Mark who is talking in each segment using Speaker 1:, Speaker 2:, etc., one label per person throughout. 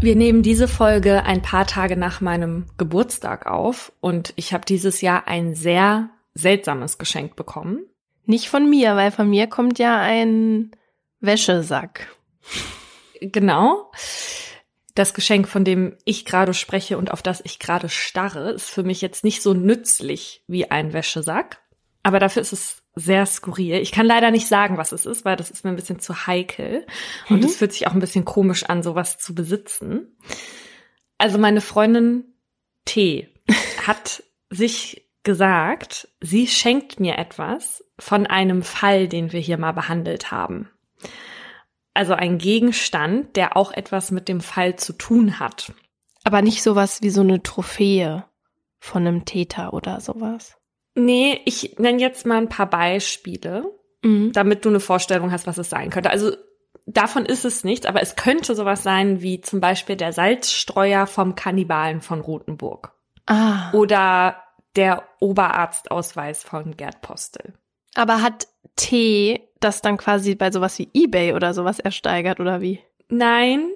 Speaker 1: Wir nehmen diese Folge ein paar Tage nach meinem Geburtstag auf und ich habe dieses Jahr ein sehr seltsames Geschenk bekommen.
Speaker 2: Nicht von mir, weil von mir kommt ja ein Wäschesack.
Speaker 1: Genau. Das Geschenk, von dem ich gerade spreche und auf das ich gerade starre, ist für mich jetzt nicht so nützlich wie ein Wäschesack. Aber dafür ist es sehr skurril. Ich kann leider nicht sagen, was es ist, weil das ist mir ein bisschen zu heikel. Und es mhm. fühlt sich auch ein bisschen komisch an, sowas zu besitzen. Also meine Freundin T hat sich gesagt, sie schenkt mir etwas von einem Fall, den wir hier mal behandelt haben. Also ein Gegenstand, der auch etwas mit dem Fall zu tun hat.
Speaker 2: Aber nicht sowas wie so eine Trophäe von einem Täter oder sowas.
Speaker 1: Nee, ich nenne jetzt mal ein paar Beispiele, mhm. damit du eine Vorstellung hast, was es sein könnte. Also davon ist es nichts, aber es könnte sowas sein wie zum Beispiel der Salzstreuer vom Kannibalen von Rothenburg.
Speaker 2: Ah.
Speaker 1: Oder der Oberarztausweis von Gerd Postel.
Speaker 2: Aber hat T das dann quasi bei sowas wie eBay oder sowas ersteigert oder wie?
Speaker 1: Nein.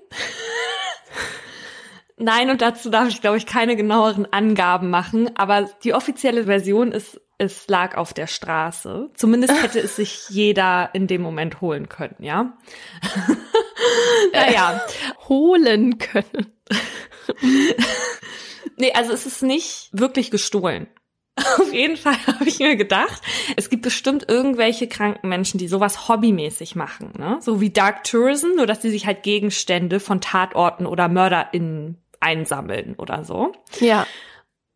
Speaker 1: Nein, und dazu darf ich, glaube ich, keine genaueren Angaben machen. Aber die offizielle Version ist, es lag auf der Straße. Zumindest hätte es sich jeder in dem Moment holen können, ja?
Speaker 2: naja. holen können.
Speaker 1: nee, also es ist nicht wirklich gestohlen. Auf jeden Fall habe ich mir gedacht, es gibt bestimmt irgendwelche kranken Menschen, die sowas hobbymäßig machen, ne? So wie Dark Tourism, nur dass sie sich halt Gegenstände von Tatorten oder MörderInnen einsammeln oder so.
Speaker 2: Ja.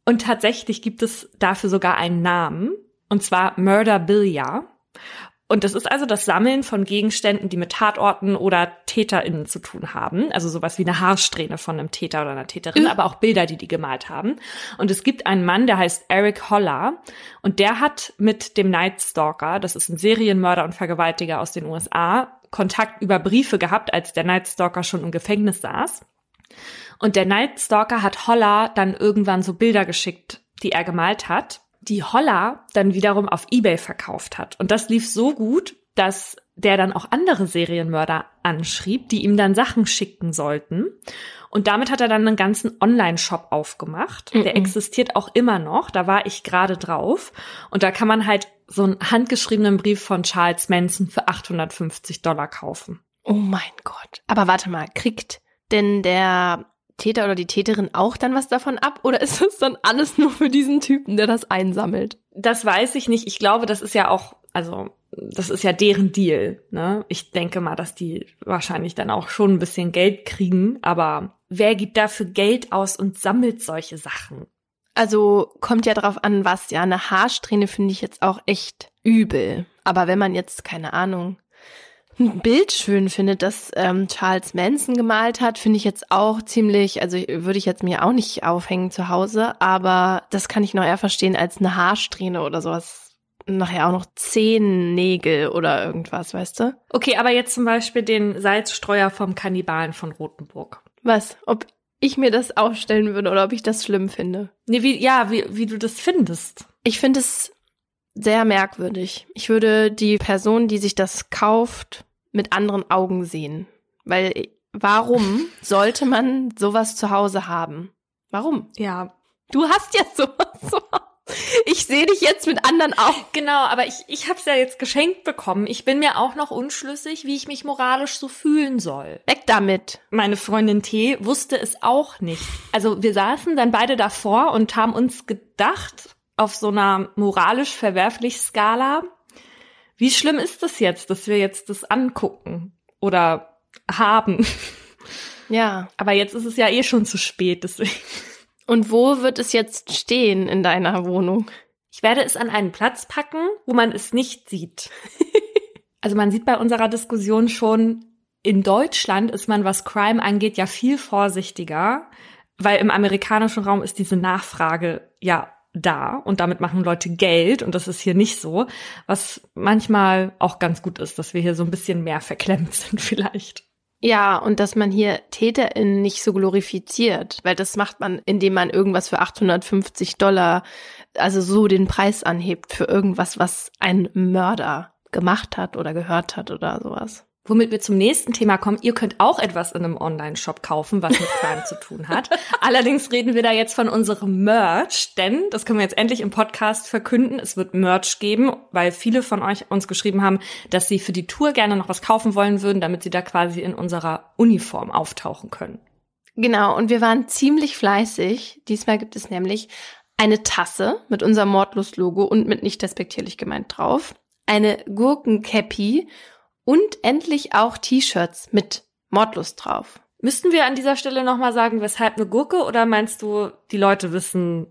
Speaker 1: Und tatsächlich gibt es dafür sogar einen Namen, und zwar Murder Billiard. Und das ist also das Sammeln von Gegenständen, die mit Tatorten oder TäterInnen zu tun haben. Also sowas wie eine Haarsträhne von einem Täter oder einer Täterin, mhm. aber auch Bilder, die die gemalt haben. Und es gibt einen Mann, der heißt Eric Holler. Und der hat mit dem Night Stalker, das ist ein Serienmörder und Vergewaltiger aus den USA, Kontakt über Briefe gehabt, als der Night Stalker schon im Gefängnis saß. Und der Night Stalker hat Holler dann irgendwann so Bilder geschickt, die er gemalt hat, die Holler dann wiederum auf eBay verkauft hat. Und das lief so gut, dass der dann auch andere Serienmörder anschrieb, die ihm dann Sachen schicken sollten. Und damit hat er dann einen ganzen Online-Shop aufgemacht. Mm -mm. Der existiert auch immer noch. Da war ich gerade drauf. Und da kann man halt so einen handgeschriebenen Brief von Charles Manson für 850 Dollar kaufen.
Speaker 2: Oh mein Gott. Aber warte mal, kriegt denn der Täter oder die Täterin auch dann was davon ab? Oder ist das dann alles nur für diesen Typen, der das einsammelt?
Speaker 1: Das weiß ich nicht. Ich glaube, das ist ja auch, also das ist ja deren Deal. Ne? Ich denke mal, dass die wahrscheinlich dann auch schon ein bisschen Geld kriegen. Aber wer gibt dafür Geld aus und sammelt solche Sachen?
Speaker 2: Also kommt ja drauf an, was. Ja, eine Haarsträhne finde ich jetzt auch echt übel. Aber wenn man jetzt, keine Ahnung, ein Bild schön findet, das ähm, Charles Manson gemalt hat, finde ich jetzt auch ziemlich, also würde ich jetzt mir auch nicht aufhängen zu Hause, aber das kann ich noch eher verstehen als eine Haarsträhne oder sowas. Nachher auch noch Zehennägel oder irgendwas, weißt du?
Speaker 1: Okay, aber jetzt zum Beispiel den Salzstreuer vom Kannibalen von Rothenburg.
Speaker 2: Was? Ob ich mir das aufstellen würde oder ob ich das schlimm finde?
Speaker 1: Nee, wie, ja, wie, wie du das findest.
Speaker 2: Ich finde es sehr merkwürdig. Ich würde die Person, die sich das kauft, mit anderen Augen sehen. Weil warum sollte man sowas zu Hause haben? Warum?
Speaker 1: Ja.
Speaker 2: Du hast ja sowas. Ich sehe dich jetzt mit anderen Augen.
Speaker 1: Genau, aber ich, ich habe es ja jetzt geschenkt bekommen. Ich bin mir auch noch unschlüssig, wie ich mich moralisch so fühlen soll.
Speaker 2: Weg damit.
Speaker 1: Meine Freundin T wusste es auch nicht. Also wir saßen dann beide davor und haben uns gedacht, auf so einer moralisch verwerflich Skala, wie schlimm ist das jetzt, dass wir jetzt das angucken oder haben?
Speaker 2: Ja.
Speaker 1: Aber jetzt ist es ja eh schon zu spät, deswegen.
Speaker 2: Und wo wird es jetzt stehen in deiner Wohnung?
Speaker 1: Ich werde es an einen Platz packen, wo man es nicht sieht. also man sieht bei unserer Diskussion schon, in Deutschland ist man, was Crime angeht, ja viel vorsichtiger, weil im amerikanischen Raum ist diese Nachfrage ja da und damit machen Leute Geld und das ist hier nicht so, was manchmal auch ganz gut ist, dass wir hier so ein bisschen mehr verklemmt sind vielleicht.
Speaker 2: Ja, und dass man hier TäterInnen nicht so glorifiziert, weil das macht man, indem man irgendwas für 850 Dollar, also so den Preis anhebt für irgendwas, was ein Mörder gemacht hat oder gehört hat oder sowas.
Speaker 1: Womit wir zum nächsten Thema kommen. Ihr könnt auch etwas in einem Online-Shop kaufen, was mit Crime zu tun hat. Allerdings reden wir da jetzt von unserem Merch, denn das können wir jetzt endlich im Podcast verkünden. Es wird Merch geben, weil viele von euch uns geschrieben haben, dass sie für die Tour gerne noch was kaufen wollen würden, damit sie da quasi in unserer Uniform auftauchen können.
Speaker 2: Genau, und wir waren ziemlich fleißig. Diesmal gibt es nämlich eine Tasse mit unserem Mordlust-Logo und mit nicht despektierlich gemeint drauf, eine Gurkencappy und endlich auch T-Shirts mit Mordlust drauf.
Speaker 1: Müssten wir an dieser Stelle nochmal sagen, weshalb eine Gurke oder meinst du, die Leute wissen,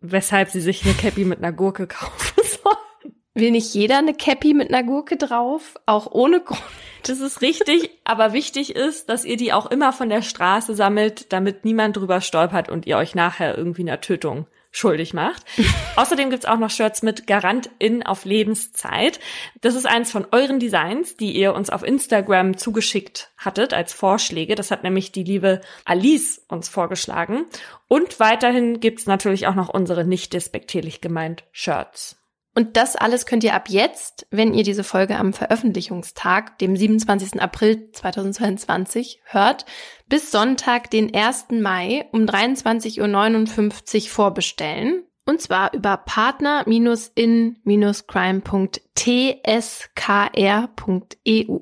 Speaker 1: weshalb sie sich eine Cappy mit einer Gurke kaufen sollen?
Speaker 2: Will nicht jeder eine Cappy mit einer Gurke drauf? Auch ohne Grund?
Speaker 1: Das ist richtig, aber wichtig ist, dass ihr die auch immer von der Straße sammelt, damit niemand drüber stolpert und ihr euch nachher irgendwie einer Tötung schuldig macht. Außerdem gibt's auch noch Shirts mit Garantin auf Lebenszeit. Das ist eins von euren Designs, die ihr uns auf Instagram zugeschickt hattet als Vorschläge. Das hat nämlich die liebe Alice uns vorgeschlagen. Und weiterhin gibt's natürlich auch noch unsere nicht despektierlich gemeint Shirts.
Speaker 2: Und das alles könnt ihr ab jetzt, wenn ihr diese Folge am Veröffentlichungstag, dem 27. April 2022, hört, bis Sonntag, den 1. Mai um 23.59 Uhr vorbestellen. Und zwar über partner-in-crime.tskr.eu.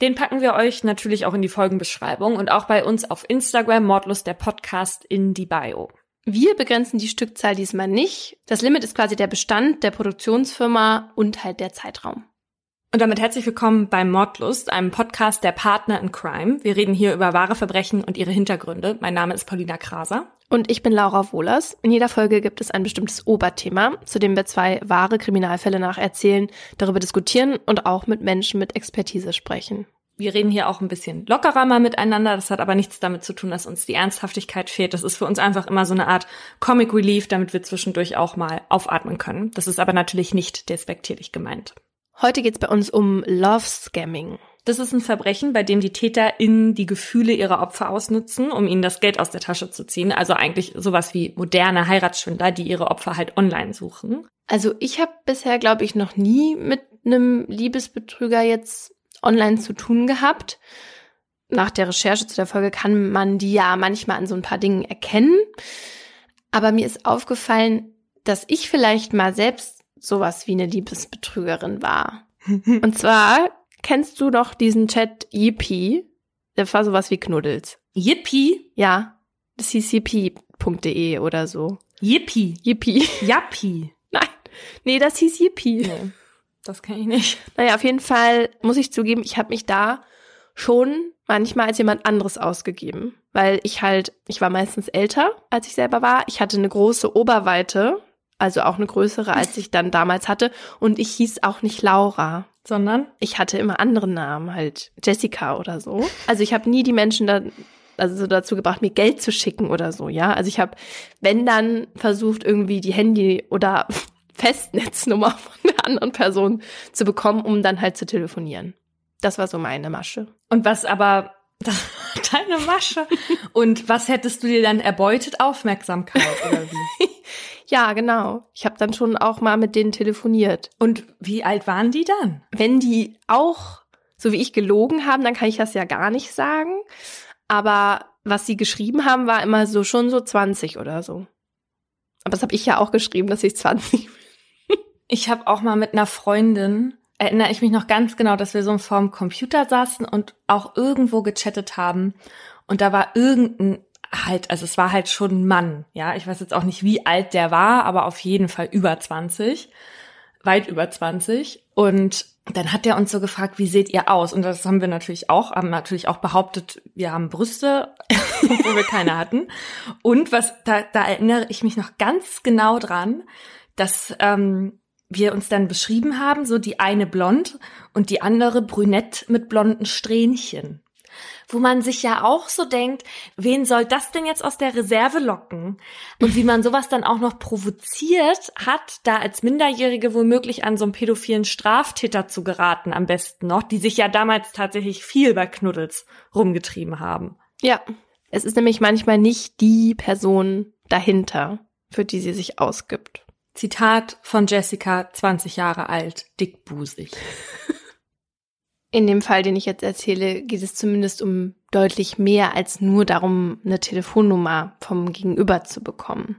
Speaker 1: Den packen wir euch natürlich auch in die Folgenbeschreibung und auch bei uns auf Instagram Mordlust der Podcast in die Bio.
Speaker 2: Wir begrenzen die Stückzahl diesmal nicht. Das Limit ist quasi der Bestand der Produktionsfirma und halt der Zeitraum.
Speaker 1: Und damit herzlich willkommen beim Mordlust, einem Podcast der Partner in Crime. Wir reden hier über wahre Verbrechen und ihre Hintergründe. Mein Name ist Paulina Kraser.
Speaker 2: Und ich bin Laura Wohlers. In jeder Folge gibt es ein bestimmtes Oberthema, zu dem wir zwei wahre Kriminalfälle nacherzählen, darüber diskutieren und auch mit Menschen mit Expertise sprechen.
Speaker 1: Wir reden hier auch ein bisschen lockerer mal miteinander. Das hat aber nichts damit zu tun, dass uns die Ernsthaftigkeit fehlt. Das ist für uns einfach immer so eine Art Comic Relief, damit wir zwischendurch auch mal aufatmen können. Das ist aber natürlich nicht despektierlich gemeint.
Speaker 2: Heute geht's bei uns um Love Scamming.
Speaker 1: Das ist ein Verbrechen, bei dem die TäterInnen die Gefühle ihrer Opfer ausnutzen, um ihnen das Geld aus der Tasche zu ziehen. Also eigentlich sowas wie moderne Heiratsschwindler, die ihre Opfer halt online suchen.
Speaker 2: Also ich habe bisher, glaube ich, noch nie mit einem Liebesbetrüger jetzt online zu tun gehabt. Nach der Recherche zu der Folge kann man die ja manchmal an so ein paar Dingen erkennen. Aber mir ist aufgefallen, dass ich vielleicht mal selbst sowas wie eine Liebesbetrügerin war. Und zwar kennst du doch diesen Chat Yippie. Der war sowas wie Knuddels.
Speaker 1: Yippie?
Speaker 2: Ja. Das hieß yippie.de oder so.
Speaker 1: Yippie.
Speaker 2: Yippie.
Speaker 1: Yappi.
Speaker 2: Nein. Nee, das hieß Yippie.
Speaker 1: Nee. Das kann ich nicht.
Speaker 2: Naja, auf jeden Fall muss ich zugeben, ich habe mich da schon manchmal als jemand anderes ausgegeben, weil ich halt, ich war meistens älter, als ich selber war. Ich hatte eine große Oberweite, also auch eine größere, als ich dann damals hatte. Und ich hieß auch nicht Laura,
Speaker 1: sondern
Speaker 2: ich hatte immer andere Namen, halt Jessica oder so. Also ich habe nie die Menschen da also so dazu gebracht, mir Geld zu schicken oder so, ja. Also ich habe, wenn dann versucht, irgendwie die Handy oder Festnetznummer von der anderen Person zu bekommen, um dann halt zu telefonieren. Das war so meine Masche.
Speaker 1: Und was aber deine Masche. Und was hättest du dir dann erbeutet? Aufmerksamkeit oder wie?
Speaker 2: ja, genau. Ich habe dann schon auch mal mit denen telefoniert.
Speaker 1: Und wie alt waren die dann?
Speaker 2: Wenn die auch so wie ich gelogen haben, dann kann ich das ja gar nicht sagen. Aber was sie geschrieben haben, war immer so schon so 20 oder so. Aber das habe ich ja auch geschrieben, dass ich 20 bin.
Speaker 1: Ich habe auch mal mit einer Freundin, erinnere ich mich noch ganz genau, dass wir so vorm Computer saßen und auch irgendwo gechattet haben. Und da war irgendein halt, also es war halt schon ein Mann, ja. Ich weiß jetzt auch nicht, wie alt der war, aber auf jeden Fall über 20. Weit über 20. Und dann hat er uns so gefragt, wie seht ihr aus? Und das haben wir natürlich auch, haben natürlich auch behauptet, wir haben Brüste, wo wir keine hatten. Und was, da, da erinnere ich mich noch ganz genau dran, dass ähm, wir uns dann beschrieben haben, so die eine blond und die andere brünett mit blonden Strähnchen. Wo man sich ja auch so denkt, wen soll das denn jetzt aus der Reserve locken? Und wie man sowas dann auch noch provoziert hat, da als Minderjährige womöglich an so einen pädophilen Straftäter zu geraten, am besten noch, die sich ja damals tatsächlich viel bei Knuddels rumgetrieben haben.
Speaker 2: Ja, es ist nämlich manchmal nicht die Person dahinter, für die sie sich ausgibt.
Speaker 1: Zitat von Jessica, 20 Jahre alt, dickbusig.
Speaker 2: In dem Fall, den ich jetzt erzähle, geht es zumindest um deutlich mehr als nur darum, eine Telefonnummer vom Gegenüber zu bekommen.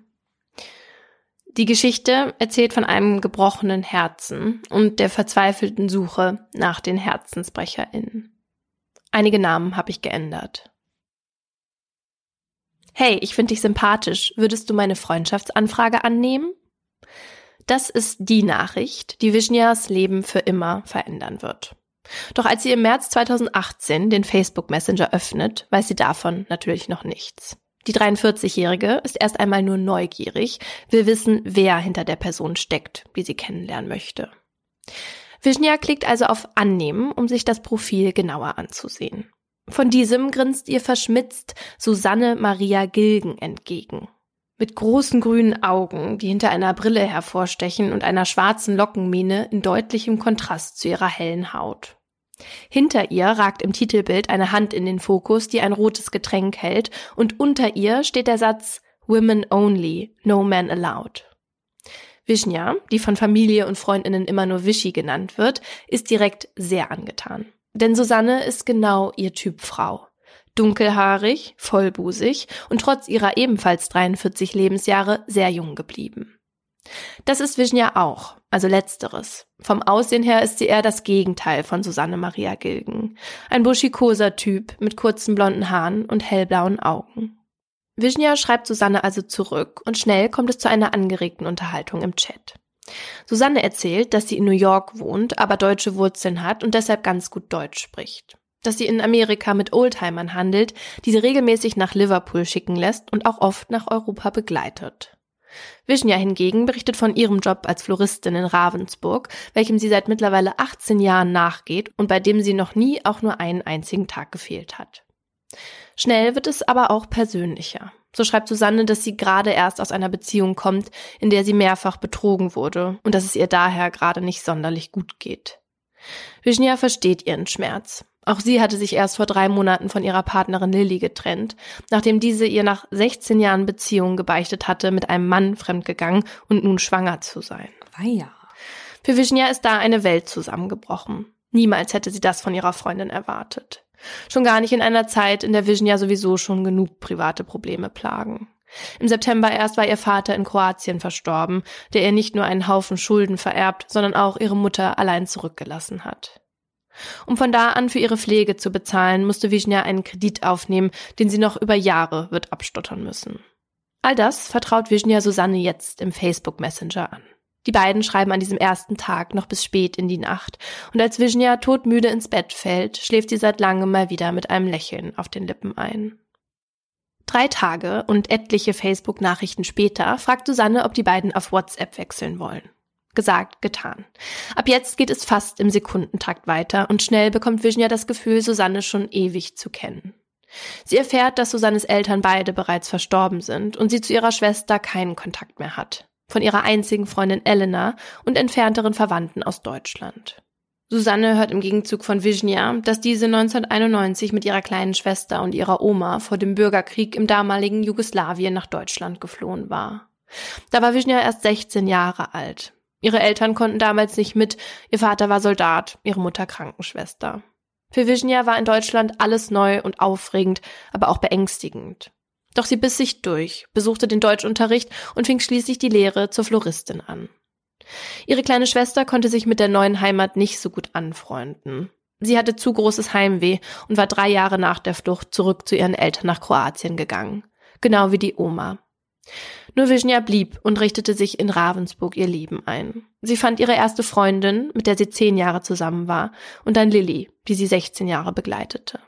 Speaker 2: Die Geschichte erzählt von einem gebrochenen Herzen und der verzweifelten Suche nach den HerzensbrecherInnen. Einige Namen habe ich geändert. Hey, ich finde dich sympathisch. Würdest du meine Freundschaftsanfrage annehmen? Das ist die Nachricht, die Vishnias Leben für immer verändern wird. Doch als sie im März 2018 den Facebook Messenger öffnet, weiß sie davon natürlich noch nichts. Die 43-Jährige ist erst einmal nur neugierig, will wissen, wer hinter der Person steckt, die sie kennenlernen möchte. Vishnia klickt also auf Annehmen, um sich das Profil genauer anzusehen. Von diesem grinst ihr verschmitzt Susanne Maria Gilgen entgegen. Mit großen grünen Augen, die hinter einer Brille hervorstechen und einer schwarzen Lockenmähne in deutlichem Kontrast zu ihrer hellen Haut. Hinter ihr ragt im Titelbild eine Hand in den Fokus, die ein rotes Getränk hält, und unter ihr steht der Satz Women only, no man allowed. Vishnya, die von Familie und Freundinnen immer nur Vishy genannt wird, ist direkt sehr angetan. Denn Susanne ist genau ihr Typ Frau. Dunkelhaarig, vollbusig und trotz ihrer ebenfalls 43 Lebensjahre sehr jung geblieben. Das ist Vishnya auch, also letzteres. Vom Aussehen her ist sie eher das Gegenteil von Susanne Maria Gilgen. Ein buschikoser Typ mit kurzen blonden Haaren und hellblauen Augen. Vishnya schreibt Susanne also zurück und schnell kommt es zu einer angeregten Unterhaltung im Chat. Susanne erzählt, dass sie in New York wohnt, aber deutsche Wurzeln hat und deshalb ganz gut Deutsch spricht. Dass sie in Amerika mit Oldtimern handelt, die sie regelmäßig nach Liverpool schicken lässt und auch oft nach Europa begleitet. Vishnya hingegen berichtet von ihrem Job als Floristin in Ravensburg, welchem sie seit mittlerweile 18 Jahren nachgeht und bei dem sie noch nie auch nur einen einzigen Tag gefehlt hat. Schnell wird es aber auch persönlicher. So schreibt Susanne, dass sie gerade erst aus einer Beziehung kommt, in der sie mehrfach betrogen wurde und dass es ihr daher gerade nicht sonderlich gut geht. Vishnya versteht ihren Schmerz. Auch sie hatte sich erst vor drei Monaten von ihrer Partnerin Lilly getrennt, nachdem diese ihr nach 16 Jahren Beziehung gebeichtet hatte, mit einem Mann fremdgegangen und nun schwanger zu sein.
Speaker 1: Weia.
Speaker 2: Für Vishnya ist da eine Welt zusammengebrochen. Niemals hätte sie das von ihrer Freundin erwartet. Schon gar nicht in einer Zeit, in der Vishnya sowieso schon genug private Probleme plagen. Im September erst war ihr Vater in Kroatien verstorben, der ihr nicht nur einen Haufen Schulden vererbt, sondern auch ihre Mutter allein zurückgelassen hat. Um von da an für ihre Pflege zu bezahlen, musste Vishnya einen Kredit aufnehmen, den sie noch über Jahre wird abstottern müssen. All das vertraut Vishnya Susanne jetzt im Facebook Messenger an. Die beiden schreiben an diesem ersten Tag noch bis spät in die Nacht, und als Vishnya todmüde ins Bett fällt, schläft sie seit langem mal wieder mit einem Lächeln auf den Lippen ein. Drei Tage und etliche Facebook-Nachrichten später fragt Susanne, ob die beiden auf WhatsApp wechseln wollen. Gesagt, getan. Ab jetzt geht es fast im Sekundentakt weiter und schnell bekommt Vision ja das Gefühl, Susanne schon ewig zu kennen. Sie erfährt, dass Susannes Eltern beide bereits verstorben sind und sie zu ihrer Schwester keinen Kontakt mehr hat. Von ihrer einzigen Freundin Elena und entfernteren Verwandten aus Deutschland. Susanne hört im Gegenzug von Viznia, dass diese 1991 mit ihrer kleinen Schwester und ihrer Oma vor dem Bürgerkrieg im damaligen Jugoslawien nach Deutschland geflohen war. Da war Viznia erst 16 Jahre alt. Ihre Eltern konnten damals nicht mit, ihr Vater war Soldat, ihre Mutter Krankenschwester. Für Virginia war in Deutschland alles neu und aufregend, aber auch beängstigend. Doch sie biss sich durch, besuchte den Deutschunterricht und fing schließlich die Lehre zur Floristin an. Ihre kleine Schwester konnte sich mit der neuen Heimat nicht so gut anfreunden. Sie hatte zu großes Heimweh und war drei Jahre nach der Flucht zurück zu ihren Eltern nach Kroatien gegangen. Genau wie die Oma. Nur Virginia blieb und richtete sich in Ravensburg ihr Leben ein. Sie fand ihre erste Freundin, mit der sie zehn Jahre zusammen war, und dann Lilly, die sie 16 Jahre begleitete.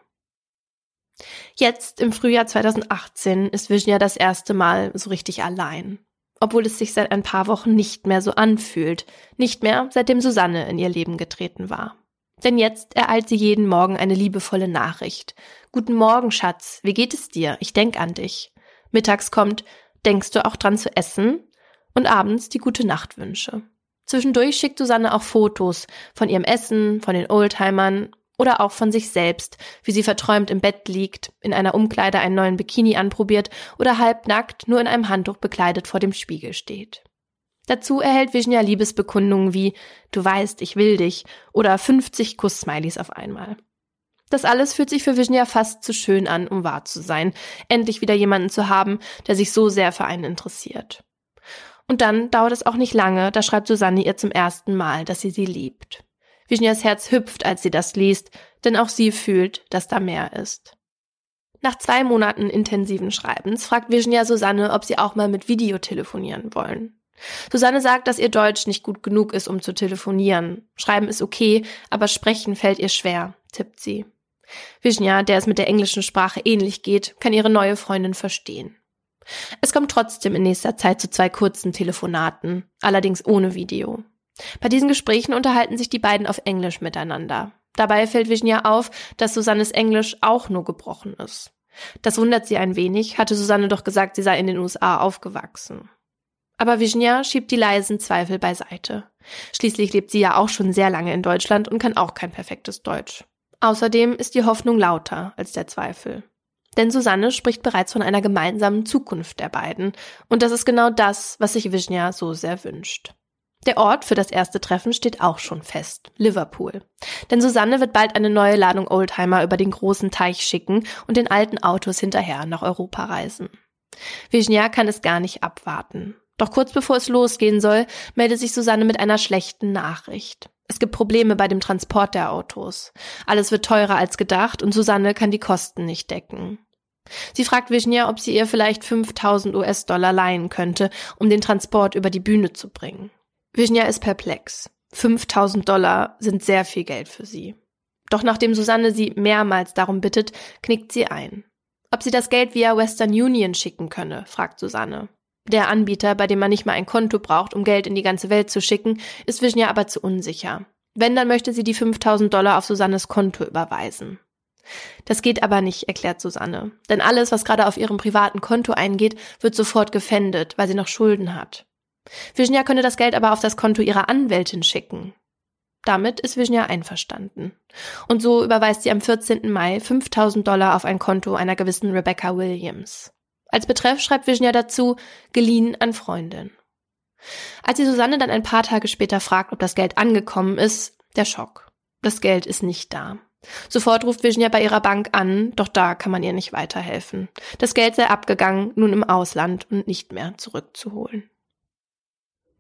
Speaker 2: Jetzt, im Frühjahr 2018, ist Virginia das erste Mal so richtig allein. Obwohl es sich seit ein paar Wochen nicht mehr so anfühlt. Nicht mehr, seitdem Susanne in ihr Leben getreten war. Denn jetzt ereilt sie jeden Morgen eine liebevolle Nachricht. Guten Morgen, Schatz. Wie geht es dir? Ich denk an dich. Mittags kommt, denkst du auch dran zu essen und abends die gute Nachtwünsche. Zwischendurch schickt Susanne auch Fotos von ihrem Essen, von den Oldtimern oder auch von sich selbst, wie sie verträumt im Bett liegt, in einer Umkleide einen neuen Bikini anprobiert oder halbnackt nur in einem Handtuch bekleidet vor dem Spiegel steht. Dazu erhält Virginia Liebesbekundungen wie Du weißt, ich will dich oder 50 Kuss-Smileys auf einmal. Das alles fühlt sich für Virginia fast zu schön an, um wahr zu sein, endlich wieder jemanden zu haben, der sich so sehr für einen interessiert. Und dann dauert es auch nicht lange, da schreibt Susanne ihr zum ersten Mal, dass sie sie liebt. Virginias Herz hüpft, als sie das liest, denn auch sie fühlt, dass da mehr ist. Nach zwei Monaten intensiven Schreibens fragt Virginia Susanne, ob sie auch mal mit Video telefonieren wollen. Susanne sagt, dass ihr Deutsch nicht gut genug ist, um zu telefonieren. Schreiben ist okay, aber sprechen fällt ihr schwer, tippt sie. Virginia, der es mit der englischen Sprache ähnlich geht, kann ihre neue Freundin verstehen. Es kommt trotzdem in nächster Zeit zu zwei kurzen Telefonaten, allerdings ohne Video. Bei diesen Gesprächen unterhalten sich die beiden auf Englisch miteinander. Dabei fällt Virginia auf, dass Susannes Englisch auch nur gebrochen ist. Das wundert sie ein wenig, hatte Susanne doch gesagt, sie sei in den USA aufgewachsen. Aber Virginia schiebt die leisen Zweifel beiseite. Schließlich lebt sie ja auch schon sehr lange in Deutschland und kann auch kein perfektes Deutsch. Außerdem ist die Hoffnung lauter als der Zweifel. Denn Susanne spricht bereits von einer gemeinsamen Zukunft der beiden. Und das ist genau das, was sich Virginia so sehr wünscht. Der Ort für das erste Treffen steht auch schon fest. Liverpool. Denn Susanne wird bald eine neue Ladung Oldtimer über den großen Teich schicken und den alten Autos hinterher nach Europa reisen. Virginia kann es gar nicht abwarten. Doch kurz bevor es losgehen soll, meldet sich Susanne mit einer schlechten Nachricht. Es gibt Probleme bei dem Transport der Autos. Alles wird teurer als gedacht und Susanne kann die Kosten nicht decken. Sie fragt Virginia, ob sie ihr vielleicht 5000 US-Dollar leihen könnte, um den Transport über die Bühne zu bringen. Virginia ist perplex. 5000 Dollar sind sehr viel Geld für sie. Doch nachdem Susanne sie mehrmals darum bittet, knickt sie ein. Ob sie das Geld via Western Union schicken könne, fragt Susanne. Der Anbieter, bei dem man nicht mal ein Konto braucht, um Geld in die ganze Welt zu schicken, ist Virginia aber zu unsicher. Wenn, dann möchte sie die 5000 Dollar auf Susannes Konto überweisen. Das geht aber nicht, erklärt Susanne. Denn alles, was gerade auf ihrem privaten Konto eingeht, wird sofort gefändet, weil sie noch Schulden hat. Virginia könne das Geld aber auf das Konto ihrer Anwältin schicken. Damit ist Virginia einverstanden. Und so überweist sie am 14. Mai 5000 Dollar auf ein Konto einer gewissen Rebecca Williams. Als Betreff schreibt Virginia dazu, geliehen an Freundin. Als sie Susanne dann ein paar Tage später fragt, ob das Geld angekommen ist, der Schock. Das Geld ist nicht da. Sofort ruft Virginia bei ihrer Bank an, doch da kann man ihr nicht weiterhelfen. Das Geld sei abgegangen, nun im Ausland und nicht mehr zurückzuholen.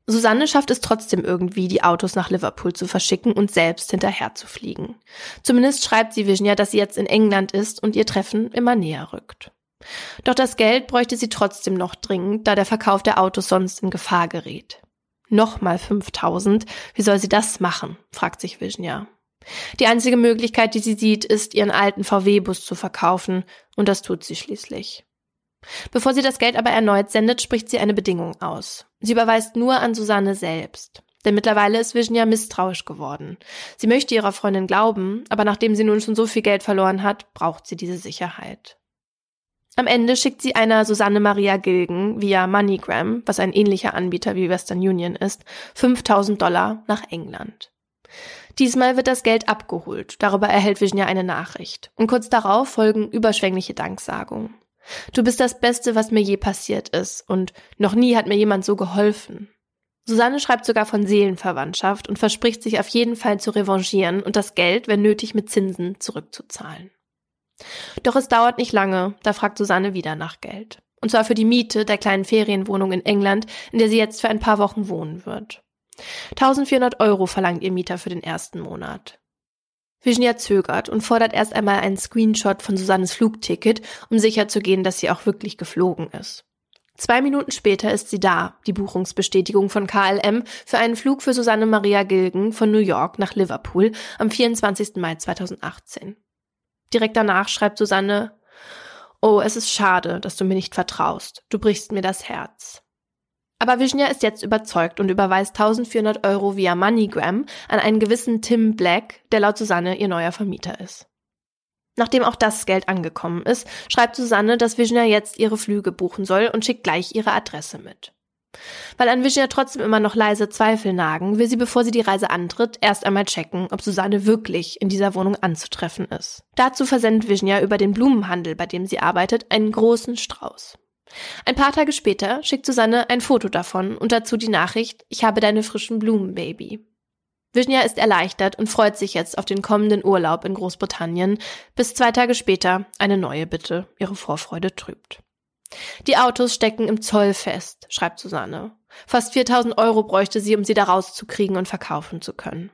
Speaker 2: Susanne schafft es trotzdem irgendwie, die Autos nach Liverpool zu verschicken und selbst hinterher zu fliegen. Zumindest schreibt sie Virginia, dass sie jetzt in England ist und ihr Treffen immer näher rückt. Doch das Geld bräuchte sie trotzdem noch dringend, da der Verkauf der Autos sonst in Gefahr gerät. Nochmal 5000. Wie soll sie das machen? fragt sich Virginia. Die einzige Möglichkeit, die sie sieht, ist, ihren alten VW-Bus zu verkaufen, und das tut sie schließlich. Bevor sie das Geld aber erneut sendet, spricht sie eine Bedingung aus. Sie überweist nur an Susanne selbst. Denn mittlerweile ist Virginia misstrauisch geworden. Sie möchte ihrer Freundin glauben, aber nachdem sie nun schon so viel Geld verloren hat, braucht sie diese Sicherheit. Am Ende schickt sie einer Susanne Maria Gilgen via MoneyGram, was ein ähnlicher Anbieter wie Western Union ist, 5000 Dollar nach England. Diesmal wird das Geld abgeholt. Darüber erhält Virginia eine Nachricht. Und kurz darauf folgen überschwängliche Danksagungen. Du bist das Beste, was mir je passiert ist. Und noch nie hat mir jemand so geholfen. Susanne schreibt sogar von Seelenverwandtschaft und verspricht sich auf jeden Fall zu revanchieren und das Geld, wenn nötig, mit Zinsen zurückzuzahlen. Doch es dauert nicht lange, da fragt Susanne wieder nach Geld. Und zwar für die Miete der kleinen Ferienwohnung in England, in der sie jetzt für ein paar Wochen wohnen wird. 1400 Euro verlangt ihr Mieter für den ersten Monat. Virginia zögert und fordert erst einmal einen Screenshot von Susannes Flugticket, um sicherzugehen, dass sie auch wirklich geflogen ist. Zwei Minuten später ist sie da, die Buchungsbestätigung von KLM für einen Flug für Susanne Maria Gilgen von New York nach Liverpool am 24. Mai 2018. Direkt danach schreibt Susanne, Oh, es ist schade, dass du mir nicht vertraust. Du brichst mir das Herz. Aber Virginia ist jetzt überzeugt und überweist 1400 Euro via MoneyGram an einen gewissen Tim Black, der laut Susanne ihr neuer Vermieter ist. Nachdem auch das Geld angekommen ist, schreibt Susanne, dass Virginia jetzt ihre Flüge buchen soll und schickt gleich ihre Adresse mit. Weil an Virginia trotzdem immer noch leise Zweifel nagen, will sie, bevor sie die Reise antritt, erst einmal checken, ob Susanne wirklich in dieser Wohnung anzutreffen ist. Dazu versendet Virginia über den Blumenhandel, bei dem sie arbeitet, einen großen Strauß. Ein paar Tage später schickt Susanne ein Foto davon und dazu die Nachricht, ich habe deine frischen Blumen, Baby. Virginia ist erleichtert und freut sich jetzt auf den kommenden Urlaub in Großbritannien, bis zwei Tage später eine neue Bitte ihre Vorfreude trübt. Die Autos stecken im Zoll fest, schreibt Susanne. Fast 4000 Euro bräuchte sie, um sie da rauszukriegen und verkaufen zu können.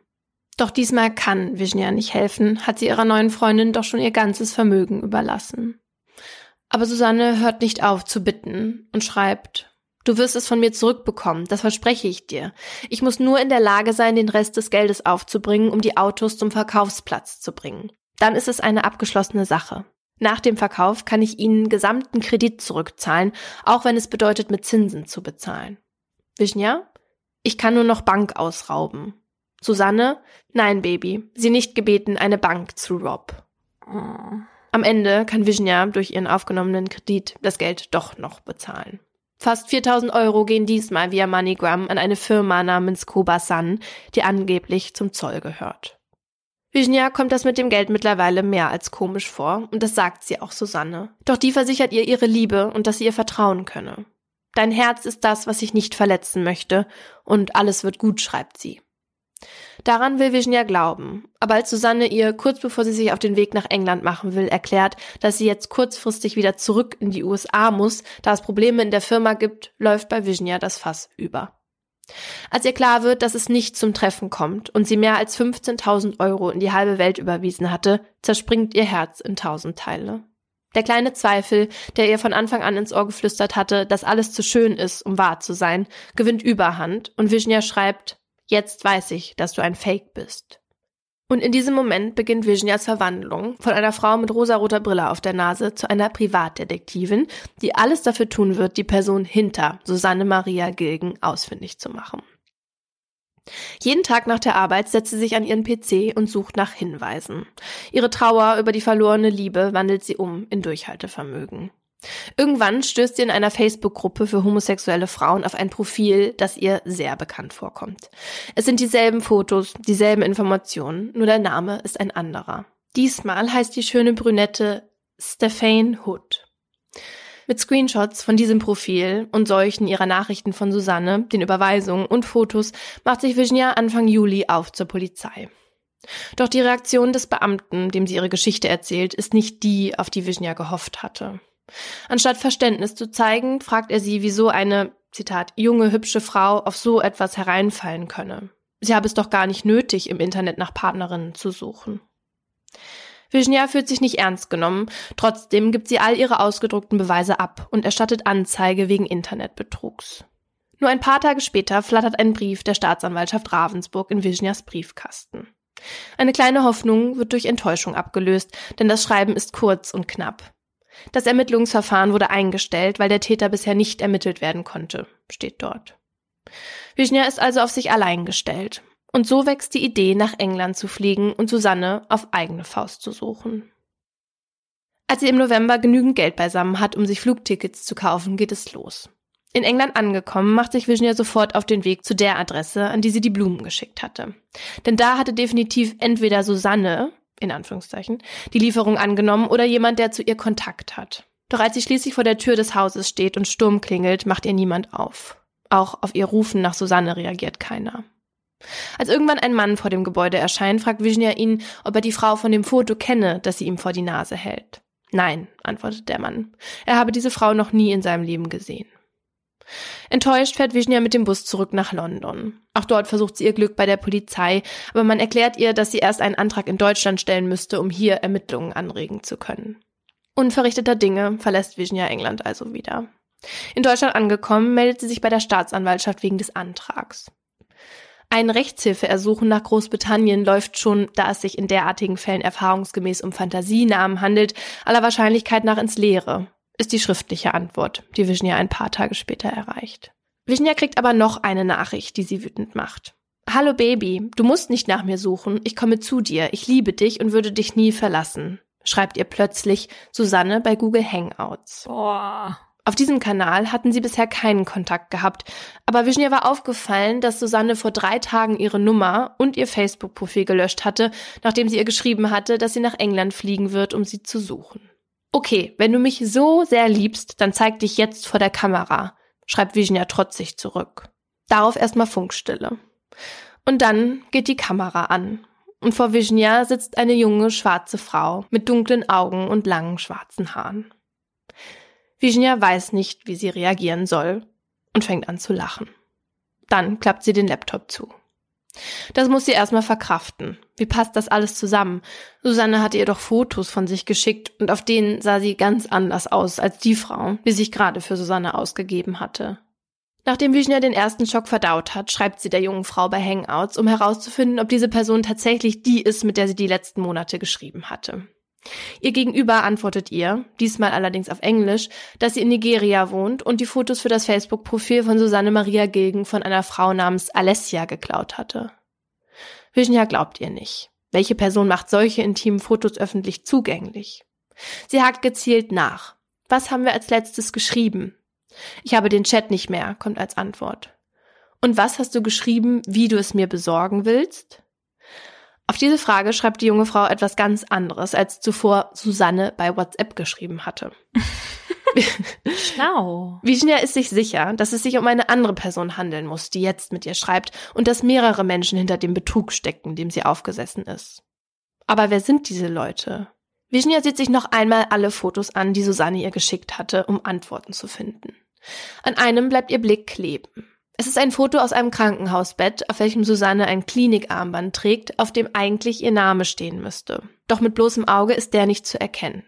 Speaker 2: Doch diesmal kann Virginia nicht helfen, hat sie ihrer neuen Freundin doch schon ihr ganzes Vermögen überlassen. Aber Susanne hört nicht auf zu bitten und schreibt, Du wirst es von mir zurückbekommen, das verspreche ich dir. Ich muss nur in der Lage sein, den Rest des Geldes aufzubringen, um die Autos zum Verkaufsplatz zu bringen. Dann ist es eine abgeschlossene Sache. Nach dem Verkauf kann ich Ihnen gesamten Kredit zurückzahlen, auch wenn es bedeutet, mit Zinsen zu bezahlen. Vishnya? Ich kann nur noch Bank ausrauben. Susanne? Nein, Baby. Sie nicht gebeten, eine Bank zu rob. Am Ende kann Vishnya durch ihren aufgenommenen Kredit das Geld doch noch bezahlen. Fast 4000 Euro gehen diesmal via MoneyGram an eine Firma namens Kobasan, die angeblich zum Zoll gehört. Virginia kommt das mit dem Geld mittlerweile mehr als komisch vor und das sagt sie auch Susanne. Doch die versichert ihr ihre Liebe und dass sie ihr vertrauen könne. Dein Herz ist das, was ich nicht verletzen möchte und alles wird gut, schreibt sie. Daran will Virginia glauben. Aber als Susanne ihr kurz bevor sie sich auf den Weg nach England machen will, erklärt, dass sie jetzt kurzfristig wieder zurück in die USA muss, da es Probleme in der Firma gibt, läuft bei Virginia das Fass über. Als ihr klar wird, dass es nicht zum Treffen kommt und sie mehr als 15.000 Euro in die halbe Welt überwiesen hatte, zerspringt ihr Herz in tausend Teile. Der kleine Zweifel, der ihr von Anfang an ins Ohr geflüstert hatte, dass alles zu schön ist, um wahr zu sein, gewinnt Überhand und Virginia schreibt, Jetzt weiß ich, dass du ein Fake bist. Und in diesem Moment beginnt Virginias Verwandlung von einer Frau mit rosaroter Brille auf der Nase zu einer Privatdetektivin, die alles dafür tun wird, die Person hinter Susanne Maria Gilgen ausfindig zu machen. Jeden Tag nach der Arbeit setzt sie sich an ihren PC und sucht nach Hinweisen. Ihre Trauer über die verlorene Liebe wandelt sie um in Durchhaltevermögen. Irgendwann stößt sie in einer Facebook-Gruppe für homosexuelle Frauen auf ein Profil, das ihr sehr bekannt vorkommt. Es sind dieselben Fotos, dieselben Informationen, nur der Name ist ein anderer. Diesmal heißt die schöne Brünette Stephane Hood. Mit Screenshots von diesem Profil und solchen ihrer Nachrichten von Susanne, den Überweisungen und Fotos macht sich Virginia Anfang Juli auf zur Polizei. Doch die Reaktion des Beamten, dem sie ihre Geschichte erzählt, ist nicht die, auf die Virginia gehofft hatte. Anstatt Verständnis zu zeigen, fragt er sie, wieso eine, Zitat, junge, hübsche Frau auf so etwas hereinfallen könne. Sie habe es doch gar nicht nötig, im Internet nach Partnerinnen zu suchen. Virginia fühlt sich nicht ernst genommen, trotzdem gibt sie all ihre ausgedruckten Beweise ab und erstattet Anzeige wegen Internetbetrugs. Nur ein paar Tage später flattert ein Brief der Staatsanwaltschaft Ravensburg in Virginias Briefkasten. Eine kleine Hoffnung wird durch Enttäuschung abgelöst, denn das Schreiben ist kurz und knapp. Das Ermittlungsverfahren wurde eingestellt, weil der Täter bisher nicht ermittelt werden konnte, steht dort. Virginia ist also auf sich allein gestellt. Und so wächst die Idee, nach England zu fliegen und Susanne auf eigene Faust zu suchen. Als sie im November genügend Geld beisammen hat, um sich Flugtickets zu kaufen, geht es los. In England angekommen, macht sich Virginia sofort auf den Weg zu der Adresse, an die sie die Blumen geschickt hatte. Denn da hatte definitiv entweder Susanne in Anführungszeichen, die Lieferung angenommen oder jemand, der zu ihr Kontakt hat. Doch als sie schließlich vor der Tür des Hauses steht und Sturm klingelt, macht ihr niemand auf. Auch auf ihr Rufen nach Susanne reagiert keiner. Als irgendwann ein Mann vor dem Gebäude erscheint, fragt Virginia ihn, ob er die Frau von dem Foto kenne, das sie ihm vor die Nase hält. Nein, antwortet der Mann. Er habe diese Frau noch nie in seinem Leben gesehen. Enttäuscht fährt Virginia mit dem Bus zurück nach London. Auch dort versucht sie ihr Glück bei der Polizei, aber man erklärt ihr, dass sie erst einen Antrag in Deutschland stellen müsste, um hier Ermittlungen anregen zu können. Unverrichteter Dinge verlässt Virginia England also wieder. In Deutschland angekommen, meldet sie sich bei der Staatsanwaltschaft wegen des Antrags. Ein Rechtshilfeersuchen nach Großbritannien läuft schon, da es sich in derartigen Fällen erfahrungsgemäß um Fantasienamen handelt, aller Wahrscheinlichkeit nach ins Leere ist die schriftliche Antwort, die Virginia ein paar Tage später erreicht. Virginia kriegt aber noch eine Nachricht, die sie wütend macht. Hallo Baby, du musst nicht nach mir suchen, ich komme zu dir, ich liebe dich und würde dich nie verlassen, schreibt ihr plötzlich Susanne bei Google Hangouts. Boah. Auf diesem Kanal hatten sie bisher keinen Kontakt gehabt, aber Virginia war aufgefallen, dass Susanne vor drei Tagen ihre Nummer und ihr Facebook-Profil gelöscht hatte, nachdem sie ihr geschrieben hatte, dass sie nach England fliegen wird, um sie zu suchen. Okay, wenn du mich so sehr liebst, dann zeig dich jetzt vor der Kamera, schreibt Vision ja trotzig zurück. Darauf erstmal Funkstille. Und dann geht die Kamera an. Und vor Visionia sitzt eine junge schwarze Frau mit dunklen Augen und langen schwarzen Haaren. Visionia weiß nicht, wie sie reagieren soll und fängt an zu lachen. Dann klappt sie den Laptop zu. Das muss sie erstmal verkraften. Wie passt das alles zusammen? Susanne hatte ihr doch Fotos von sich geschickt und auf denen sah sie ganz anders aus als die Frau, die sich gerade für Susanne ausgegeben hatte. Nachdem Visionia den ersten Schock verdaut hat, schreibt sie der jungen Frau bei Hangouts, um herauszufinden, ob diese Person tatsächlich die ist, mit der sie die letzten Monate geschrieben hatte. Ihr Gegenüber antwortet ihr, diesmal allerdings auf Englisch, dass sie in Nigeria wohnt und die Fotos für das Facebook-Profil von Susanne Maria Gilgen von einer Frau namens Alessia geklaut hatte. Virginia glaubt ihr nicht. Welche Person macht solche intimen Fotos öffentlich zugänglich? Sie hakt gezielt nach. Was haben wir als letztes geschrieben? Ich habe den Chat nicht mehr, kommt als Antwort. Und was hast du geschrieben, wie du es mir besorgen willst? Auf diese Frage schreibt die junge Frau etwas ganz anderes, als zuvor Susanne bei WhatsApp geschrieben hatte.
Speaker 1: Schlau.
Speaker 2: Virginia ist sich sicher, dass es sich um eine andere Person handeln muss, die jetzt mit ihr schreibt und dass mehrere Menschen hinter dem Betrug stecken, dem sie aufgesessen ist. Aber wer sind diese Leute? Virginia sieht sich noch einmal alle Fotos an, die Susanne ihr geschickt hatte, um Antworten zu finden. An einem bleibt ihr Blick kleben. Es ist ein Foto aus einem Krankenhausbett, auf welchem Susanne ein Klinikarmband trägt, auf dem eigentlich ihr Name stehen müsste. Doch mit bloßem Auge ist der nicht zu erkennen.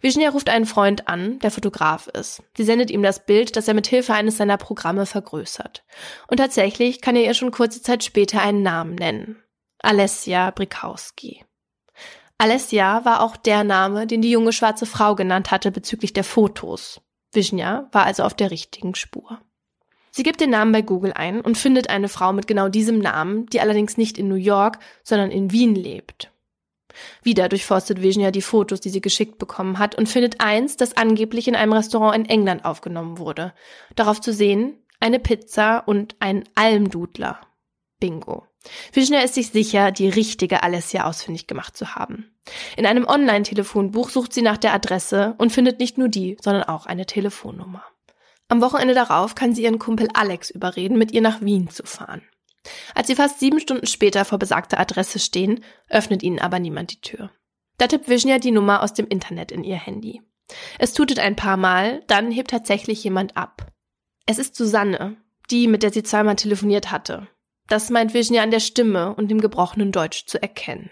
Speaker 2: Virginia ruft einen Freund an, der Fotograf ist. Sie sendet ihm das Bild, das er mit Hilfe eines seiner Programme vergrößert. Und tatsächlich kann er ihr schon kurze Zeit später einen Namen nennen. Alessia Brikowski. Alessia war auch der Name, den die junge schwarze Frau genannt hatte bezüglich der Fotos. Virginia war also auf der richtigen Spur. Sie gibt den Namen bei Google ein und findet eine Frau mit genau diesem Namen, die allerdings nicht in New York, sondern in Wien lebt. Wieder durchforstet Virginia die Fotos, die sie geschickt bekommen hat und findet eins, das angeblich in einem Restaurant in England aufgenommen wurde. Darauf zu sehen eine Pizza und ein Almdudler. Bingo. Virginia ist sich sicher, die richtige Alessia ausfindig gemacht zu haben. In einem Online-Telefonbuch sucht sie nach der Adresse und findet nicht nur die, sondern auch eine Telefonnummer. Am Wochenende darauf kann sie ihren Kumpel Alex überreden, mit ihr nach Wien zu fahren. Als sie fast sieben Stunden später vor besagter Adresse stehen, öffnet ihnen aber niemand die Tür. Da tippt Virginia die Nummer aus dem Internet in ihr Handy. Es tutet ein paar Mal, dann hebt tatsächlich jemand ab. Es ist Susanne, die, mit der sie zweimal telefoniert hatte. Das meint Virginia an der Stimme und dem gebrochenen Deutsch zu erkennen.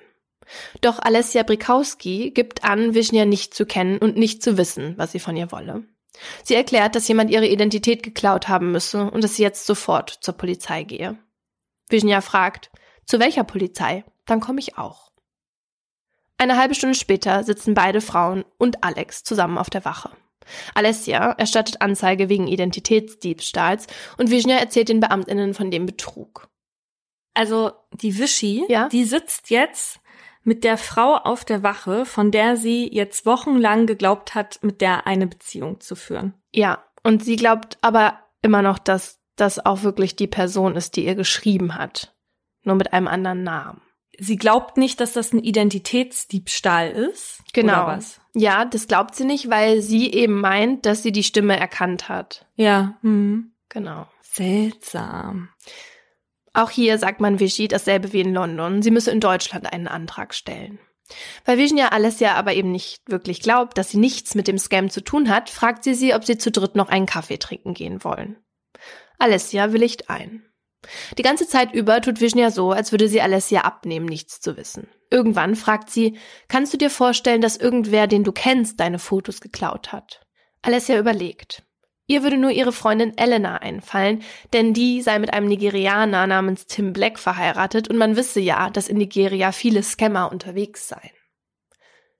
Speaker 2: Doch Alessia Brikowski gibt an, Virginia nicht zu kennen und nicht zu wissen, was sie von ihr wolle. Sie erklärt, dass jemand ihre Identität geklaut haben müsse und dass sie jetzt sofort zur Polizei gehe. Virginia fragt, zu welcher Polizei? Dann komme ich auch. Eine halbe Stunde später sitzen beide Frauen und Alex zusammen auf der Wache. Alessia erstattet Anzeige wegen Identitätsdiebstahls und Virginia erzählt den Beamtinnen von dem Betrug.
Speaker 1: Also die Wischi,
Speaker 2: Ja?
Speaker 1: die sitzt jetzt mit der Frau auf der Wache, von der sie jetzt wochenlang geglaubt hat, mit der eine Beziehung zu führen.
Speaker 2: Ja, und sie glaubt aber immer noch, dass das auch wirklich die Person ist, die ihr geschrieben hat. Nur mit einem anderen Namen.
Speaker 1: Sie glaubt nicht, dass das ein Identitätsdiebstahl ist.
Speaker 2: Genau.
Speaker 1: Oder was?
Speaker 2: Ja, das glaubt sie nicht, weil sie eben meint, dass sie die Stimme erkannt hat.
Speaker 1: Ja. Hm.
Speaker 2: Genau.
Speaker 1: Seltsam.
Speaker 2: Auch hier sagt man Vichy dasselbe wie in London. Sie müsse in Deutschland einen Antrag stellen. Weil Virginia Alessia aber eben nicht wirklich glaubt, dass sie nichts mit dem Scam zu tun hat, fragt sie sie, ob sie zu dritt noch einen Kaffee trinken gehen wollen. Alessia willigt ein. Die ganze Zeit über tut Virginia so, als würde sie Alessia abnehmen, nichts zu wissen. Irgendwann fragt sie, kannst du dir vorstellen, dass irgendwer, den du kennst, deine Fotos geklaut hat? Alessia überlegt. Ihr würde nur ihre Freundin Elena einfallen, denn die sei mit einem Nigerianer namens Tim Black verheiratet und man wisse ja, dass in Nigeria viele Scammer unterwegs seien.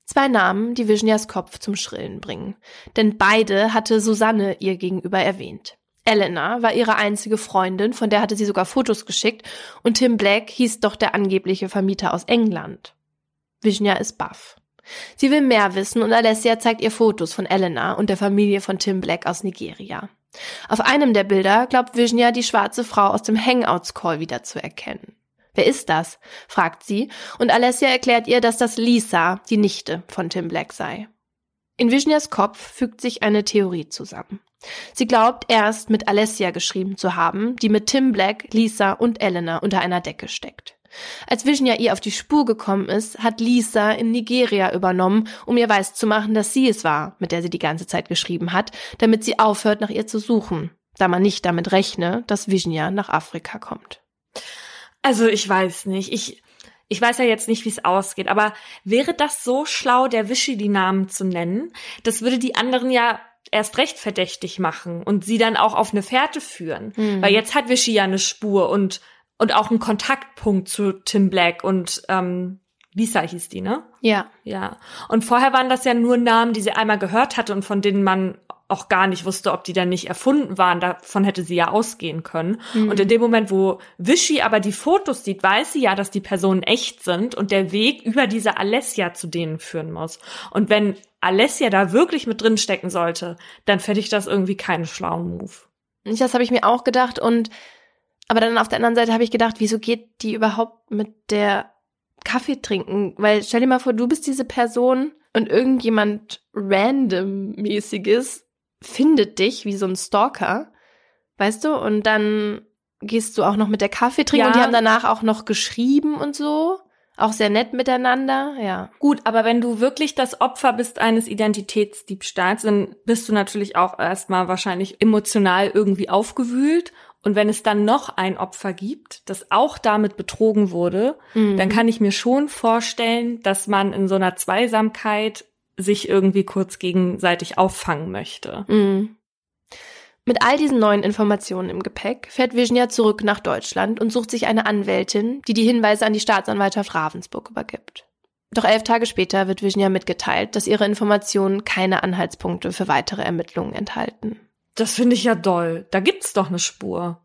Speaker 2: Zwei Namen, die Virginias Kopf zum Schrillen bringen, denn beide hatte Susanne ihr gegenüber erwähnt. Elena war ihre einzige Freundin, von der hatte sie sogar Fotos geschickt, und Tim Black hieß doch der angebliche Vermieter aus England. Virginia ist baff. Sie will mehr wissen und Alessia zeigt ihr Fotos von Elena und der Familie von Tim Black aus Nigeria. Auf einem der Bilder glaubt Virginia die schwarze Frau aus dem Hangouts-Call wiederzuerkennen. Wer ist das? fragt sie und Alessia erklärt ihr, dass das Lisa, die Nichte von Tim Black sei. In Vishnias Kopf fügt sich eine Theorie zusammen. Sie glaubt erst mit Alessia geschrieben zu haben, die mit Tim Black, Lisa und Elena unter einer Decke steckt. Als Vishnia ihr auf die Spur gekommen ist, hat Lisa in Nigeria übernommen, um ihr weiszumachen, dass sie es war, mit der sie die ganze Zeit geschrieben hat, damit sie aufhört, nach ihr zu suchen, da man nicht damit rechne, dass Vishnia nach Afrika kommt.
Speaker 1: Also ich weiß nicht. Ich, ich weiß ja jetzt nicht, wie es ausgeht, aber wäre das so schlau, der Wischi die Namen zu nennen? Das würde die anderen ja erst recht verdächtig machen und sie dann auch auf eine Fährte führen. Mhm. Weil jetzt hat Wischi ja eine Spur und, und auch einen Kontaktpunkt zu Tim Black und ähm, Lisa hieß die, ne?
Speaker 2: Ja.
Speaker 1: Ja. Und vorher waren das ja nur Namen, die sie einmal gehört hatte und von denen man auch gar nicht wusste, ob die dann nicht erfunden waren. Davon hätte sie ja ausgehen können. Mhm. Und in dem Moment, wo Wischi aber die Fotos sieht, weiß sie ja, dass die Personen echt sind und der Weg über diese Alessia zu denen führen muss. Und wenn Alessia da wirklich mit drin stecken sollte, dann fände ich das irgendwie keinen schlauen Move.
Speaker 2: Das habe ich mir auch gedacht und aber dann auf der anderen Seite habe ich gedacht, wieso geht die überhaupt mit der Kaffee trinken? Weil stell dir mal vor, du bist diese Person und irgendjemand randommäßiges findet dich wie so ein Stalker, weißt du? Und dann gehst du auch noch mit der Kaffee trinken ja. und die haben danach auch noch geschrieben und so. Auch sehr nett miteinander, ja.
Speaker 1: Gut, aber wenn du wirklich das Opfer bist eines Identitätsdiebstahls, dann bist du natürlich auch erstmal wahrscheinlich emotional irgendwie aufgewühlt. Und wenn es dann noch ein Opfer gibt, das auch damit betrogen wurde, mhm. dann kann ich mir schon vorstellen, dass man in so einer Zweisamkeit sich irgendwie kurz gegenseitig auffangen möchte.
Speaker 2: Mhm. Mit all diesen neuen Informationen im Gepäck fährt Virginia zurück nach Deutschland und sucht sich eine Anwältin, die die Hinweise an die Staatsanwaltschaft Ravensburg übergibt. Doch elf Tage später wird Virginia mitgeteilt, dass ihre Informationen keine Anhaltspunkte für weitere Ermittlungen enthalten.
Speaker 1: Das finde ich ja doll. Da gibt's doch eine Spur.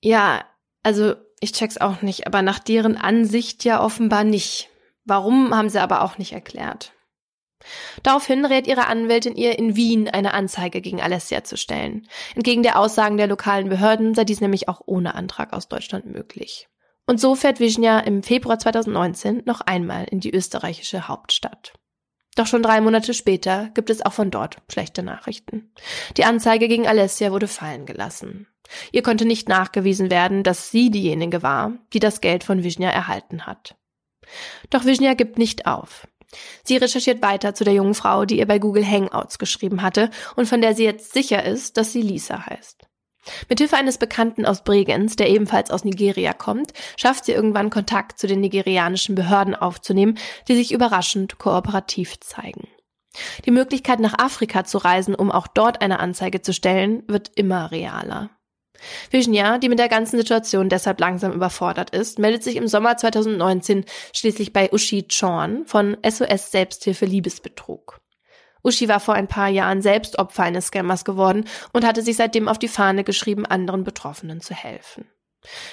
Speaker 2: Ja, also ich check's auch nicht, aber nach deren Ansicht ja offenbar nicht. Warum haben sie aber auch nicht erklärt. Daraufhin rät ihre Anwältin ihr, in Wien eine Anzeige gegen Alessia zu stellen. Entgegen der Aussagen der lokalen Behörden sei dies nämlich auch ohne Antrag aus Deutschland möglich. Und so fährt Wisnia im Februar 2019 noch einmal in die österreichische Hauptstadt. Doch schon drei Monate später gibt es auch von dort schlechte Nachrichten. Die Anzeige gegen Alessia wurde fallen gelassen. Ihr konnte nicht nachgewiesen werden, dass sie diejenige war, die das Geld von Wisnia erhalten hat. Doch Wisnia gibt nicht auf. Sie recherchiert weiter zu der jungen Frau, die ihr bei Google Hangouts geschrieben hatte und von der sie jetzt sicher ist, dass sie Lisa heißt. Mithilfe eines Bekannten aus Bregenz, der ebenfalls aus Nigeria kommt, schafft sie irgendwann Kontakt zu den nigerianischen Behörden aufzunehmen, die sich überraschend kooperativ zeigen. Die Möglichkeit, nach Afrika zu reisen, um auch dort eine Anzeige zu stellen, wird immer realer. Virginia, die mit der ganzen Situation deshalb langsam überfordert ist, meldet sich im Sommer 2019 schließlich bei Uschi Chorn von SOS Selbsthilfe Liebesbetrug. Uschi war vor ein paar Jahren selbst Opfer eines Scammers geworden und hatte sich seitdem auf die Fahne geschrieben, anderen Betroffenen zu helfen.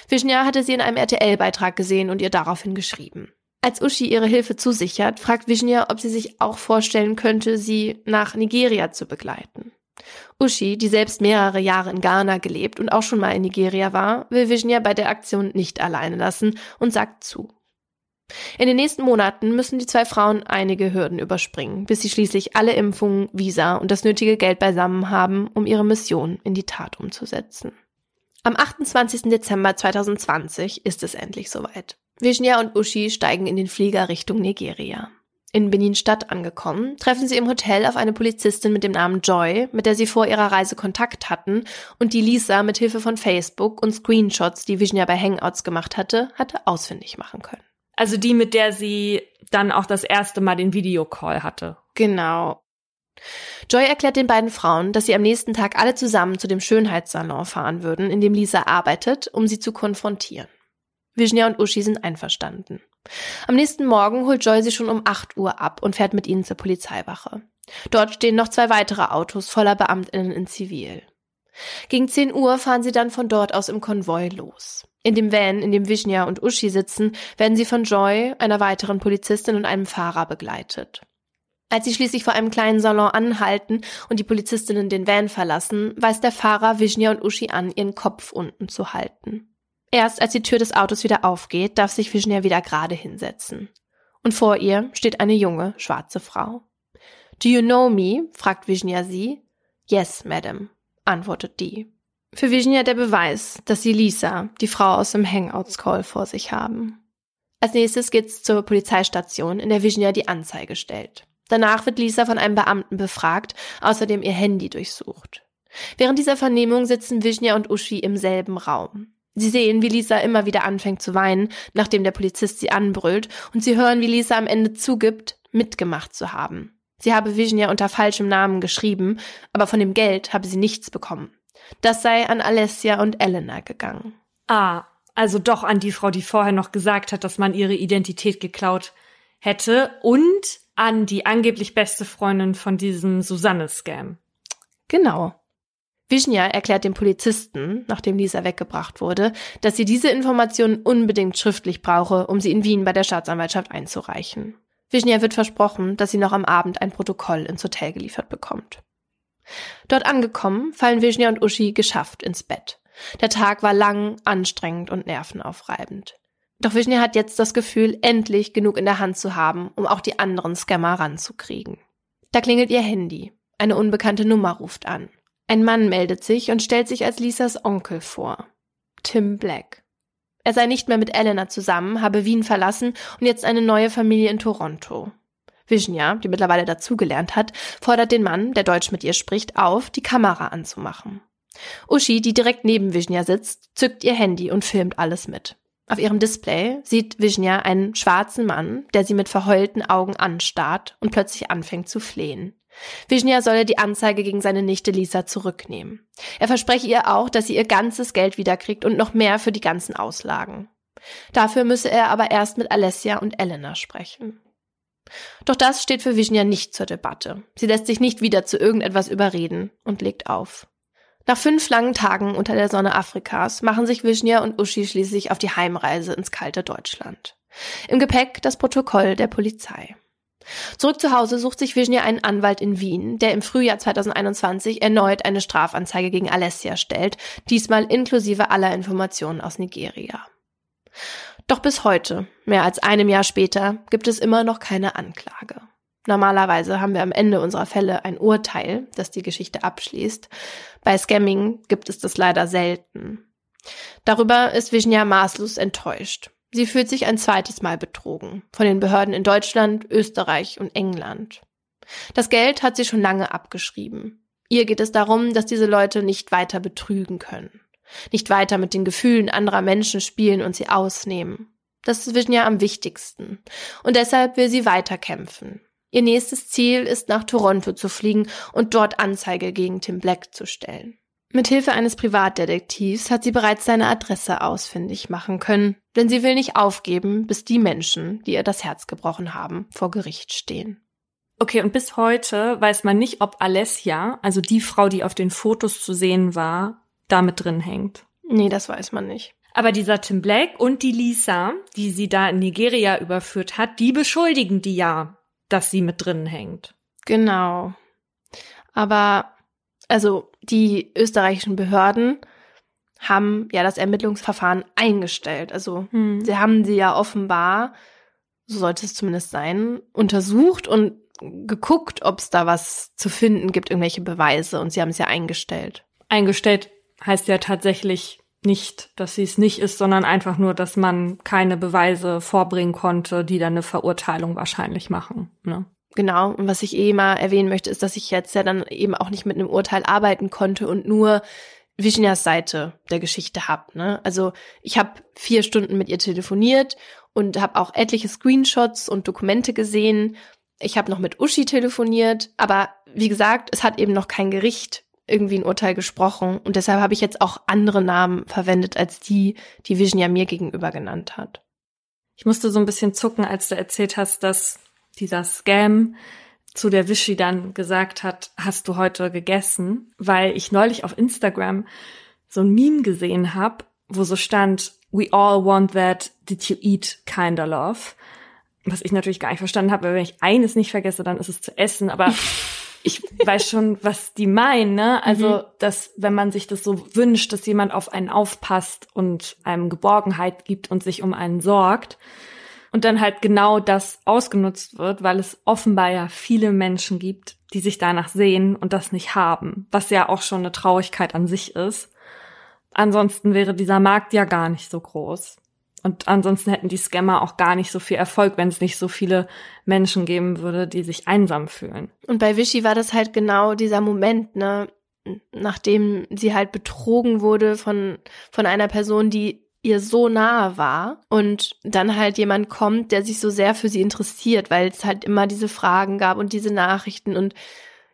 Speaker 2: Virginia hatte sie in einem RTL-Beitrag gesehen und ihr daraufhin geschrieben. Als Uschi ihre Hilfe zusichert, fragt Virginia, ob sie sich auch vorstellen könnte, sie nach Nigeria zu begleiten. Uschi, die selbst mehrere Jahre in Ghana gelebt und auch schon mal in Nigeria war, will Virginia bei der Aktion nicht alleine lassen und sagt zu. In den nächsten Monaten müssen die zwei Frauen einige Hürden überspringen, bis sie schließlich alle Impfungen, Visa und das nötige Geld beisammen haben, um ihre Mission in die Tat umzusetzen. Am 28. Dezember 2020 ist es endlich soweit. Virginia und Uschi steigen in den Flieger Richtung Nigeria. In Benin-Stadt angekommen, treffen sie im Hotel auf eine Polizistin mit dem Namen Joy, mit der sie vor ihrer Reise Kontakt hatten und die Lisa mit Hilfe von Facebook und Screenshots, die Vision ja bei Hangouts gemacht hatte, hatte ausfindig machen können.
Speaker 1: Also die, mit der sie dann auch das erste Mal den Videocall hatte.
Speaker 2: Genau. Joy erklärt den beiden Frauen, dass sie am nächsten Tag alle zusammen zu dem Schönheitssalon fahren würden, in dem Lisa arbeitet, um sie zu konfrontieren. Virginia und Uschi sind einverstanden. Am nächsten Morgen holt Joy sie schon um 8 Uhr ab und fährt mit ihnen zur Polizeiwache. Dort stehen noch zwei weitere Autos voller Beamtinnen in Zivil. Gegen 10 Uhr fahren sie dann von dort aus im Konvoi los. In dem Van, in dem Vishnia und Uschi sitzen, werden sie von Joy, einer weiteren Polizistin und einem Fahrer begleitet. Als sie schließlich vor einem kleinen Salon anhalten und die Polizistinnen den Van verlassen, weist der Fahrer Vishnia und Uschi an, ihren Kopf unten zu halten. Erst als die Tür des Autos wieder aufgeht, darf sich Virginia wieder gerade hinsetzen. Und vor ihr steht eine junge, schwarze Frau. Do you know me? fragt Virginia sie. Yes, madam, antwortet die. Für Virginia der Beweis, dass sie Lisa, die Frau aus dem Hangouts Call, vor sich haben. Als nächstes geht's zur Polizeistation, in der Virginia die Anzeige stellt. Danach wird Lisa von einem Beamten befragt, außerdem ihr Handy durchsucht. Während dieser Vernehmung sitzen Virginia und Uschi im selben Raum. Sie sehen, wie Lisa immer wieder anfängt zu weinen, nachdem der Polizist sie anbrüllt, und sie hören, wie Lisa am Ende zugibt, mitgemacht zu haben. Sie habe Virginia unter falschem Namen geschrieben, aber von dem Geld habe sie nichts bekommen. Das sei an Alessia und Elena gegangen.
Speaker 1: Ah, also doch an die Frau, die vorher noch gesagt hat, dass man ihre Identität geklaut hätte und an die angeblich beste Freundin von diesem Susanne-Scam.
Speaker 2: Genau. Virginia erklärt dem Polizisten, nachdem Lisa weggebracht wurde, dass sie diese Informationen unbedingt schriftlich brauche, um sie in Wien bei der Staatsanwaltschaft einzureichen. Virginia wird versprochen, dass sie noch am Abend ein Protokoll ins Hotel geliefert bekommt. Dort angekommen, fallen Virginia und Uschi geschafft ins Bett. Der Tag war lang, anstrengend und nervenaufreibend. Doch Virginia hat jetzt das Gefühl, endlich genug in der Hand zu haben, um auch die anderen Scammer ranzukriegen. Da klingelt ihr Handy. Eine unbekannte Nummer ruft an. Ein Mann meldet sich und stellt sich als Lisas Onkel vor. Tim Black. Er sei nicht mehr mit Elena zusammen, habe Wien verlassen und jetzt eine neue Familie in Toronto. Virginia, die mittlerweile dazugelernt hat, fordert den Mann, der Deutsch mit ihr spricht, auf, die Kamera anzumachen. Uschi, die direkt neben Virginia sitzt, zückt ihr Handy und filmt alles mit. Auf ihrem Display sieht Virginia einen schwarzen Mann, der sie mit verheulten Augen anstarrt und plötzlich anfängt zu flehen. Virginia solle die Anzeige gegen seine Nichte Lisa zurücknehmen. Er verspreche ihr auch, dass sie ihr ganzes Geld wiederkriegt und noch mehr für die ganzen Auslagen. Dafür müsse er aber erst mit Alessia und Elena sprechen. Doch das steht für Virginia nicht zur Debatte. Sie lässt sich nicht wieder zu irgendetwas überreden und legt auf. Nach fünf langen Tagen unter der Sonne Afrikas machen sich Virginia und Uschi schließlich auf die Heimreise ins kalte Deutschland. Im Gepäck das Protokoll der Polizei. Zurück zu Hause sucht sich Virginia einen Anwalt in Wien, der im Frühjahr 2021 erneut eine Strafanzeige gegen Alessia stellt, diesmal inklusive aller Informationen aus Nigeria. Doch bis heute, mehr als einem Jahr später, gibt es immer noch keine Anklage. Normalerweise haben wir am Ende unserer Fälle ein Urteil, das die Geschichte abschließt. Bei Scamming gibt es das leider selten. Darüber ist Virginia maßlos enttäuscht. Sie fühlt sich ein zweites Mal betrogen. Von den Behörden in Deutschland, Österreich und England. Das Geld hat sie schon lange abgeschrieben. Ihr geht es darum, dass diese Leute nicht weiter betrügen können. Nicht weiter mit den Gefühlen anderer Menschen spielen und sie ausnehmen. Das ist Virginia am wichtigsten. Und deshalb will sie weiterkämpfen. Ihr nächstes Ziel ist nach Toronto zu fliegen und dort Anzeige gegen Tim Black zu stellen. Mit Hilfe eines Privatdetektivs hat sie bereits seine Adresse ausfindig machen können, denn sie will nicht aufgeben, bis die Menschen, die ihr das Herz gebrochen haben, vor Gericht stehen.
Speaker 1: Okay, und bis heute weiß man nicht, ob Alessia, also die Frau, die auf den Fotos zu sehen war, damit drin hängt.
Speaker 2: Nee, das weiß man nicht.
Speaker 1: Aber dieser Tim Black und die Lisa, die sie da in Nigeria überführt hat, die beschuldigen die ja, dass sie mit drin hängt.
Speaker 2: Genau. Aber, also, die österreichischen Behörden haben ja das Ermittlungsverfahren eingestellt. Also, hm. sie haben sie ja offenbar, so sollte es zumindest sein, untersucht und geguckt, ob es da was zu finden gibt, irgendwelche Beweise. Und sie haben es ja eingestellt.
Speaker 1: Eingestellt heißt ja tatsächlich nicht, dass sie es nicht ist, sondern einfach nur, dass man keine Beweise vorbringen konnte, die dann eine Verurteilung wahrscheinlich machen. Ne?
Speaker 2: Genau, und was ich eh mal erwähnen möchte, ist, dass ich jetzt ja dann eben auch nicht mit einem Urteil arbeiten konnte und nur Virginias Seite der Geschichte habe. Ne? Also ich habe vier Stunden mit ihr telefoniert und habe auch etliche Screenshots und Dokumente gesehen. Ich habe noch mit Uschi telefoniert, aber wie gesagt, es hat eben noch kein Gericht irgendwie ein Urteil gesprochen und deshalb habe ich jetzt auch andere Namen verwendet als die, die Vision ja mir gegenüber genannt hat.
Speaker 1: Ich musste so ein bisschen zucken, als du erzählt hast, dass dieser Scam zu der Vichy dann gesagt hat, hast du heute gegessen? Weil ich neulich auf Instagram so ein Meme gesehen habe, wo so stand, we all want that, did you eat kinda love? Was ich natürlich gar nicht verstanden habe, weil wenn ich eines nicht vergesse, dann ist es zu essen, aber ich weiß schon, was die meinen, ne? Also, mhm. dass, wenn man sich das so wünscht, dass jemand auf einen aufpasst und einem Geborgenheit gibt und sich um einen sorgt. Und dann halt genau das ausgenutzt wird, weil es offenbar ja viele Menschen gibt, die sich danach sehen und das nicht haben, was ja auch schon eine Traurigkeit an sich ist. Ansonsten wäre dieser Markt ja gar nicht so groß. Und ansonsten hätten die Scammer auch gar nicht so viel Erfolg, wenn es nicht so viele Menschen geben würde, die sich einsam fühlen.
Speaker 2: Und bei Vichy war das halt genau dieser Moment, ne, nachdem sie halt betrogen wurde von, von einer Person, die ihr so nahe war und dann halt jemand kommt, der sich so sehr für sie interessiert, weil es halt immer diese Fragen gab und diese Nachrichten und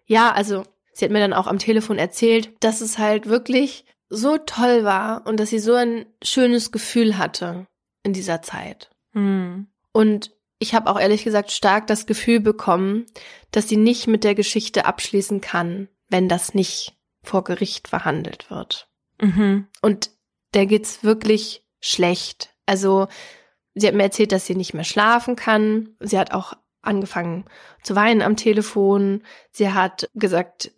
Speaker 2: ja, also sie hat mir dann auch am Telefon erzählt, dass es halt wirklich so toll war und dass sie so ein schönes Gefühl hatte in dieser Zeit.
Speaker 1: Hm.
Speaker 2: Und ich habe auch ehrlich gesagt stark das Gefühl bekommen, dass sie nicht mit der Geschichte abschließen kann, wenn das nicht vor Gericht verhandelt wird.
Speaker 1: Mhm.
Speaker 2: Und der geht's wirklich schlecht. Also sie hat mir erzählt, dass sie nicht mehr schlafen kann. Sie hat auch angefangen zu weinen am Telefon. Sie hat gesagt,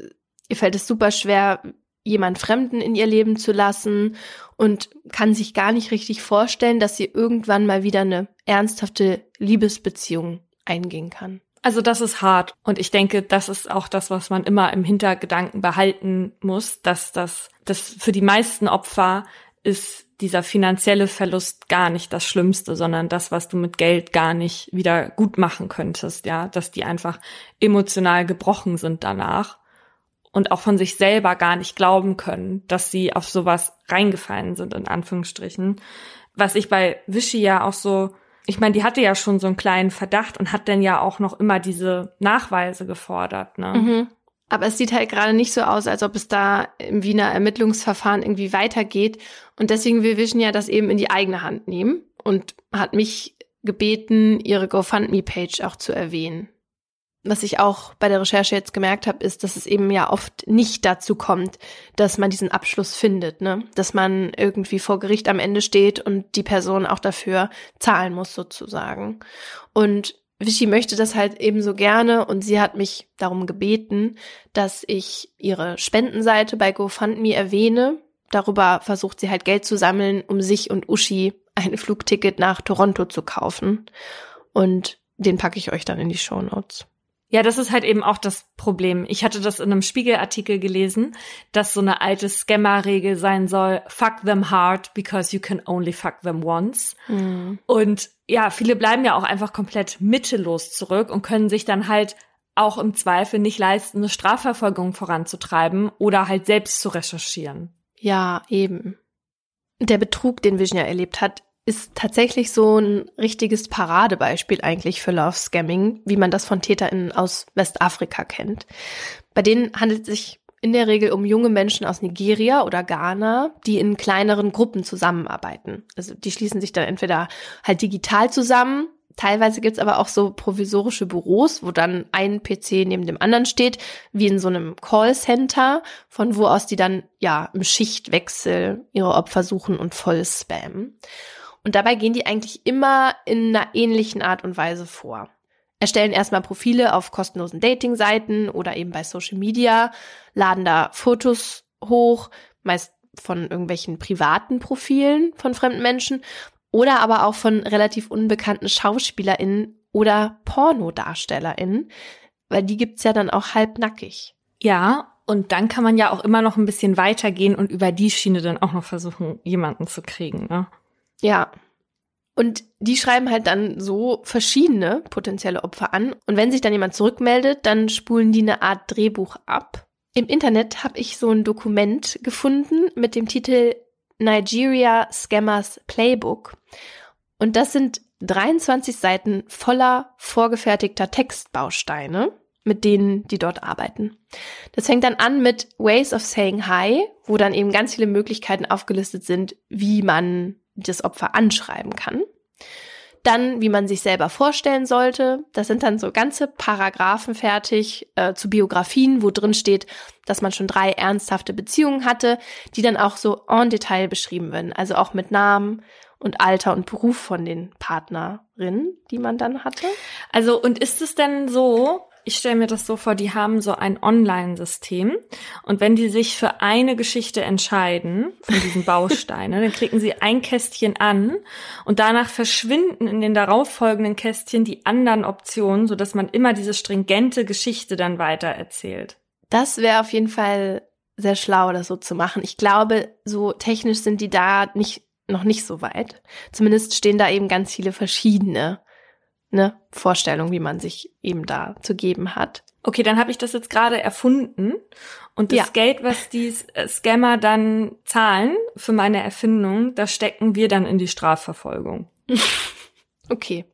Speaker 2: ihr fällt es super schwer, jemand Fremden in ihr Leben zu lassen und kann sich gar nicht richtig vorstellen, dass sie irgendwann mal wieder eine ernsthafte Liebesbeziehung eingehen kann.
Speaker 1: Also das ist hart und ich denke, das ist auch das, was man immer im Hintergedanken behalten muss, dass das, das für die meisten Opfer ist dieser finanzielle Verlust gar nicht das Schlimmste, sondern das, was du mit Geld gar nicht wieder gut machen könntest, ja, dass die einfach emotional gebrochen sind danach und auch von sich selber gar nicht glauben können, dass sie auf sowas reingefallen sind, in Anführungsstrichen. Was ich bei Vichy ja auch so, ich meine, die hatte ja schon so einen kleinen Verdacht und hat dann ja auch noch immer diese Nachweise gefordert, ne?
Speaker 2: Mhm. Aber es sieht halt gerade nicht so aus, als ob es da im Wiener Ermittlungsverfahren irgendwie weitergeht. Und deswegen will Vision ja das eben in die eigene Hand nehmen und hat mich gebeten, ihre GoFundMe-Page auch zu erwähnen. Was ich auch bei der Recherche jetzt gemerkt habe, ist, dass es eben ja oft nicht dazu kommt, dass man diesen Abschluss findet, ne? Dass man irgendwie vor Gericht am Ende steht und die Person auch dafür zahlen muss, sozusagen. Und Vichy möchte das halt ebenso gerne und sie hat mich darum gebeten, dass ich ihre Spendenseite bei GoFundMe erwähne. Darüber versucht sie halt Geld zu sammeln, um sich und Uschi ein Flugticket nach Toronto zu kaufen. Und den packe ich euch dann in die Show Notes.
Speaker 1: Ja, das ist halt eben auch das Problem. Ich hatte das in einem Spiegelartikel gelesen, dass so eine alte Scammer-Regel sein soll, fuck them hard because you can only fuck them once.
Speaker 2: Mhm.
Speaker 1: Und ja, viele bleiben ja auch einfach komplett mittellos zurück und können sich dann halt auch im Zweifel nicht leisten, eine Strafverfolgung voranzutreiben oder halt selbst zu recherchieren.
Speaker 2: Ja, eben. Der Betrug, den Vision ja erlebt hat, ist tatsächlich so ein richtiges Paradebeispiel eigentlich für Love Scamming, wie man das von TäterInnen aus Westafrika kennt. Bei denen handelt es sich in der Regel um junge Menschen aus Nigeria oder Ghana, die in kleineren Gruppen zusammenarbeiten. Also die schließen sich dann entweder halt digital zusammen, teilweise gibt's aber auch so provisorische Büros, wo dann ein PC neben dem anderen steht, wie in so einem Callcenter, von wo aus die dann ja im Schichtwechsel ihre Opfer suchen und voll spammen. Und dabei gehen die eigentlich immer in einer ähnlichen Art und Weise vor. Erstellen erstmal Profile auf kostenlosen Dating-Seiten oder eben bei Social Media, laden da Fotos hoch, meist von irgendwelchen privaten Profilen von fremden Menschen oder aber auch von relativ unbekannten SchauspielerInnen oder PornodarstellerInnen, weil die gibt's ja dann auch halbnackig.
Speaker 1: Ja, und dann kann man ja auch immer noch ein bisschen weitergehen und über die Schiene dann auch noch versuchen, jemanden zu kriegen, ne?
Speaker 2: Ja. Und die schreiben halt dann so verschiedene potenzielle Opfer an. Und wenn sich dann jemand zurückmeldet, dann spulen die eine Art Drehbuch ab. Im Internet habe ich so ein Dokument gefunden mit dem Titel Nigeria Scammers Playbook. Und das sind 23 Seiten voller vorgefertigter Textbausteine, mit denen die dort arbeiten. Das fängt dann an mit Ways of Saying Hi, wo dann eben ganz viele Möglichkeiten aufgelistet sind, wie man das Opfer anschreiben kann. Dann, wie man sich selber vorstellen sollte. Das sind dann so ganze Paragraphen fertig äh, zu Biografien, wo drin steht, dass man schon drei ernsthafte Beziehungen hatte, die dann auch so en Detail beschrieben werden. Also auch mit Namen und Alter und Beruf von den Partnerinnen, die man dann hatte.
Speaker 1: Also, und ist es denn so, Ich stelle mir das so vor, die haben so ein Online-System und wenn die sich für eine Geschichte entscheiden, von diesen Bausteinen, dann klicken sie ein Kästchen an und danach verschwinden in den darauffolgenden Kästchen die anderen Optionen, sodass man immer diese stringente Geschichte dann weiter erzählt.
Speaker 2: Das wäre auf jeden Fall sehr schlau, das so zu machen. Ich glaube, so technisch sind die da nicht, noch nicht so weit. Zumindest stehen da eben ganz viele verschiedene ne, Vorstellungen, wie man sich eben da zu geben hat.
Speaker 1: Okay, dann habe ich das jetzt gerade erfunden und das ja. Geld, was die äh, Scammer dann zahlen für meine Erfindung, das stecken wir dann in die Strafverfolgung.
Speaker 2: okay.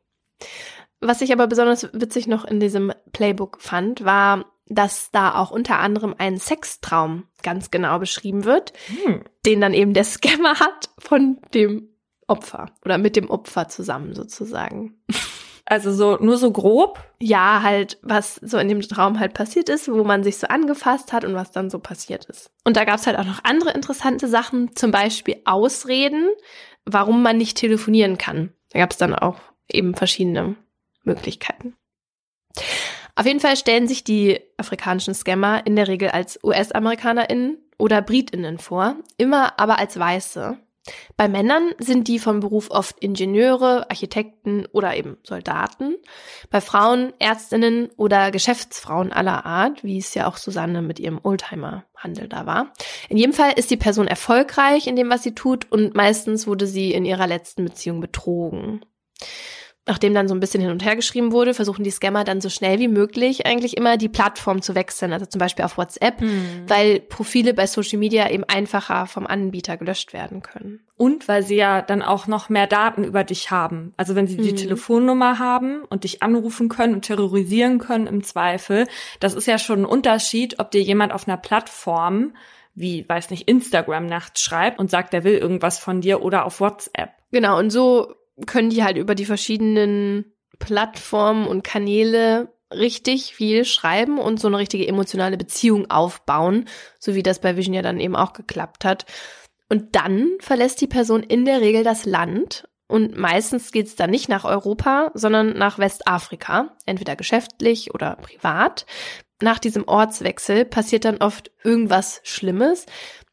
Speaker 2: Was ich aber besonders witzig noch in diesem Playbook fand, war, dass da auch unter anderem ein Sextraum ganz genau beschrieben wird, hm. den dann eben der Scammer hat von dem Opfer oder mit dem Opfer zusammen sozusagen.
Speaker 1: Also so nur so grob?
Speaker 2: Ja, halt, was so in dem Traum halt passiert ist, wo man sich so angefasst hat und was dann so passiert ist. Und da gab's halt auch noch andere interessante Sachen, zum Beispiel Ausreden, warum man nicht telefonieren kann. Da gab's dann auch eben verschiedene Möglichkeiten. Auf jeden Fall stellen sich die afrikanischen Scammer in der Regel als US-AmerikanerInnen oder BritInnen vor, immer aber als Weiße. Bei Männern sind die vom Beruf oft Ingenieure, Architekten oder eben Soldaten. Bei Frauen Ärztinnen oder Geschäftsfrauen aller Art, wie es ja auch Susanne mit ihrem Oldtimer-Handel da war. In jedem Fall ist die Person erfolgreich in dem, was sie tut und meistens wurde sie in ihrer letzten Beziehung betrogen nachdem dann so ein bisschen hin und her geschrieben wurde, versuchen die Scammer dann so schnell wie möglich eigentlich immer die Plattform zu wechseln, also zum Beispiel auf WhatsApp, mhm. weil Profile bei Social Media eben einfacher vom Anbieter gelöscht werden können.
Speaker 1: Und weil sie ja dann auch noch mehr Daten über dich haben. Also wenn sie die mhm. Telefonnummer haben und dich anrufen können und terrorisieren können im Zweifel, das ist ja schon ein Unterschied, ob dir jemand auf einer Plattform wie, weiß nicht, Instagram nachts schreibt und sagt, er will irgendwas von dir oder auf WhatsApp.
Speaker 2: Genau, und so können die halt über die verschiedenen Plattformen und Kanäle richtig viel schreiben und so eine richtige emotionale Beziehung aufbauen, so wie das bei Vision ja dann eben auch geklappt hat. Und dann verlässt die Person in der Regel das Land und meistens geht's dann nicht nach Europa, sondern nach Westafrika, entweder geschäftlich oder privat. Nach diesem Ortswechsel passiert dann oft irgendwas Schlimmes,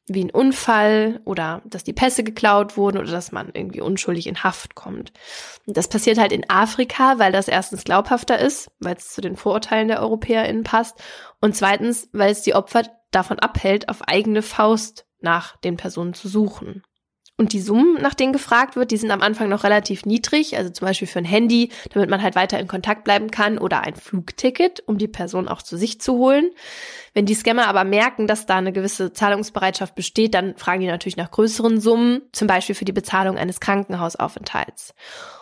Speaker 2: wie ein Unfall oder dass die Pässe geklaut wurden oder dass man irgendwie unschuldig in Haft kommt. Und das passiert halt in Afrika, weil das erstens glaubhafter ist, weil es zu den Vorurteilen der EuropäerInnen passt und zweitens, weil es die Opfer davon abhält, auf eigene Faust nach den Personen zu suchen. Und die Summen, nach denen gefragt wird, die sind am Anfang noch relativ niedrig, also zum Beispiel für ein Handy, damit man halt weiter in Kontakt bleiben kann oder ein Flugticket, um die Person auch zu sich zu holen. Wenn die Scammer aber merken, dass da eine gewisse Zahlungsbereitschaft besteht, dann fragen die natürlich nach größeren Summen, zum Beispiel für die Bezahlung eines Krankenhausaufenthalts.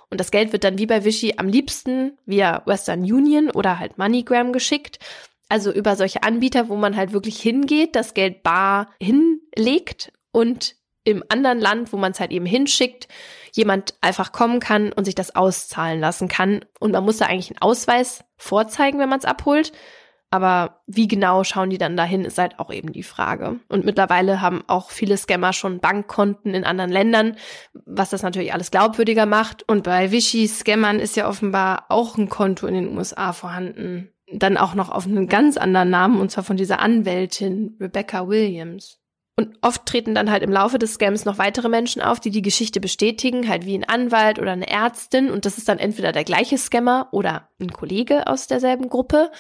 Speaker 2: Und das Geld wird dann wie bei Vichy am liebsten via Western Union oder halt MoneyGram geschickt. Also über solche Anbieter, wo man halt wirklich hingeht, das Geld bar hinlegt und im anderen Land, wo man es halt eben hinschickt, jemand einfach kommen kann und sich das auszahlen lassen kann. Und man muss da eigentlich einen Ausweis vorzeigen, wenn man es abholt. Aber wie genau schauen die dann dahin, ist halt auch eben die Frage. Und mittlerweile haben auch viele Scammer schon Bankkonten in anderen Ländern, was das natürlich alles glaubwürdiger macht. Und bei Vichy-Scammern ist ja offenbar auch ein Konto in den USA vorhanden. Dann auch noch auf einen ganz anderen Namen, und zwar von dieser Anwältin Rebecca Williams. Und oft treten dann halt im Laufe des Scams noch weitere Menschen auf, die die Geschichte bestätigen, halt wie ein Anwalt oder eine Ärztin. Und das ist dann entweder der gleiche Scammer oder ein Kollege aus derselben Gruppe.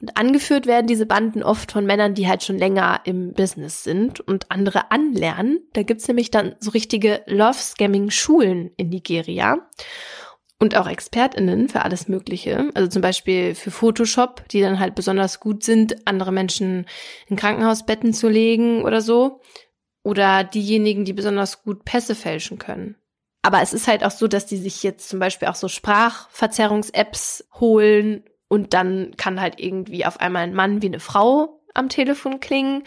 Speaker 2: Und angeführt werden diese Banden oft von Männern, die halt schon länger im Business sind und andere anlernen. Da gibt's nämlich dann so richtige Love-Scamming-Schulen in Nigeria und auch ExpertInnen für alles Mögliche. Also zum Beispiel für Photoshop, die dann halt besonders gut sind, andere Menschen in Krankenhausbetten zu legen oder so. Oder diejenigen, die besonders gut Pässe fälschen können. Aber es ist halt auch so, dass die sich jetzt zum Beispiel auch so Sprachverzerrungs-Apps holen und dann kann halt irgendwie auf einmal ein Mann wie eine Frau am Telefon klingen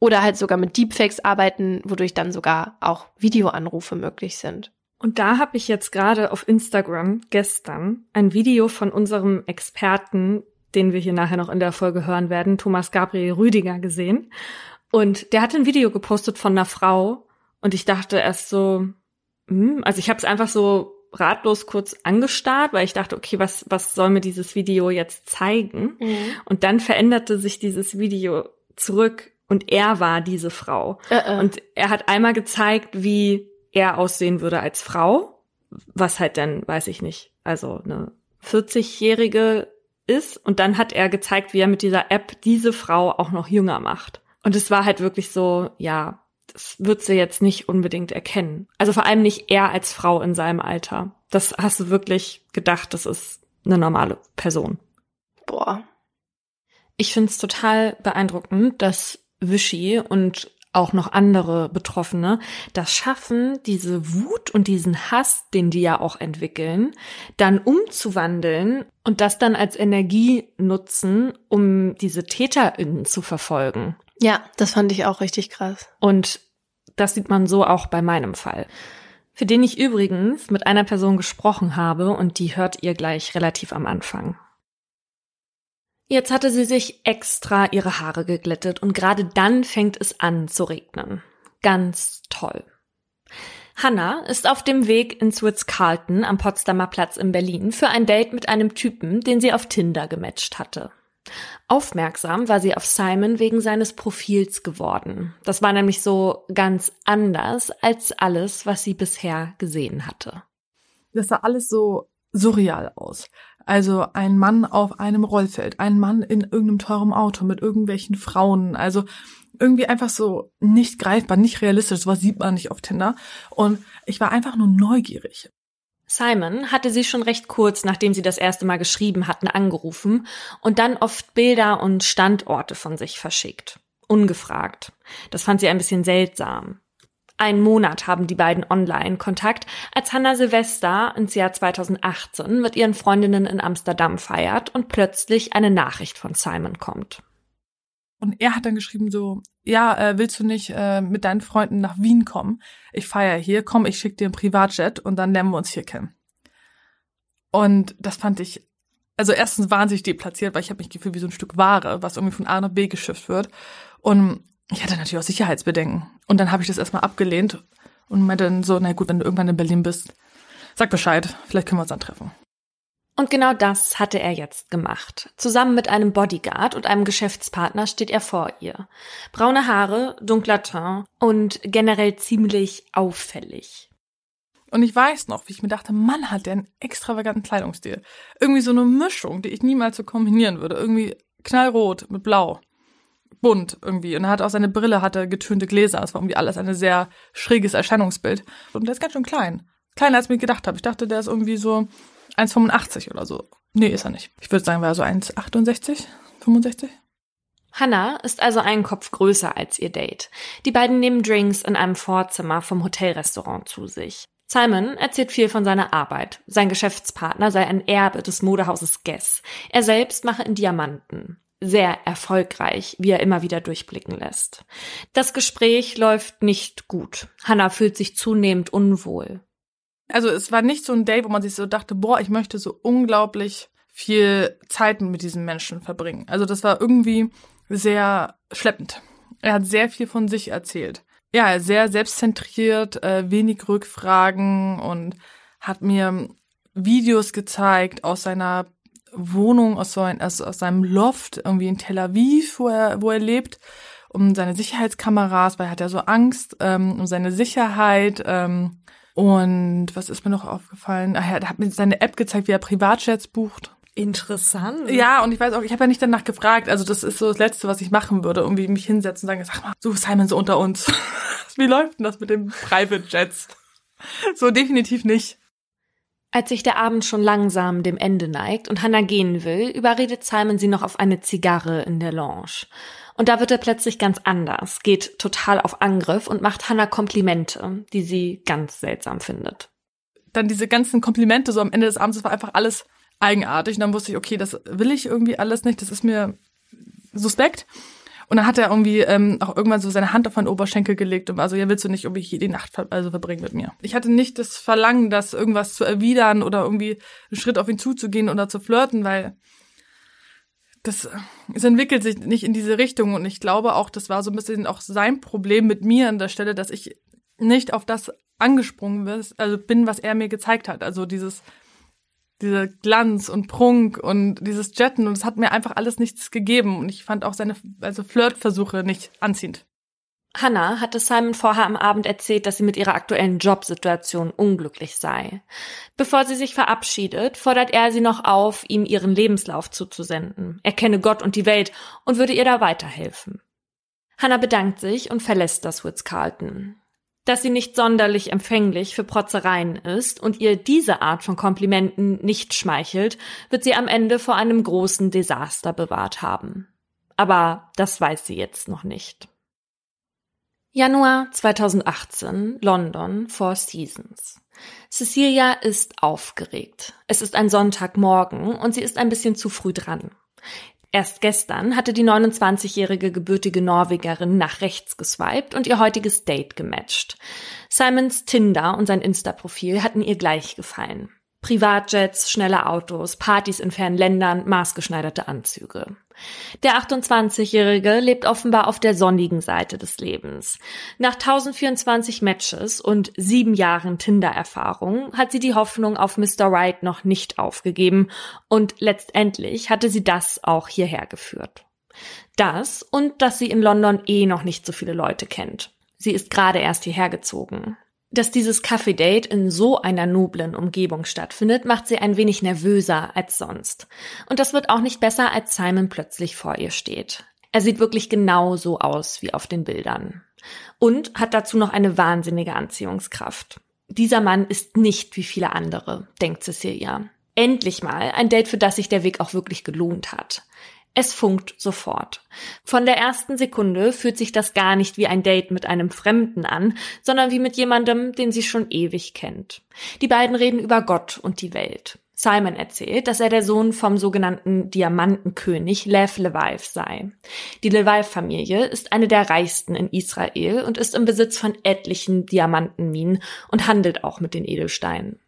Speaker 2: oder halt sogar mit Deepfakes arbeiten, wodurch dann sogar auch Videoanrufe möglich sind.
Speaker 1: Und da habe ich jetzt gerade auf Instagram gestern ein Video von unserem Experten, den wir hier nachher noch in der Folge hören werden, Thomas Gabriel Rüdiger gesehen. Und der hat ein Video gepostet von einer Frau und ich dachte erst so, hm, also ich habe es einfach so ratlos kurz angestarrt, weil ich dachte, okay, was, was soll mir dieses Video jetzt zeigen? Mhm. Und dann veränderte sich dieses Video zurück und er war diese Frau. Uh -uh. Und er hat einmal gezeigt, wie er aussehen würde als Frau, was halt dann, weiß ich nicht, also eine 40-jährige ist. Und dann hat er gezeigt, wie er mit dieser App diese Frau auch noch jünger macht. Und es war halt wirklich so, ja, das wird sie jetzt nicht unbedingt erkennen. Also vor allem nicht er als Frau in seinem Alter. Das hast du wirklich gedacht, das ist eine normale Person.
Speaker 2: Boah.
Speaker 1: Ich finde es total beeindruckend, dass Wischi und auch noch andere Betroffene das schaffen, diese Wut und diesen Hass, den die ja auch entwickeln, dann umzuwandeln und das dann als Energie nutzen, um diese TäterInnen zu verfolgen.
Speaker 2: Ja, das fand ich auch richtig krass.
Speaker 1: Und das sieht man so auch bei meinem Fall. Für den ich übrigens mit einer Person gesprochen habe und die hört ihr gleich relativ am Anfang. Jetzt hatte sie sich extra ihre Haare geglättet und gerade dann fängt es an zu regnen. Ganz toll. Hannah ist auf dem Weg ins Ritz-Carlton am Potsdamer Platz in Berlin für ein Date mit einem Typen, den sie auf Tinder gematcht hatte. Aufmerksam war sie auf Simon wegen seines Profils geworden. Das war nämlich so ganz anders als alles, was sie bisher gesehen hatte.
Speaker 3: Das sah alles so surreal aus. Also ein Mann auf einem Rollfeld, ein Mann in irgendeinem teuren Auto mit irgendwelchen Frauen. Also irgendwie einfach so nicht greifbar, nicht realistisch. Was sieht man nicht auf Tinder. Und ich war einfach nur neugierig.
Speaker 1: Simon hatte sie schon recht kurz, nachdem sie das erste Mal geschrieben hatten, angerufen und dann oft Bilder und Standorte von sich verschickt. Ungefragt. Das fand sie ein bisschen seltsam. Einen Monat haben die beiden online Kontakt, als Hannah Silvester ins Jahr 2018 mit ihren Freundinnen in Amsterdam feiert und plötzlich eine Nachricht von Simon kommt.
Speaker 3: Und er hat dann geschrieben so, ja, äh, willst du nicht äh, mit deinen Freunden nach Wien kommen? Ich feiere hier, komm, ich schick dir ein Privatjet und dann lernen wir uns hier kennen. Und das fand ich, also erstens wahnsinnig deplatziert, weil ich habe mich gefühlt wie so ein Stück Ware, was irgendwie von A nach B geschifft wird. Und ich hatte natürlich auch Sicherheitsbedenken. Und dann habe ich das erstmal abgelehnt und meinte dann so, na gut, wenn du irgendwann in Berlin bist, sag Bescheid, vielleicht können wir uns dann treffen.
Speaker 1: Und genau das hatte er jetzt gemacht. Zusammen mit einem Bodyguard und einem Geschäftspartner steht er vor ihr. Braune Haare, dunkler Teint und generell ziemlich auffällig.
Speaker 3: Und ich weiß noch, wie ich mir dachte, Mann, hat der einen extravaganten Kleidungsstil. Irgendwie so eine Mischung, die ich niemals so kombinieren würde. Irgendwie knallrot mit blau. Bunt irgendwie. Und er hat auch seine Brille, hatte getönte Gläser. Es war irgendwie alles ein sehr schräges Erscheinungsbild. Und der ist ganz schön klein. Kleiner als ich mir gedacht habe. Ich dachte, der ist irgendwie so 1,85 oder so. Nee, ist er nicht. Ich würde sagen, war er so 1,68, 65.
Speaker 1: Hannah ist also einen Kopf größer als ihr Date. Die beiden nehmen Drinks in einem Vorzimmer vom Hotelrestaurant zu sich. Simon erzählt viel von seiner Arbeit. Sein Geschäftspartner sei ein Erbe des Modehauses Guess. Er selbst mache in Diamanten. Sehr erfolgreich, wie er immer wieder durchblicken lässt. Das Gespräch läuft nicht gut. Hannah fühlt sich zunehmend unwohl.
Speaker 3: Also es war nicht so ein Day, wo man sich so dachte, boah, ich möchte so unglaublich viel Zeit mit diesem Menschen verbringen. Also das war irgendwie sehr schleppend. Er hat sehr viel von sich erzählt. Ja, sehr selbstzentriert, äh, wenig Rückfragen und hat mir Videos gezeigt aus seiner Wohnung, aus, so ein, aus, aus seinem Loft irgendwie in Tel Aviv, wo er, wo er lebt, um seine Sicherheitskameras, weil er hat ja so Angst ähm, um seine Sicherheit. Ähm, und was ist mir noch aufgefallen? Ach er hat mir seine App gezeigt, wie er Privatjets bucht.
Speaker 1: Interessant.
Speaker 3: Ja, und ich weiß auch, ich habe ja nicht danach gefragt. Also das ist so das Letzte, was ich machen würde, irgendwie mich hinsetzen und sagen, sag mal, so Simon, so unter uns. Wie läuft denn das mit den Private Jets? So definitiv nicht.
Speaker 1: Als sich der Abend schon langsam dem Ende neigt und Hannah gehen will, überredet Simon sie noch auf eine Zigarre in der Lounge. Und da wird er plötzlich ganz anders, geht total auf Angriff und macht Hannah Komplimente, die sie ganz seltsam findet.
Speaker 3: Dann diese ganzen Komplimente so am Ende des Abends, das war einfach alles eigenartig. Und dann wusste ich, okay, das will ich irgendwie alles nicht, das ist mir suspekt. Und dann hat er irgendwie ähm, auch irgendwann so seine Hand auf meinen Oberschenkel gelegt und war so, ja, willst du nicht irgendwie hier die Nacht ver also verbringen mit mir? Ich hatte nicht das Verlangen, das irgendwas zu erwidern oder irgendwie einen Schritt auf ihn zuzugehen oder zu flirten, weil das, es entwickelt sich nicht in diese Richtung und ich glaube auch, das war so ein bisschen auch sein Problem mit mir an der Stelle, dass ich nicht auf das angesprungen bist, also bin, was er mir gezeigt hat. Also dieses, dieser Glanz und Prunk und dieses Jetten und es hat mir einfach alles nichts gegeben und ich fand auch seine also Flirtversuche nicht anziehend.
Speaker 1: Hannah hatte Simon vorher am Abend erzählt, dass sie mit ihrer aktuellen Jobsituation unglücklich sei. Bevor sie sich verabschiedet, fordert er sie noch auf, ihm ihren Lebenslauf zuzusenden. Er kenne Gott und die Welt und würde ihr da weiterhelfen. Hannah bedankt sich und verlässt das Ritz-Carlton. Dass sie nicht sonderlich empfänglich für Protzereien ist und ihr diese Art von Komplimenten nicht schmeichelt, wird sie am Ende vor einem großen Desaster bewahrt haben. Aber das weiß sie jetzt noch nicht. Januar 2018, London, Four Seasons. Cecilia ist aufgeregt. Es ist ein Sonntagmorgen und sie ist ein bisschen zu früh dran. Erst gestern hatte die 29-jährige gebürtige Norwegerin nach rechts geswiped und ihr heutiges Date gematcht. Simons Tinder und sein Insta-Profil hatten ihr gleich gefallen. Privatjets, schnelle Autos, Partys in fernen Ländern, maßgeschneiderte Anzüge. Der 28-Jährige lebt offenbar auf der sonnigen Seite des Lebens. Nach 1024 Matches und sieben Jahren Tinder-Erfahrung hat sie die Hoffnung auf Mr. Right noch nicht aufgegeben und letztendlich hatte sie das auch hierher geführt. Das und dass sie in London eh noch nicht so viele Leute kennt. Sie ist gerade erst hierher gezogen. Dass dieses Kaffee-Date in so einer noblen Umgebung stattfindet, macht sie ein wenig nervöser als sonst. Und das wird auch nicht besser, als Simon plötzlich vor ihr steht. Er sieht wirklich genau so aus wie auf den Bildern. Und hat dazu noch eine wahnsinnige Anziehungskraft. Dieser Mann ist nicht wie viele andere, denkt Cecilia. Endlich mal ein Date, für das sich der Weg auch wirklich gelohnt hat. Es funkt sofort. Von der ersten Sekunde fühlt sich das gar nicht wie ein Date mit einem Fremden an, sondern wie mit jemandem, den sie schon ewig kennt. Die beiden reden über Gott und die Welt. Simon erzählt, dass er der Sohn vom sogenannten Diamantenkönig Lev Levive sei. Die Levive-Familie ist eine der reichsten in Israel und ist im Besitz von etlichen Diamantenminen und handelt auch mit den Edelsteinen.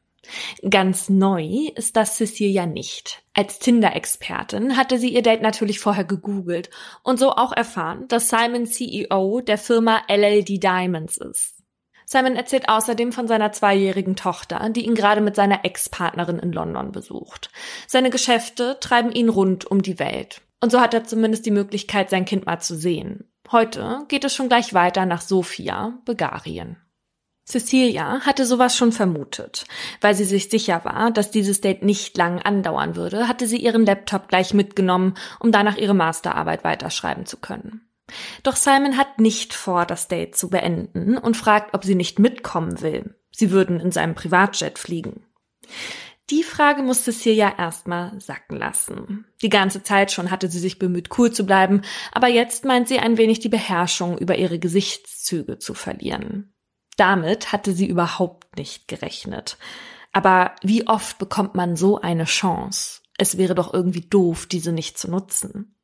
Speaker 1: Ganz neu ist das Cecilia nicht. Als Tinder-Expertin hatte sie ihr Date natürlich vorher gegoogelt und so auch erfahren, dass Simon CEO der Firma LLD Diamonds ist. Simon erzählt außerdem von seiner zweijährigen Tochter, die ihn gerade mit seiner Ex-Partnerin in London besucht. Seine Geschäfte treiben ihn rund um die Welt. Und so hat er zumindest die Möglichkeit, sein Kind mal zu sehen. Heute geht es schon gleich weiter nach Sofia, Bulgarien. Cecilia hatte sowas schon vermutet. Weil sie sich sicher war, dass dieses Date nicht lang andauern würde, hatte sie ihren Laptop gleich mitgenommen, um danach ihre Masterarbeit weiterschreiben zu können. Doch Simon hat nicht vor, das Date zu beenden und fragt, ob sie nicht mitkommen will. Sie würden in seinem Privatjet fliegen. Die Frage musste Cecilia erstmal sacken lassen. Die ganze Zeit schon hatte sie sich bemüht, cool zu bleiben, aber jetzt meint sie ein wenig die Beherrschung über ihre Gesichtszüge zu verlieren. Damit hatte sie überhaupt nicht gerechnet. Aber wie oft bekommt man so eine Chance? Es wäre doch irgendwie doof, diese nicht zu nutzen.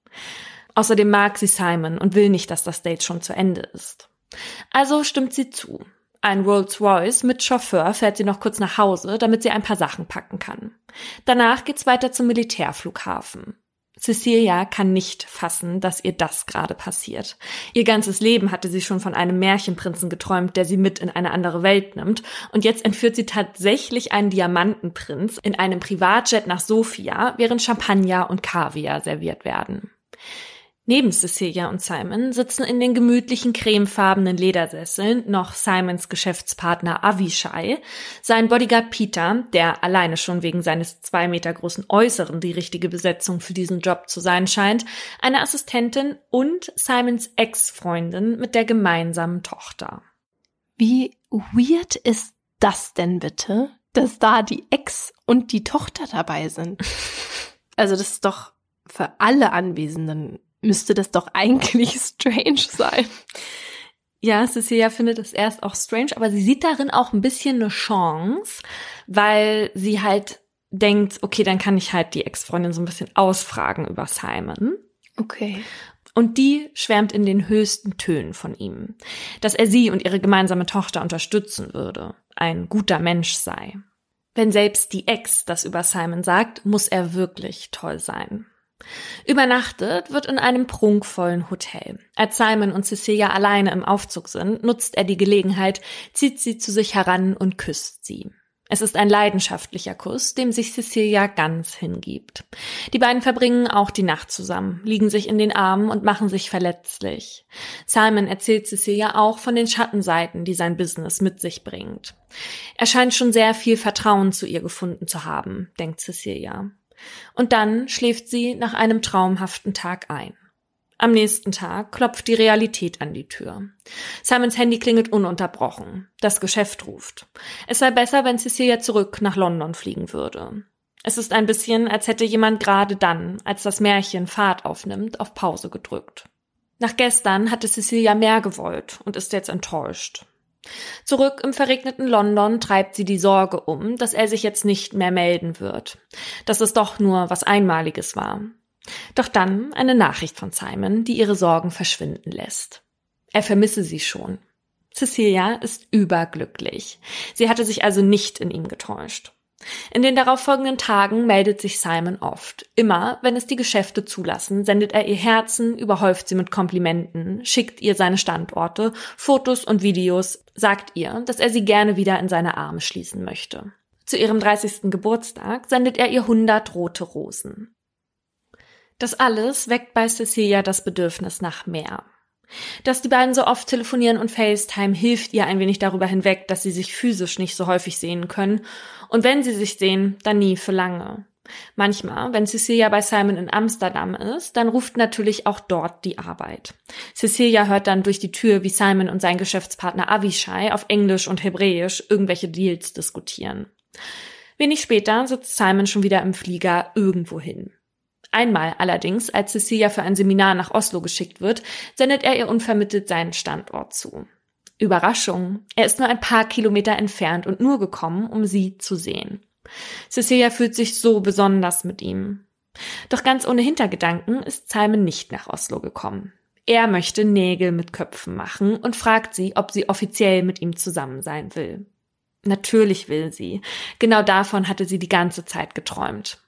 Speaker 1: Außerdem mag sie Simon und will nicht, dass das Date schon zu Ende ist. Also stimmt sie zu. Ein Rolls-Royce mit Chauffeur fährt sie noch kurz nach Hause, damit sie ein paar Sachen packen kann. Danach geht's weiter zum Militärflughafen. Cecilia kann nicht fassen, dass ihr das gerade passiert. Ihr ganzes Leben hatte sie schon von einem Märchenprinzen geträumt, der sie mit in eine andere Welt nimmt. Und jetzt entführt sie tatsächlich einen Diamantenprinz in einem Privatjet nach Sofia, während Champagner und Kaviar serviert werden. Neben Cecilia und Simon sitzen in den gemütlichen cremefarbenen Ledersesseln noch Simons Geschäftspartner Avishai, sein Bodyguard Peter, der alleine schon wegen seines zwei Meter großen Äußeren die richtige Besetzung für diesen Job zu sein scheint, eine Assistentin und Simons Ex-Freundin mit der gemeinsamen Tochter.
Speaker 2: Wie weird ist das denn bitte, dass da die Ex und die Tochter dabei sind? Also das ist doch für alle Anwesenden müsste das doch eigentlich strange sein.
Speaker 1: Ja, Cecilia findet es erst auch strange, aber sie sieht darin auch ein bisschen eine Chance, weil sie halt denkt, okay, dann kann ich halt die Ex-Freundin so ein bisschen ausfragen über Simon.
Speaker 2: Okay.
Speaker 1: Und die schwärmt in den höchsten Tönen von ihm, dass er sie und ihre gemeinsame Tochter unterstützen würde, ein guter Mensch sei. Wenn selbst die Ex das über Simon sagt, muss er wirklich toll sein. Übernachtet wird in einem prunkvollen Hotel. Als Simon und Cecilia alleine im Aufzug sind, nutzt er die Gelegenheit, zieht sie zu sich heran und küsst sie. Es ist ein leidenschaftlicher Kuss, dem sich Cecilia ganz hingibt. Die beiden verbringen auch die Nacht zusammen, liegen sich in den Armen und machen sich verletzlich. Simon erzählt Cecilia auch von den Schattenseiten, die sein Business mit sich bringt. Er scheint schon sehr viel Vertrauen zu ihr gefunden zu haben, denkt Cecilia. Und dann schläft sie nach einem traumhaften Tag ein. Am nächsten Tag klopft die Realität an die Tür. Simons Handy klingelt ununterbrochen. Das Geschäft ruft. Es sei besser, wenn Cecilia zurück nach London fliegen würde. Es ist ein bisschen, als hätte jemand gerade dann, als das Märchen Fahrt aufnimmt, auf Pause gedrückt. Nach gestern hatte Cecilia mehr gewollt und ist jetzt enttäuscht. Zurück im verregneten London treibt sie die Sorge um, dass er sich jetzt nicht mehr melden wird, dass es doch nur was Einmaliges war. Doch dann eine Nachricht von Simon, die ihre Sorgen verschwinden lässt. Er vermisse sie schon. Cecilia ist überglücklich. Sie hatte sich also nicht in ihm getäuscht. In den darauffolgenden Tagen meldet sich Simon oft. Immer, wenn es die Geschäfte zulassen, sendet er ihr Herzen, überhäuft sie mit Komplimenten, schickt ihr seine Standorte, Fotos und Videos, sagt ihr, dass er sie gerne wieder in seine Arme schließen möchte. Zu ihrem 30. Geburtstag sendet er ihr 100 rote Rosen. Das alles weckt bei Cecilia das Bedürfnis nach mehr. Dass die beiden so oft telefonieren und FaceTime hilft ihr ein wenig darüber hinweg, dass sie sich physisch nicht so häufig sehen können. Und wenn sie sich sehen, dann nie für lange. Manchmal, wenn Cecilia bei Simon in Amsterdam ist, dann ruft natürlich auch dort die Arbeit. Cecilia hört dann durch die Tür, wie Simon und sein Geschäftspartner Avishai auf Englisch und Hebräisch irgendwelche Deals diskutieren. Wenig später sitzt Simon schon wieder im Flieger irgendwo hin. Einmal allerdings, als Cecilia für ein Seminar nach Oslo geschickt wird, sendet er ihr unvermittelt seinen Standort zu. Überraschung, er ist nur ein paar Kilometer entfernt und nur gekommen, um sie zu sehen. Cecilia fühlt sich so besonders mit ihm. Doch ganz ohne Hintergedanken ist Simon nicht nach Oslo gekommen. Er möchte Nägel mit Köpfen machen und fragt sie, ob sie offiziell mit ihm zusammen sein will. Natürlich will sie. Genau davon hatte sie die ganze Zeit geträumt.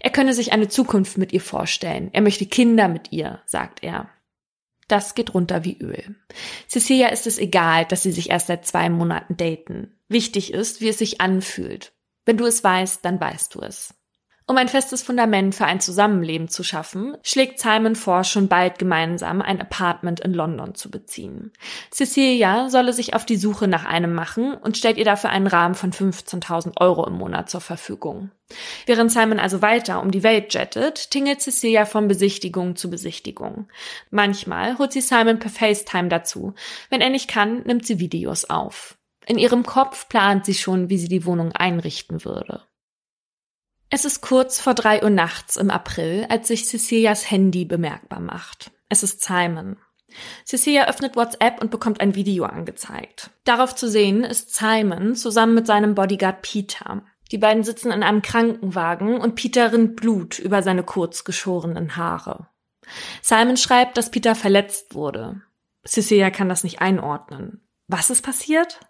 Speaker 1: Er könne sich eine Zukunft mit ihr vorstellen. Er möchte Kinder mit ihr, sagt er. Das geht runter wie Öl. Cecilia ist es egal, dass sie sich erst seit zwei Monaten daten. Wichtig ist, wie es sich anfühlt. Wenn du es weißt, dann weißt du es. Um ein festes Fundament für ein Zusammenleben zu schaffen, schlägt Simon vor, schon bald gemeinsam ein Apartment in London zu beziehen. Cecilia solle sich auf die Suche nach einem machen und stellt ihr dafür einen Rahmen von 15.000 Euro im Monat zur Verfügung. Während Simon also weiter um die Welt jettet, tingelt Cecilia von Besichtigung zu Besichtigung. Manchmal holt sie Simon per FaceTime dazu. Wenn er nicht kann, nimmt sie Videos auf. In ihrem Kopf plant sie schon, wie sie die Wohnung einrichten würde. Es ist kurz vor drei Uhr nachts im April, als sich Cecilias Handy bemerkbar macht. Es ist Simon. Cecilia öffnet WhatsApp und bekommt ein Video angezeigt. Darauf zu sehen ist Simon zusammen mit seinem Bodyguard Peter. Die beiden sitzen in einem Krankenwagen und Peter rinnt Blut über seine kurz geschorenen Haare. Simon schreibt, dass Peter verletzt wurde. Cecilia kann das nicht einordnen. Was ist passiert?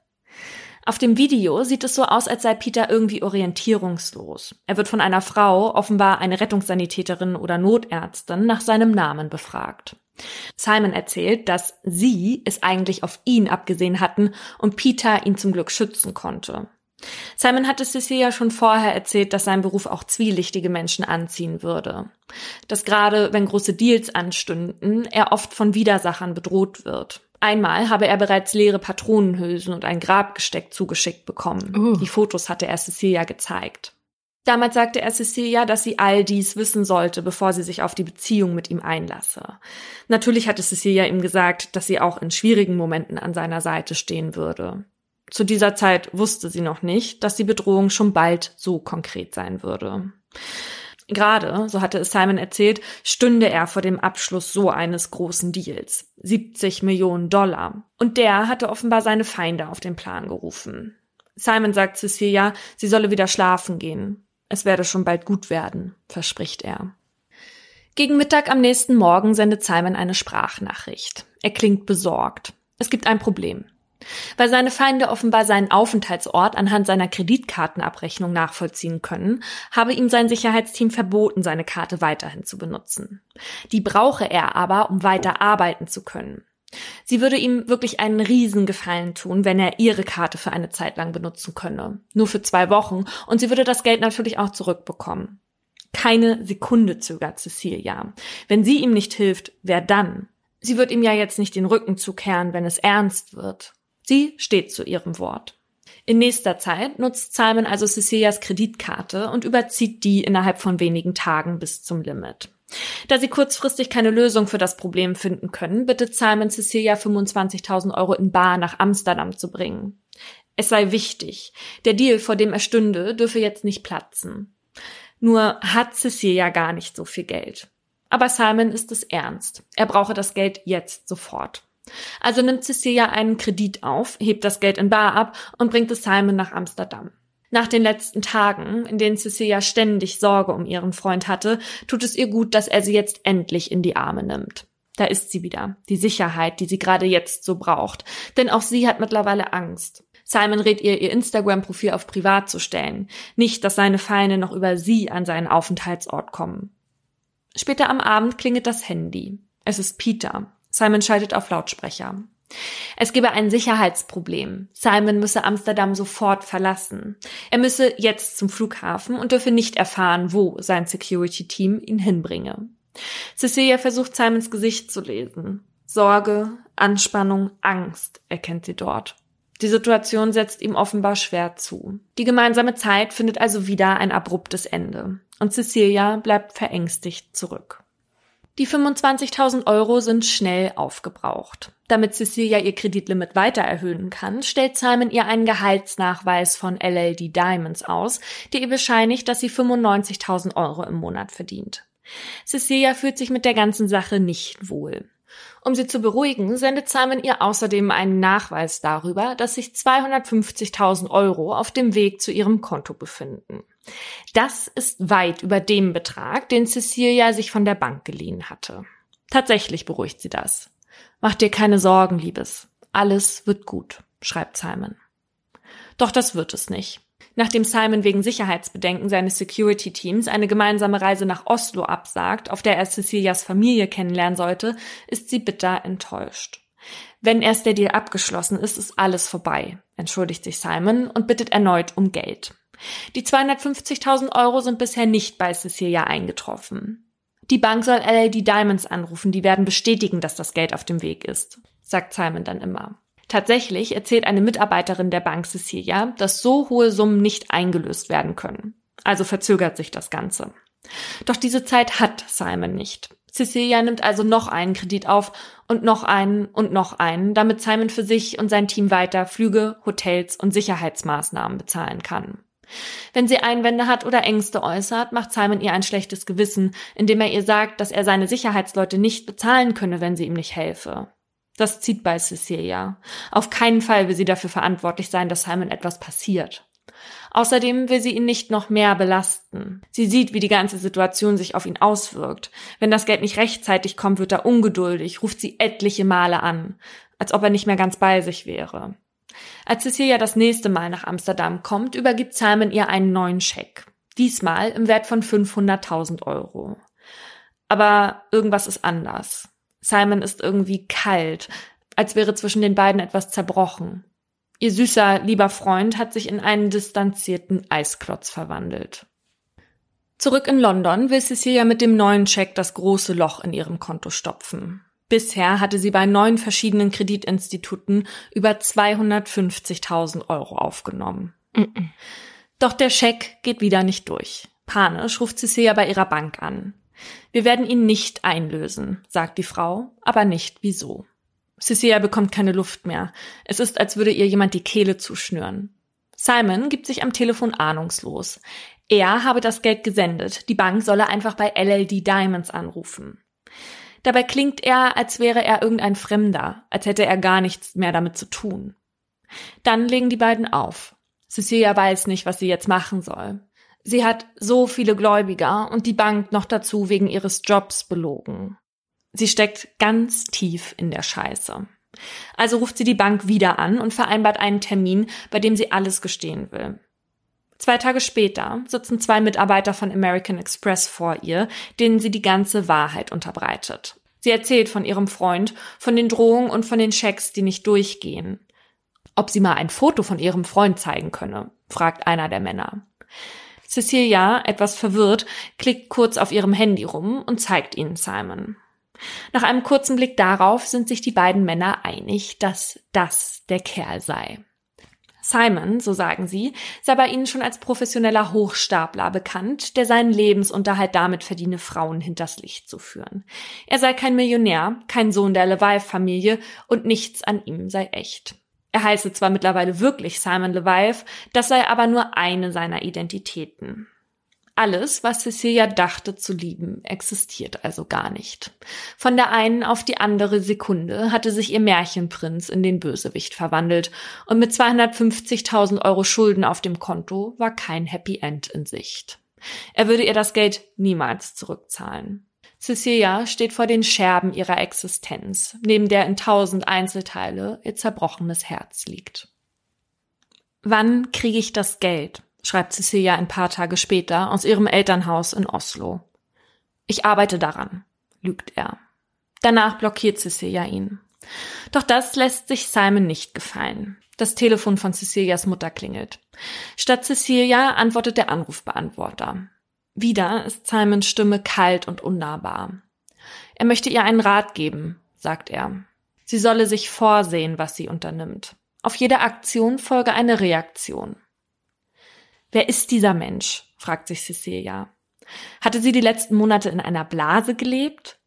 Speaker 1: Auf dem Video sieht es so aus, als sei Peter irgendwie orientierungslos. Er wird von einer Frau, offenbar eine Rettungssanitäterin oder Notärztin, nach seinem Namen befragt. Simon erzählt, dass sie es eigentlich auf ihn abgesehen hatten und Peter ihn zum Glück schützen konnte. Simon hatte Cecilia schon vorher erzählt, dass sein Beruf auch zwielichtige Menschen anziehen würde. Dass gerade wenn große Deals anstünden, er oft von Widersachern bedroht wird. Einmal habe er bereits leere Patronenhülsen und ein Grabgesteck zugeschickt bekommen. Uh. Die Fotos hatte er Cecilia gezeigt. Damals sagte er Cecilia, dass sie all dies wissen sollte, bevor sie sich auf die Beziehung mit ihm einlasse. Natürlich hatte Cecilia ihm gesagt, dass sie auch in schwierigen Momenten an seiner Seite stehen würde. Zu dieser Zeit wusste sie noch nicht, dass die Bedrohung schon bald so konkret sein würde. Gerade, so hatte es Simon erzählt, stünde er vor dem Abschluss so eines großen Deals. 70 Millionen Dollar. Und der hatte offenbar seine Feinde auf den Plan gerufen. Simon sagt Cecilia, sie solle wieder schlafen gehen. Es werde schon bald gut werden, verspricht er. Gegen Mittag am nächsten Morgen sendet Simon eine Sprachnachricht. Er klingt besorgt. Es gibt ein Problem. Weil seine Feinde offenbar seinen Aufenthaltsort anhand seiner Kreditkartenabrechnung nachvollziehen können, habe ihm sein Sicherheitsteam verboten, seine Karte weiterhin zu benutzen. Die brauche er aber, um weiter arbeiten zu können. Sie würde ihm wirklich einen Riesengefallen tun, wenn er ihre Karte für eine Zeit lang benutzen könne. Nur für zwei Wochen. Und sie würde das Geld natürlich auch zurückbekommen. Keine Sekunde zögert Cecilia. Wenn sie ihm nicht hilft, wer dann? Sie wird ihm ja jetzt nicht den Rücken zukehren, wenn es ernst wird. Sie steht zu ihrem Wort. In nächster Zeit nutzt Simon also Cecilias Kreditkarte und überzieht die innerhalb von wenigen Tagen bis zum Limit. Da sie kurzfristig keine Lösung für das Problem finden können, bittet Simon Cecilia 25.000 Euro in Bar nach Amsterdam zu bringen. Es sei wichtig. Der Deal, vor dem er stünde, dürfe jetzt nicht platzen. Nur hat Cecilia gar nicht so viel Geld. Aber Simon ist es ernst. Er brauche das Geld jetzt sofort. Also nimmt Cecilia einen Kredit auf, hebt das Geld in Bar ab und bringt es Simon nach Amsterdam. Nach den letzten Tagen, in denen Cecilia ständig Sorge um ihren Freund hatte, tut es ihr gut, dass er sie jetzt endlich in die Arme nimmt. Da ist sie wieder, die Sicherheit, die sie gerade jetzt so braucht. Denn auch sie hat mittlerweile Angst. Simon rät ihr, ihr Instagram-Profil auf privat zu stellen. Nicht, dass seine Feinde noch über sie an seinen Aufenthaltsort kommen. Später am Abend klingelt das Handy. Es ist Peter. Simon schaltet auf Lautsprecher. Es gebe ein Sicherheitsproblem. Simon müsse Amsterdam sofort verlassen. Er müsse jetzt zum Flughafen und dürfe nicht erfahren, wo sein Security-Team ihn hinbringe. Cecilia versucht Simons Gesicht zu lesen. Sorge, Anspannung, Angst erkennt sie dort. Die Situation setzt ihm offenbar schwer zu. Die gemeinsame Zeit findet also wieder ein abruptes Ende. Und Cecilia bleibt verängstigt zurück. Die 25.000 Euro sind schnell aufgebraucht. Damit Cecilia ihr Kreditlimit weiter erhöhen kann, stellt Simon ihr einen Gehaltsnachweis von LLD Diamonds aus, der ihr bescheinigt, dass sie 95.000 Euro im Monat verdient. Cecilia fühlt sich mit der ganzen Sache nicht wohl. Um sie zu beruhigen, sendet Simon ihr außerdem einen Nachweis darüber, dass sich 250.000 Euro auf dem Weg zu ihrem Konto befinden. Das ist weit über dem Betrag, den Cecilia sich von der Bank geliehen hatte. Tatsächlich beruhigt sie das. Mach dir keine Sorgen, Liebes. Alles wird gut, schreibt Simon. Doch das wird es nicht. Nachdem Simon wegen Sicherheitsbedenken seines Security-Teams eine gemeinsame Reise nach Oslo absagt, auf der er Cecilias Familie kennenlernen sollte, ist sie bitter enttäuscht. Wenn erst der Deal abgeschlossen ist, ist alles vorbei, entschuldigt sich Simon und bittet erneut um Geld. Die 250.000 Euro sind bisher nicht bei Cecilia eingetroffen. Die Bank soll LAD Diamonds anrufen, die werden bestätigen, dass das Geld auf dem Weg ist, sagt Simon dann immer. Tatsächlich erzählt eine Mitarbeiterin der Bank Cecilia, dass so hohe Summen nicht eingelöst werden können. Also verzögert sich das Ganze. Doch diese Zeit hat Simon nicht. Cecilia nimmt also noch einen Kredit auf und noch einen und noch einen, damit Simon für sich und sein Team weiter Flüge, Hotels und Sicherheitsmaßnahmen bezahlen kann. Wenn sie Einwände hat oder Ängste äußert, macht Simon ihr ein schlechtes Gewissen, indem er ihr sagt, dass er seine Sicherheitsleute nicht bezahlen könne, wenn sie ihm nicht helfe. Das zieht bei Cecilia. Auf keinen Fall will sie dafür verantwortlich sein, dass Simon etwas passiert. Außerdem will sie ihn nicht noch mehr belasten. Sie sieht, wie die ganze Situation sich auf ihn auswirkt. Wenn das Geld nicht rechtzeitig kommt, wird er ungeduldig, ruft sie etliche Male an, als ob er nicht mehr ganz bei sich wäre. Als Cecilia das nächste Mal nach Amsterdam kommt, übergibt Simon ihr einen neuen Scheck. Diesmal im Wert von 500.000 Euro. Aber irgendwas ist anders. Simon ist irgendwie kalt, als wäre zwischen den beiden etwas zerbrochen. Ihr süßer, lieber Freund hat sich in einen distanzierten Eisklotz verwandelt. Zurück in London will Cecilia mit dem neuen Scheck das große Loch in ihrem Konto stopfen. Bisher hatte sie bei neun verschiedenen Kreditinstituten über 250.000 Euro aufgenommen. Mm -mm. Doch der Scheck geht wieder nicht durch. Panisch ruft Cecilia bei ihrer Bank an. Wir werden ihn nicht einlösen, sagt die Frau, aber nicht wieso. Cecilia bekommt keine Luft mehr. Es ist, als würde ihr jemand die Kehle zuschnüren. Simon gibt sich am Telefon ahnungslos. Er habe das Geld gesendet. Die Bank solle einfach bei LLD Diamonds anrufen. Dabei klingt er, als wäre er irgendein Fremder, als hätte er gar nichts mehr damit zu tun. Dann legen die beiden auf. Cecilia weiß nicht, was sie jetzt machen soll. Sie hat so viele Gläubiger und die Bank noch dazu wegen ihres Jobs belogen. Sie steckt ganz tief in der Scheiße. Also ruft sie die Bank wieder an und vereinbart einen Termin, bei dem sie alles gestehen will. Zwei Tage später sitzen zwei Mitarbeiter von American Express vor ihr, denen sie die ganze Wahrheit unterbreitet. Sie erzählt von ihrem Freund, von den Drohungen und von den Schecks, die nicht durchgehen. Ob sie mal ein Foto von ihrem Freund zeigen könne, fragt einer der Männer. Cecilia, etwas verwirrt, klickt kurz auf ihrem Handy rum und zeigt ihnen Simon. Nach einem kurzen Blick darauf sind sich die beiden Männer einig, dass das der Kerl sei. Simon, so sagen sie, sei bei ihnen schon als professioneller Hochstapler bekannt, der seinen Lebensunterhalt damit verdiene, Frauen hinters Licht zu führen. Er sei kein Millionär, kein Sohn der Levive-Familie und nichts an ihm sei echt. Er heiße zwar mittlerweile wirklich Simon Levive, das sei aber nur eine seiner Identitäten. Alles, was Cecilia dachte zu lieben, existiert also gar nicht. Von der einen auf die andere Sekunde hatte sich ihr Märchenprinz in den Bösewicht verwandelt und mit 250.000 Euro Schulden auf dem Konto war kein Happy End in Sicht. Er würde ihr das Geld niemals zurückzahlen. Cecilia steht vor den Scherben ihrer Existenz, neben der in tausend Einzelteile ihr zerbrochenes Herz liegt. Wann kriege ich das Geld? schreibt Cecilia ein paar Tage später aus ihrem Elternhaus in Oslo. Ich arbeite daran, lügt er. Danach blockiert Cecilia ihn. Doch das lässt sich Simon nicht gefallen. Das Telefon von Cecilias Mutter klingelt. Statt Cecilia antwortet der Anrufbeantworter. Wieder ist Simons Stimme kalt und unnahbar. Er möchte ihr einen Rat geben, sagt er. Sie solle sich vorsehen, was sie unternimmt. Auf jede Aktion folge eine Reaktion. Wer ist dieser Mensch? fragt sich Cecilia. Hatte sie die letzten Monate in einer Blase gelebt?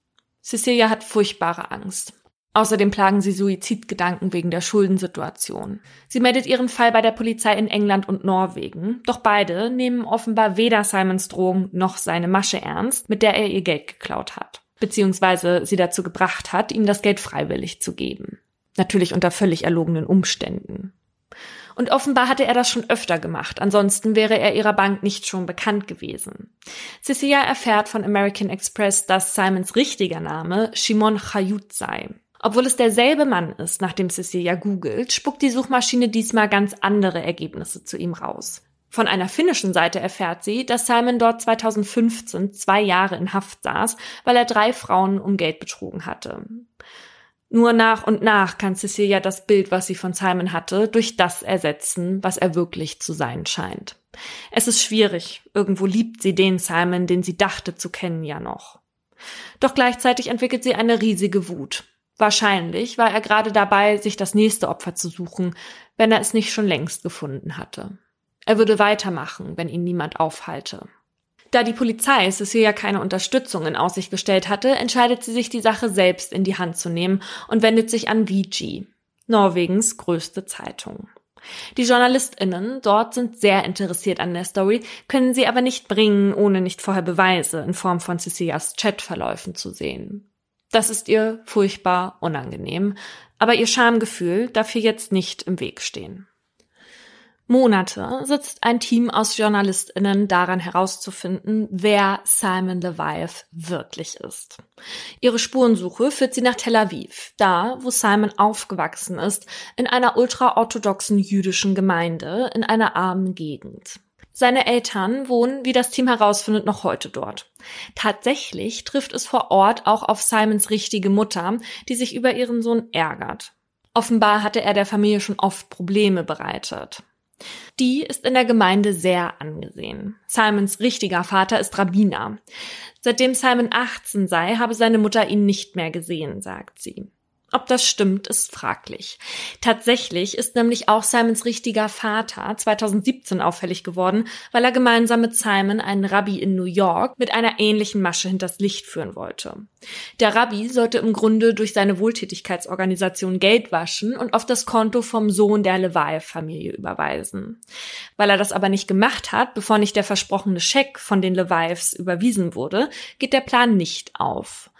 Speaker 1: Cecilia hat furchtbare Angst. Außerdem plagen sie Suizidgedanken wegen der Schuldensituation. Sie meldet ihren Fall bei der Polizei in England und Norwegen, doch beide nehmen offenbar weder Simons Drohung noch seine Masche ernst, mit der er ihr Geld geklaut hat, beziehungsweise sie dazu gebracht hat, ihm das Geld freiwillig zu geben. Natürlich unter völlig erlogenen Umständen. Und offenbar hatte er das schon öfter gemacht, ansonsten wäre er ihrer Bank nicht schon bekannt gewesen. Cecilia erfährt von American Express, dass Simons richtiger Name Shimon Chayut sei. Obwohl es derselbe Mann ist, nachdem Cecilia googelt, spuckt die Suchmaschine diesmal ganz andere Ergebnisse zu ihm raus. Von einer finnischen Seite erfährt sie, dass Simon dort 2015 zwei Jahre in Haft saß, weil er drei Frauen um Geld betrogen hatte. Nur nach und nach kann Cecilia das Bild, was sie von Simon hatte, durch das ersetzen, was er wirklich zu sein scheint. Es ist schwierig. Irgendwo liebt sie den Simon, den sie dachte zu kennen, ja noch. Doch gleichzeitig entwickelt sie eine riesige Wut. Wahrscheinlich war er gerade dabei, sich das nächste Opfer zu suchen, wenn er es nicht schon längst gefunden hatte. Er würde weitermachen, wenn ihn niemand aufhalte. Da die Polizei Cecilia keine Unterstützung in Aussicht gestellt hatte, entscheidet sie sich, die Sache selbst in die Hand zu nehmen und wendet sich an VG, Norwegens größte Zeitung. Die JournalistInnen dort sind sehr interessiert an der Story, können sie aber nicht bringen, ohne nicht vorher Beweise in Form von Cecilias Chatverläufen zu sehen. Das ist ihr furchtbar unangenehm, aber ihr Schamgefühl darf hier jetzt nicht im Weg stehen. Monate sitzt ein Team aus JournalistInnen daran herauszufinden, wer Simon Levive wirklich ist. Ihre Spurensuche führt sie nach Tel Aviv, da, wo Simon aufgewachsen ist, in einer ultraorthodoxen jüdischen Gemeinde in einer armen Gegend. Seine Eltern wohnen, wie das Team herausfindet, noch heute dort. Tatsächlich trifft es vor Ort auch auf Simons richtige Mutter, die sich über ihren Sohn ärgert. Offenbar hatte er der Familie schon oft Probleme bereitet. Die ist in der Gemeinde sehr angesehen. Simons richtiger Vater ist Rabbiner. Seitdem Simon 18 sei, habe seine Mutter ihn nicht mehr gesehen, sagt sie. Ob das stimmt, ist fraglich. Tatsächlich ist nämlich auch Simons richtiger Vater 2017 auffällig geworden, weil er gemeinsam mit Simon einen Rabbi in New York mit einer ähnlichen Masche hinters Licht führen wollte. Der Rabbi sollte im Grunde durch seine Wohltätigkeitsorganisation Geld waschen und auf das Konto vom Sohn der Levi-Familie überweisen. Weil er das aber nicht gemacht hat, bevor nicht der versprochene Scheck von den Levives überwiesen wurde, geht der Plan nicht auf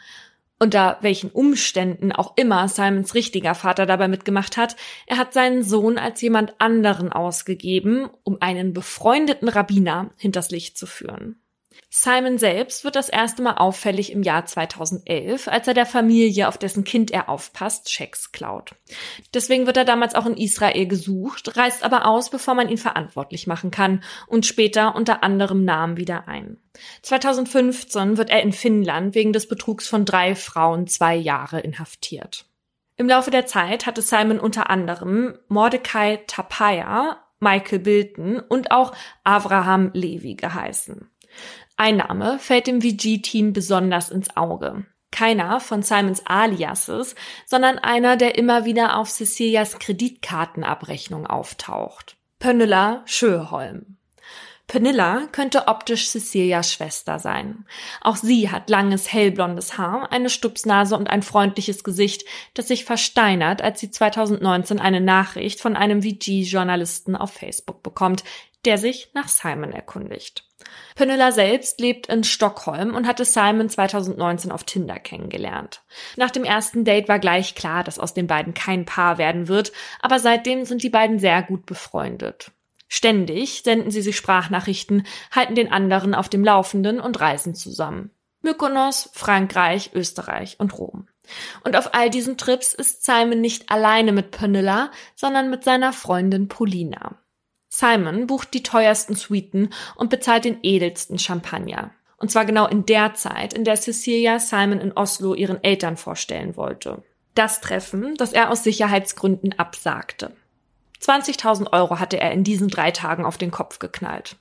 Speaker 1: unter welchen Umständen auch immer Simons richtiger Vater dabei mitgemacht hat, er hat seinen Sohn als jemand anderen ausgegeben, um einen befreundeten Rabbiner hinters Licht zu führen. Simon selbst wird das erste Mal auffällig im Jahr 2011, als er der Familie, auf dessen Kind er aufpasst, Schecks klaut. Deswegen wird er damals auch in Israel gesucht, reist aber aus, bevor man ihn verantwortlich machen kann und später unter anderem Namen wieder ein. 2015 wird er in Finnland wegen des Betrugs von drei Frauen zwei Jahre inhaftiert. Im Laufe der Zeit hatte Simon unter anderem Mordecai Tapaya, Michael Bilton und auch Avraham Levi geheißen. Ein Name fällt dem VG-Team besonders ins Auge. Keiner von Simons Aliases, sondern einer, der immer wieder auf Cecilias Kreditkartenabrechnung auftaucht. Pernilla Schöholm. Pernilla könnte optisch Cecilias Schwester sein. Auch sie hat langes hellblondes Haar, eine Stupsnase und ein freundliches Gesicht, das sich versteinert, als sie 2019 eine Nachricht von einem VG-Journalisten auf Facebook bekommt, der sich nach Simon erkundigt. Pernilla selbst lebt in Stockholm und hatte Simon 2019 auf Tinder kennengelernt. Nach dem ersten Date war gleich klar, dass aus den beiden kein Paar werden wird, aber seitdem sind die beiden sehr gut befreundet. Ständig senden sie sich Sprachnachrichten, halten den anderen auf dem Laufenden und reisen zusammen. Mykonos, Frankreich, Österreich und Rom. Und auf all diesen Trips ist Simon nicht alleine mit Pernilla, sondern mit seiner Freundin Polina. Simon bucht die teuersten Suiten und bezahlt den edelsten Champagner. Und zwar genau in der Zeit, in der Cecilia Simon in Oslo ihren Eltern vorstellen wollte. Das Treffen, das er aus Sicherheitsgründen absagte. 20.000 Euro hatte er in diesen drei Tagen auf den Kopf geknallt.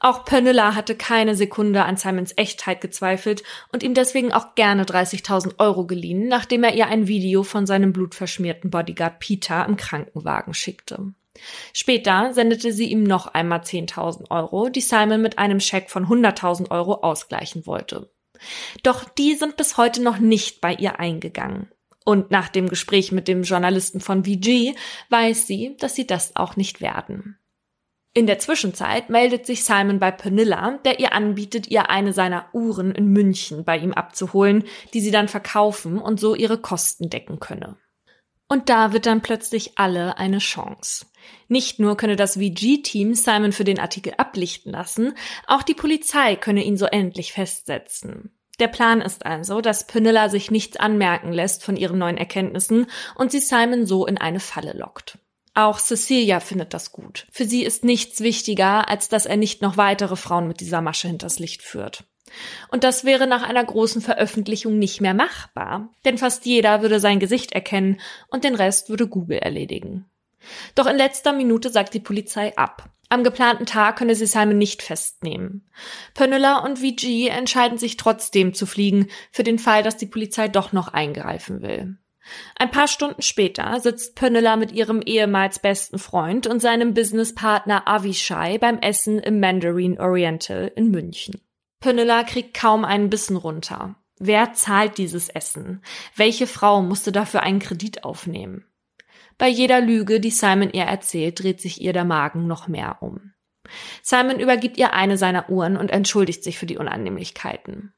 Speaker 1: Auch Pernilla hatte keine Sekunde an Simons Echtheit gezweifelt und ihm deswegen auch gerne 30.000 Euro geliehen, nachdem er ihr ein Video von seinem blutverschmierten Bodyguard Peter im Krankenwagen schickte. Später sendete sie ihm noch einmal 10.000 Euro, die Simon mit einem Scheck von 100.000 Euro ausgleichen wollte. Doch die sind bis heute noch nicht bei ihr eingegangen. Und nach dem Gespräch mit dem Journalisten von VG weiß sie, dass sie das auch nicht werden. In der Zwischenzeit meldet sich Simon bei Pernilla, der ihr anbietet, ihr eine seiner Uhren in München bei ihm abzuholen, die sie dann verkaufen und so ihre Kosten decken könne. Und da wird dann plötzlich alle eine Chance. Nicht nur könne das VG-Team Simon für den Artikel ablichten lassen, auch die Polizei könne ihn so endlich festsetzen. Der Plan ist also, dass Pernilla sich nichts anmerken lässt von ihren neuen Erkenntnissen und sie Simon so in eine Falle lockt. Auch Cecilia findet das gut. Für sie ist nichts wichtiger, als dass er nicht noch weitere Frauen mit dieser Masche hinters Licht führt. Und das wäre nach einer großen Veröffentlichung nicht mehr machbar, denn fast jeder würde sein Gesicht erkennen und den Rest würde Google erledigen. Doch in letzter Minute sagt die Polizei ab. Am geplanten Tag könne sie Simon nicht festnehmen. Pernilla und VG entscheiden sich trotzdem zu fliegen, für den Fall, dass die Polizei doch noch eingreifen will. Ein paar Stunden später sitzt Pernilla mit ihrem ehemals besten Freund und seinem Businesspartner Avishai beim Essen im Mandarin Oriental in München. Pernilla kriegt kaum einen Bissen runter. Wer zahlt dieses Essen? Welche Frau musste dafür einen Kredit aufnehmen? Bei jeder Lüge, die Simon ihr erzählt, dreht sich ihr der Magen noch mehr um. Simon übergibt ihr eine seiner Uhren und entschuldigt sich für die Unannehmlichkeiten.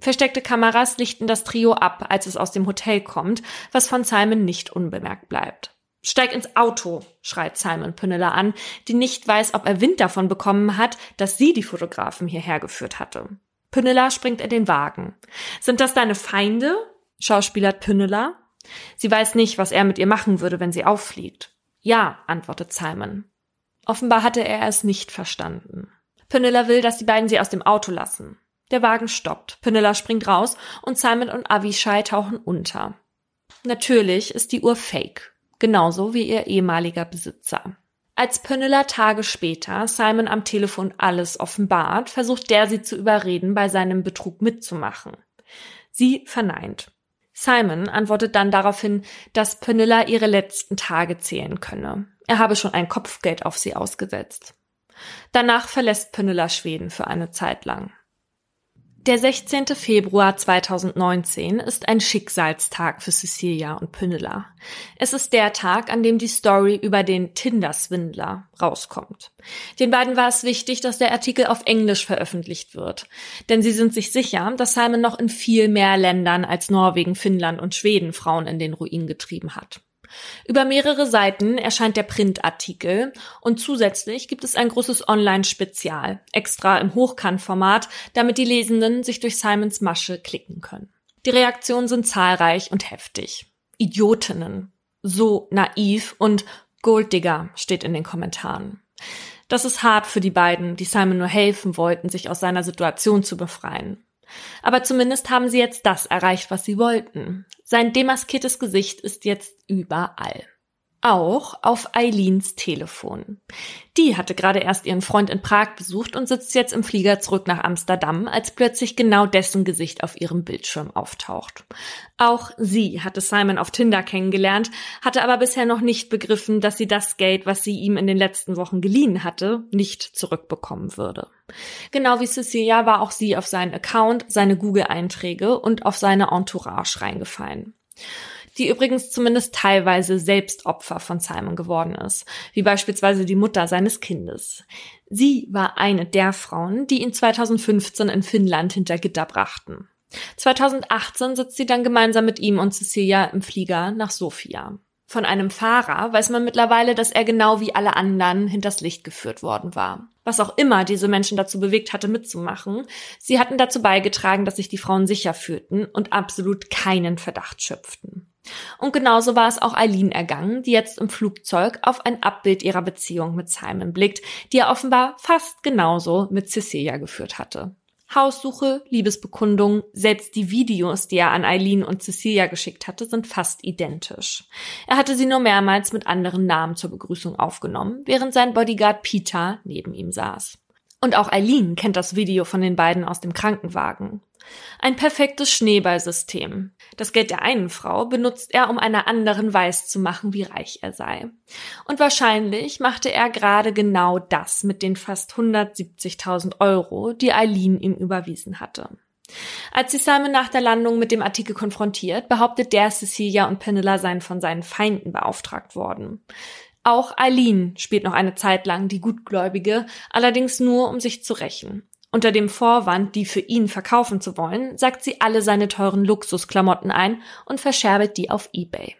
Speaker 1: Versteckte Kameras lichten das Trio ab, als es aus dem Hotel kommt, was von Simon nicht unbemerkt bleibt. Steig ins Auto, schreit Simon Pernilla an, die nicht weiß, ob er Wind davon bekommen hat, dass sie die Fotografen hierher geführt hatte. Pernilla springt in den Wagen. Sind das deine Feinde? schauspielert Pernilla. Sie weiß nicht, was er mit ihr machen würde, wenn sie auffliegt. Ja, antwortet Simon. Offenbar hatte er es nicht verstanden. Pernilla will, dass die beiden sie aus dem Auto lassen. Der Wagen stoppt. Pernilla springt raus und Simon und Avishai tauchen unter. Natürlich ist die Uhr fake genauso wie ihr ehemaliger Besitzer. Als Pernilla Tage später Simon am Telefon alles offenbart, versucht der sie zu überreden, bei seinem Betrug mitzumachen. Sie verneint. Simon antwortet dann daraufhin, dass Pernilla ihre letzten Tage zählen könne. Er habe schon ein Kopfgeld auf sie ausgesetzt. Danach verlässt Pernilla Schweden für eine Zeit lang. Der 16. Februar 2019 ist ein Schicksalstag für Cecilia und Pynilla. Es ist der Tag, an dem die Story über den Tinder-Swindler rauskommt. Den beiden war es wichtig, dass der Artikel auf Englisch veröffentlicht wird. Denn sie sind sich sicher, dass Simon noch in viel mehr Ländern als Norwegen, Finnland und Schweden Frauen in den Ruin getrieben hat. Über mehrere Seiten erscheint der Printartikel und zusätzlich gibt es ein großes Online-Spezial, extra im Hochkantformat, damit die Lesenden sich durch Simons Masche klicken können. Die Reaktionen sind zahlreich und heftig. Idiotinnen, so naiv und Golddigger steht in den Kommentaren. Das ist hart für die beiden, die Simon nur helfen wollten, sich aus seiner Situation zu befreien. Aber zumindest haben sie jetzt das erreicht, was sie wollten. Sein demaskiertes Gesicht ist jetzt überall auch auf Eileens Telefon. Die hatte gerade erst ihren Freund in Prag besucht und sitzt jetzt im Flieger zurück nach Amsterdam, als plötzlich genau dessen Gesicht auf ihrem Bildschirm auftaucht. Auch sie hatte Simon auf Tinder kennengelernt, hatte aber bisher noch nicht begriffen, dass sie das Geld, was sie ihm in den letzten Wochen geliehen hatte, nicht zurückbekommen würde. Genau wie Cecilia war auch sie auf seinen Account, seine Google-Einträge und auf seine Entourage reingefallen die übrigens zumindest teilweise selbst Opfer von Simon geworden ist, wie beispielsweise die Mutter seines Kindes. Sie war eine der Frauen, die ihn 2015 in Finnland hinter Gitter brachten. 2018 sitzt sie dann gemeinsam mit ihm und Cecilia im Flieger nach Sofia. Von einem Fahrer weiß man mittlerweile, dass er genau wie alle anderen hinters Licht geführt worden war. Was auch immer diese Menschen dazu bewegt hatte, mitzumachen, sie hatten dazu beigetragen, dass sich die Frauen sicher fühlten und absolut keinen Verdacht schöpften. Und genauso war es auch Eileen ergangen, die jetzt im Flugzeug auf ein Abbild ihrer Beziehung mit Simon blickt, die er offenbar fast genauso mit Cecilia geführt hatte. Haussuche, Liebesbekundung, selbst die Videos, die er an Eileen und Cecilia geschickt hatte, sind fast identisch. Er hatte sie nur mehrmals mit anderen Namen zur Begrüßung aufgenommen, während sein Bodyguard Peter neben ihm saß. Und auch Eileen kennt das Video von den beiden aus dem Krankenwagen. Ein perfektes Schneeballsystem. Das Geld der einen Frau benutzt er, um einer anderen weiß zu machen, wie reich er sei. Und wahrscheinlich machte er gerade genau das mit den fast 170.000 Euro, die Eileen ihm überwiesen hatte. Als sie Simon nach der Landung mit dem Artikel konfrontiert, behauptet der, Cecilia und Penilla seien von seinen Feinden beauftragt worden. Auch Eileen spielt noch eine Zeit lang die Gutgläubige, allerdings nur, um sich zu rächen. Unter dem Vorwand, die für ihn verkaufen zu wollen, sagt sie alle seine teuren Luxusklamotten ein und verscherbelt die auf eBay.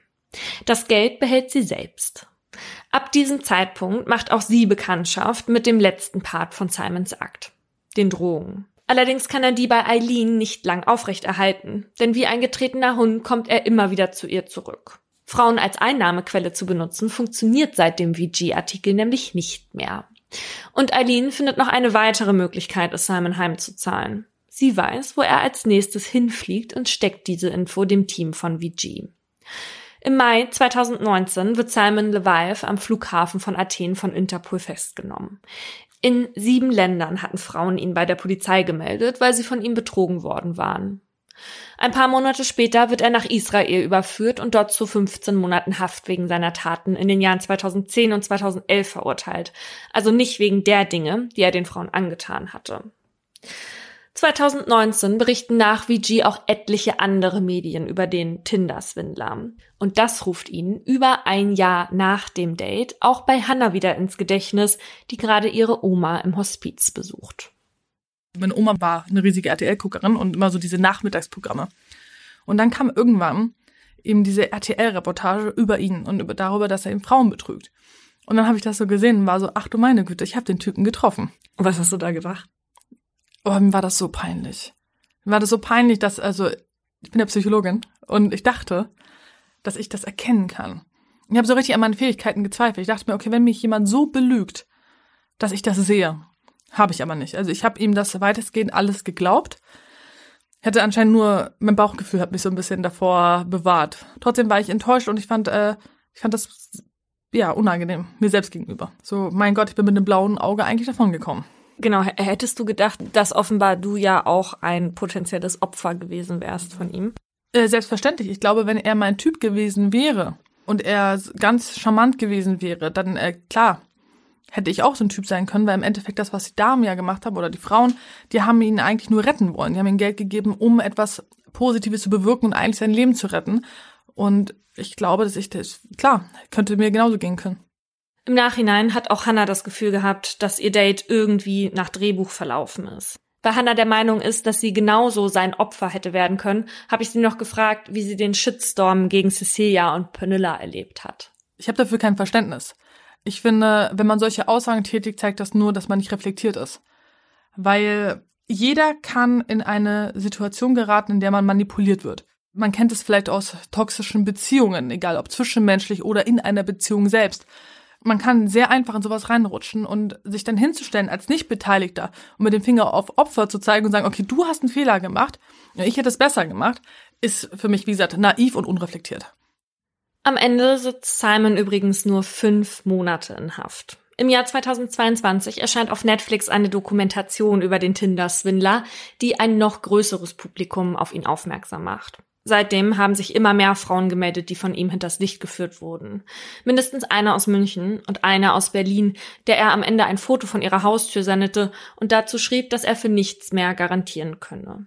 Speaker 1: Das Geld behält sie selbst. Ab diesem Zeitpunkt macht auch sie Bekanntschaft mit dem letzten Part von Simons Akt, den Drogen. Allerdings kann er die bei Eileen nicht lang aufrechterhalten, denn wie ein getretener Hund kommt er immer wieder zu ihr zurück. Frauen als Einnahmequelle zu benutzen, funktioniert seit dem VG-Artikel nämlich nicht mehr. Und Eileen findet noch eine weitere Möglichkeit, es Simon heimzuzahlen. Sie weiß, wo er als nächstes hinfliegt und steckt diese Info dem Team von VG. Im Mai 2019 wird Simon Levive am Flughafen von Athen von Interpol festgenommen. In sieben Ländern hatten Frauen ihn bei der Polizei gemeldet, weil sie von ihm betrogen worden waren. Ein paar Monate später wird er nach Israel überführt und dort zu 15 Monaten Haft wegen seiner Taten in den Jahren 2010 und 2011 verurteilt. Also nicht wegen der Dinge, die er den Frauen angetan hatte. 2019 berichten nach VG auch etliche andere Medien über den Tinder-Swindler. Und das ruft ihn über ein Jahr nach dem Date auch bei Hannah wieder ins Gedächtnis, die gerade ihre Oma im Hospiz besucht.
Speaker 3: Meine Oma war eine riesige RTL-Guckerin und immer so diese Nachmittagsprogramme. Und dann kam irgendwann eben diese RTL-Reportage über ihn und über, darüber, dass er eben Frauen betrügt. Und dann habe ich das so gesehen und war so, ach du meine Güte, ich habe den Typen getroffen.
Speaker 1: Und was hast du da gedacht?
Speaker 3: Oh, mir war das so peinlich. Mir war das so peinlich, dass, also, ich bin ja Psychologin und ich dachte, dass ich das erkennen kann. Ich habe so richtig an meinen Fähigkeiten gezweifelt. Ich dachte mir, okay, wenn mich jemand so belügt, dass ich das sehe, habe ich aber nicht. Also ich habe ihm das weitestgehend alles geglaubt. Ich hatte anscheinend nur, mein Bauchgefühl hat mich so ein bisschen davor bewahrt. Trotzdem war ich enttäuscht und ich fand, äh, ich fand das ja unangenehm mir selbst gegenüber. So, mein Gott, ich bin mit einem blauen Auge eigentlich davon gekommen.
Speaker 1: Genau, hättest du gedacht, dass offenbar du ja auch ein potenzielles Opfer gewesen wärst von ihm?
Speaker 3: Äh, selbstverständlich. Ich glaube, wenn er mein Typ gewesen wäre und er ganz charmant gewesen wäre, dann äh, klar, hätte ich auch so ein Typ sein können, weil im Endeffekt das, was die Damen ja gemacht haben oder die Frauen, die haben ihn eigentlich nur retten wollen. Die haben ihm Geld gegeben, um etwas Positives zu bewirken und eigentlich sein Leben zu retten. Und ich glaube, dass ich das, klar, könnte mir genauso gehen können.
Speaker 1: Im Nachhinein hat auch Hannah das Gefühl gehabt, dass ihr Date irgendwie nach Drehbuch verlaufen ist. Weil Hannah der Meinung ist, dass sie genauso sein Opfer hätte werden können, habe ich sie noch gefragt, wie sie den Shitstorm gegen Cecilia und Pernilla erlebt hat.
Speaker 3: Ich habe dafür kein Verständnis. Ich finde, wenn man solche Aussagen tätigt, zeigt das nur, dass man nicht reflektiert ist. Weil jeder kann in eine Situation geraten, in der man manipuliert wird. Man kennt es vielleicht aus toxischen Beziehungen, egal ob zwischenmenschlich oder in einer Beziehung selbst man kann sehr einfach in sowas reinrutschen und sich dann hinzustellen als Nichtbeteiligter und mit dem Finger auf Opfer zu zeigen und sagen, okay, du hast einen Fehler gemacht, ich hätte es besser gemacht, ist für mich, wie gesagt, naiv und unreflektiert.
Speaker 1: Am Ende sitzt Simon übrigens nur fünf Monate in Haft. Im Jahr 2022 erscheint auf Netflix eine Dokumentation über den Tinder-Swindler, die ein noch größeres Publikum auf ihn aufmerksam macht. Seitdem haben sich immer mehr Frauen gemeldet, die von ihm hinters Licht geführt wurden. Mindestens eine aus München und eine aus Berlin, der er am Ende ein Foto von ihrer Haustür sendete und dazu schrieb, dass er für nichts mehr garantieren könne.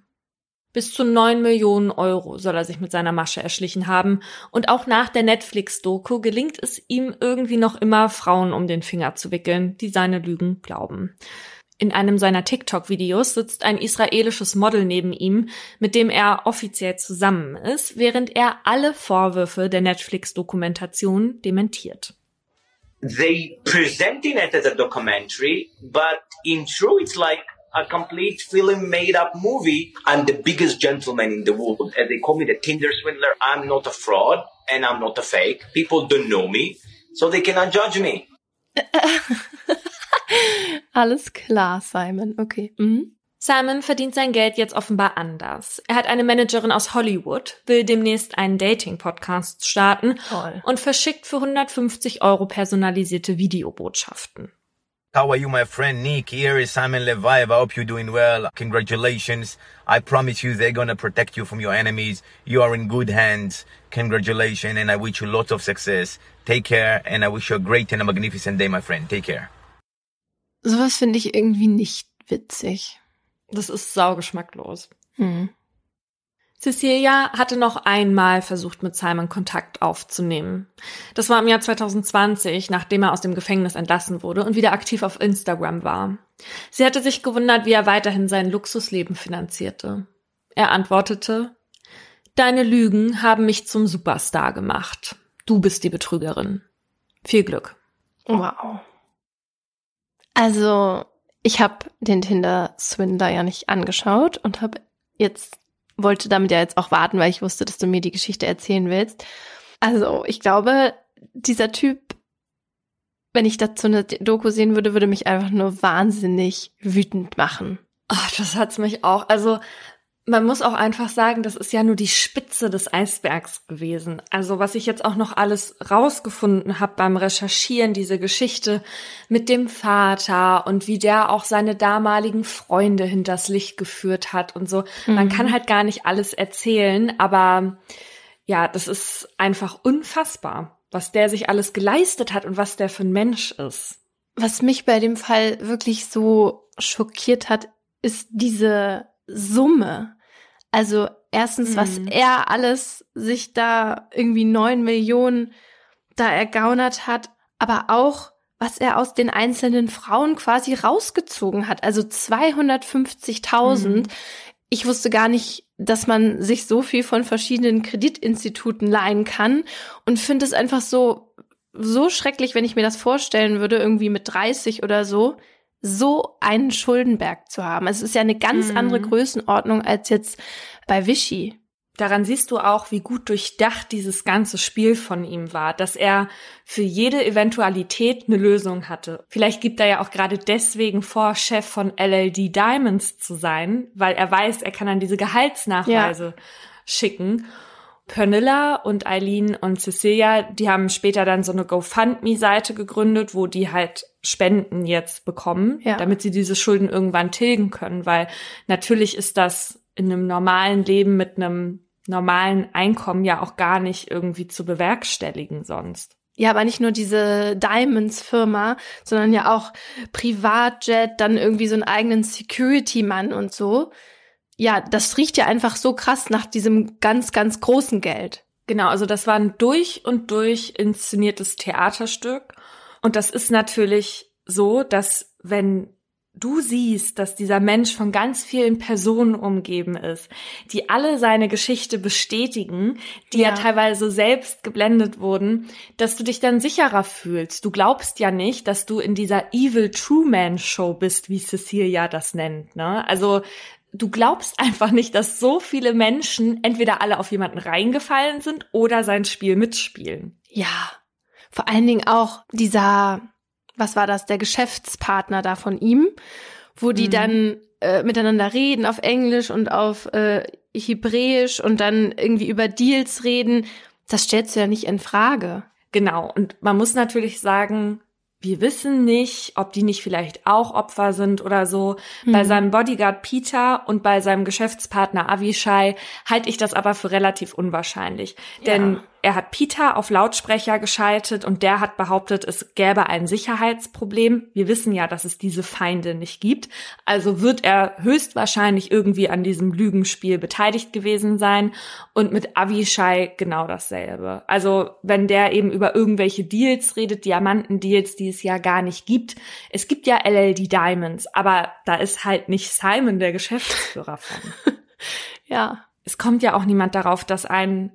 Speaker 1: Bis zu neun Millionen Euro soll er sich mit seiner Masche erschlichen haben und auch nach der Netflix-Doku gelingt es ihm irgendwie noch immer, Frauen um den Finger zu wickeln, die seine Lügen glauben. In einem seiner TikTok-Videos sitzt ein israelisches Model neben ihm, mit dem er offiziell zusammen ist, während er alle Vorwürfe der Netflix-Dokumentation dementiert.
Speaker 4: They presenting it as a documentary, but in true it's like a complete film made up movie. I'm the biggest gentleman in the world. As they call me the Tinder swindler, I'm not a fraud and I'm not a fake. People don't know me, so they cannot judge me.
Speaker 2: Alles klar, Simon. Okay. Mhm.
Speaker 1: Simon verdient sein Geld jetzt offenbar anders. Er hat eine Managerin aus Hollywood, will demnächst einen Dating-Podcast starten
Speaker 2: Toll.
Speaker 1: und verschickt für 150 Euro personalisierte Videobotschaften.
Speaker 5: How are you, my friend Nick? Here is Simon Levi. I hope you're doing well. Congratulations. I promise you they're gonna protect you from your enemies. You are in good hands. Congratulations and I wish you lots of success. Take care and I wish you a great and a magnificent day, my friend. Take care.
Speaker 2: Sowas finde ich irgendwie nicht witzig.
Speaker 1: Das ist saugeschmacklos.
Speaker 2: Hm.
Speaker 1: Cecilia hatte noch einmal versucht, mit Simon Kontakt aufzunehmen. Das war im Jahr 2020, nachdem er aus dem Gefängnis entlassen wurde und wieder aktiv auf Instagram war. Sie hatte sich gewundert, wie er weiterhin sein Luxusleben finanzierte. Er antwortete, Deine Lügen haben mich zum Superstar gemacht. Du bist die Betrügerin. Viel Glück.
Speaker 2: Wow. Also, ich habe den Tinder-Swindler ja nicht angeschaut und habe jetzt, wollte damit ja jetzt auch warten, weil ich wusste, dass du mir die Geschichte erzählen willst. Also, ich glaube, dieser Typ, wenn ich dazu eine Doku sehen würde, würde mich einfach nur wahnsinnig wütend machen.
Speaker 1: Ach, das hat's mich auch. Also, man muss auch einfach sagen, das ist ja nur die Spitze des Eisbergs gewesen. Also was ich jetzt auch noch alles rausgefunden habe beim Recherchieren, diese Geschichte mit dem Vater und wie der auch seine damaligen Freunde hinters Licht geführt hat und so. Mhm. Man kann halt gar nicht alles erzählen, aber ja, das ist einfach unfassbar, was der sich alles geleistet hat und was der für ein Mensch ist.
Speaker 2: Was mich bei dem Fall wirklich so schockiert hat, ist diese Summe. Also erstens, mhm. was er alles sich da irgendwie neun Millionen da ergaunert hat, aber auch, was er aus den einzelnen Frauen quasi rausgezogen hat. Also 250.000. Mhm. Ich wusste gar nicht, dass man sich so viel von verschiedenen Kreditinstituten leihen kann und finde es einfach so, so schrecklich, wenn ich mir das vorstellen würde, irgendwie mit 30 oder so, so einen Schuldenberg zu haben. Also es ist ja eine ganz mhm. andere Größenordnung als jetzt bei Vichy.
Speaker 1: Daran siehst du auch, wie gut durchdacht dieses ganze Spiel von ihm war, dass er für jede Eventualität eine Lösung hatte. Vielleicht gibt er ja auch gerade deswegen vor, Chef von LLD Diamonds zu sein, weil er weiß, er kann dann diese Gehaltsnachweise ja. schicken. Pernilla und Eileen und Cecilia, die haben später dann so eine GoFundMe-Seite gegründet, wo die halt Spenden jetzt bekommen, ja. damit sie diese Schulden irgendwann tilgen können, weil natürlich ist das in einem normalen Leben mit einem normalen Einkommen ja auch gar nicht irgendwie zu bewerkstelligen sonst.
Speaker 2: Ja, aber nicht nur diese Diamonds-Firma, sondern ja auch Privatjet, dann irgendwie so einen eigenen Security-Mann und so ja, das riecht ja einfach so krass nach diesem ganz, ganz großen Geld.
Speaker 1: Genau, also das war ein durch und durch inszeniertes Theaterstück. Und das ist natürlich so, dass wenn du siehst, dass dieser Mensch von ganz vielen Personen umgeben ist, die alle seine Geschichte bestätigen, die ja. ja, teilweise selbst geblendet wurden, dass du dich dann sicherer fühlst. Du glaubst ja nicht, dass du in dieser Evil True Man Show bist, wie Cecilia das nennt, ne? Also, du glaubst einfach nicht, dass so viele Menschen entweder alle auf jemanden reingefallen sind oder sein Spiel mitspielen.
Speaker 2: Ja. Vor allen Dingen auch dieser was war das, der Geschäftspartner da von ihm, wo die mhm. dann äh, miteinander reden auf Englisch und auf äh, Hebräisch und dann irgendwie über Deals reden. Das stellst du ja nicht in Frage.
Speaker 1: Genau. Und man muss natürlich sagen, wir wissen nicht, ob die nicht vielleicht auch Opfer sind oder so. Mhm. Bei seinem Bodyguard Peter und bei seinem Geschäftspartner Avishai halte ich das aber für relativ unwahrscheinlich. Ja. Denn er hat Peter auf Lautsprecher geschaltet und der hat behauptet, es gäbe ein Sicherheitsproblem. Wir wissen ja, dass es diese Feinde nicht gibt. Also wird er höchstwahrscheinlich irgendwie an diesem Lügenspiel beteiligt gewesen sein. Und mit Avishai genau dasselbe. Also wenn der eben über irgendwelche Deals redet, Diamantendeals, die es ja gar nicht gibt. Es gibt ja LLD Diamonds, aber da ist halt nicht Simon der Geschäftsführer von.
Speaker 2: ja.
Speaker 1: Es kommt ja auch niemand darauf, dass ein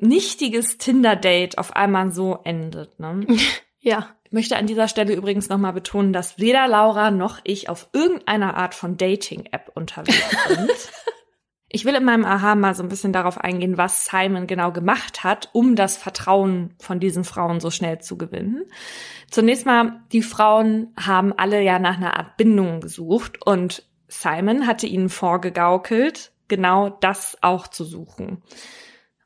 Speaker 1: nichtiges Tinder-Date auf einmal so endet. Ne?
Speaker 2: ja.
Speaker 1: Ich möchte an dieser Stelle übrigens nochmal betonen, dass weder Laura noch ich auf irgendeiner Art von Dating-App unterwegs sind. ich will in meinem Aha mal so ein bisschen darauf eingehen, was Simon genau gemacht hat, um das Vertrauen von diesen Frauen so schnell zu gewinnen. Zunächst mal, die Frauen haben alle ja nach einer Art Bindung gesucht und Simon hatte ihnen vorgegaukelt, genau das auch zu suchen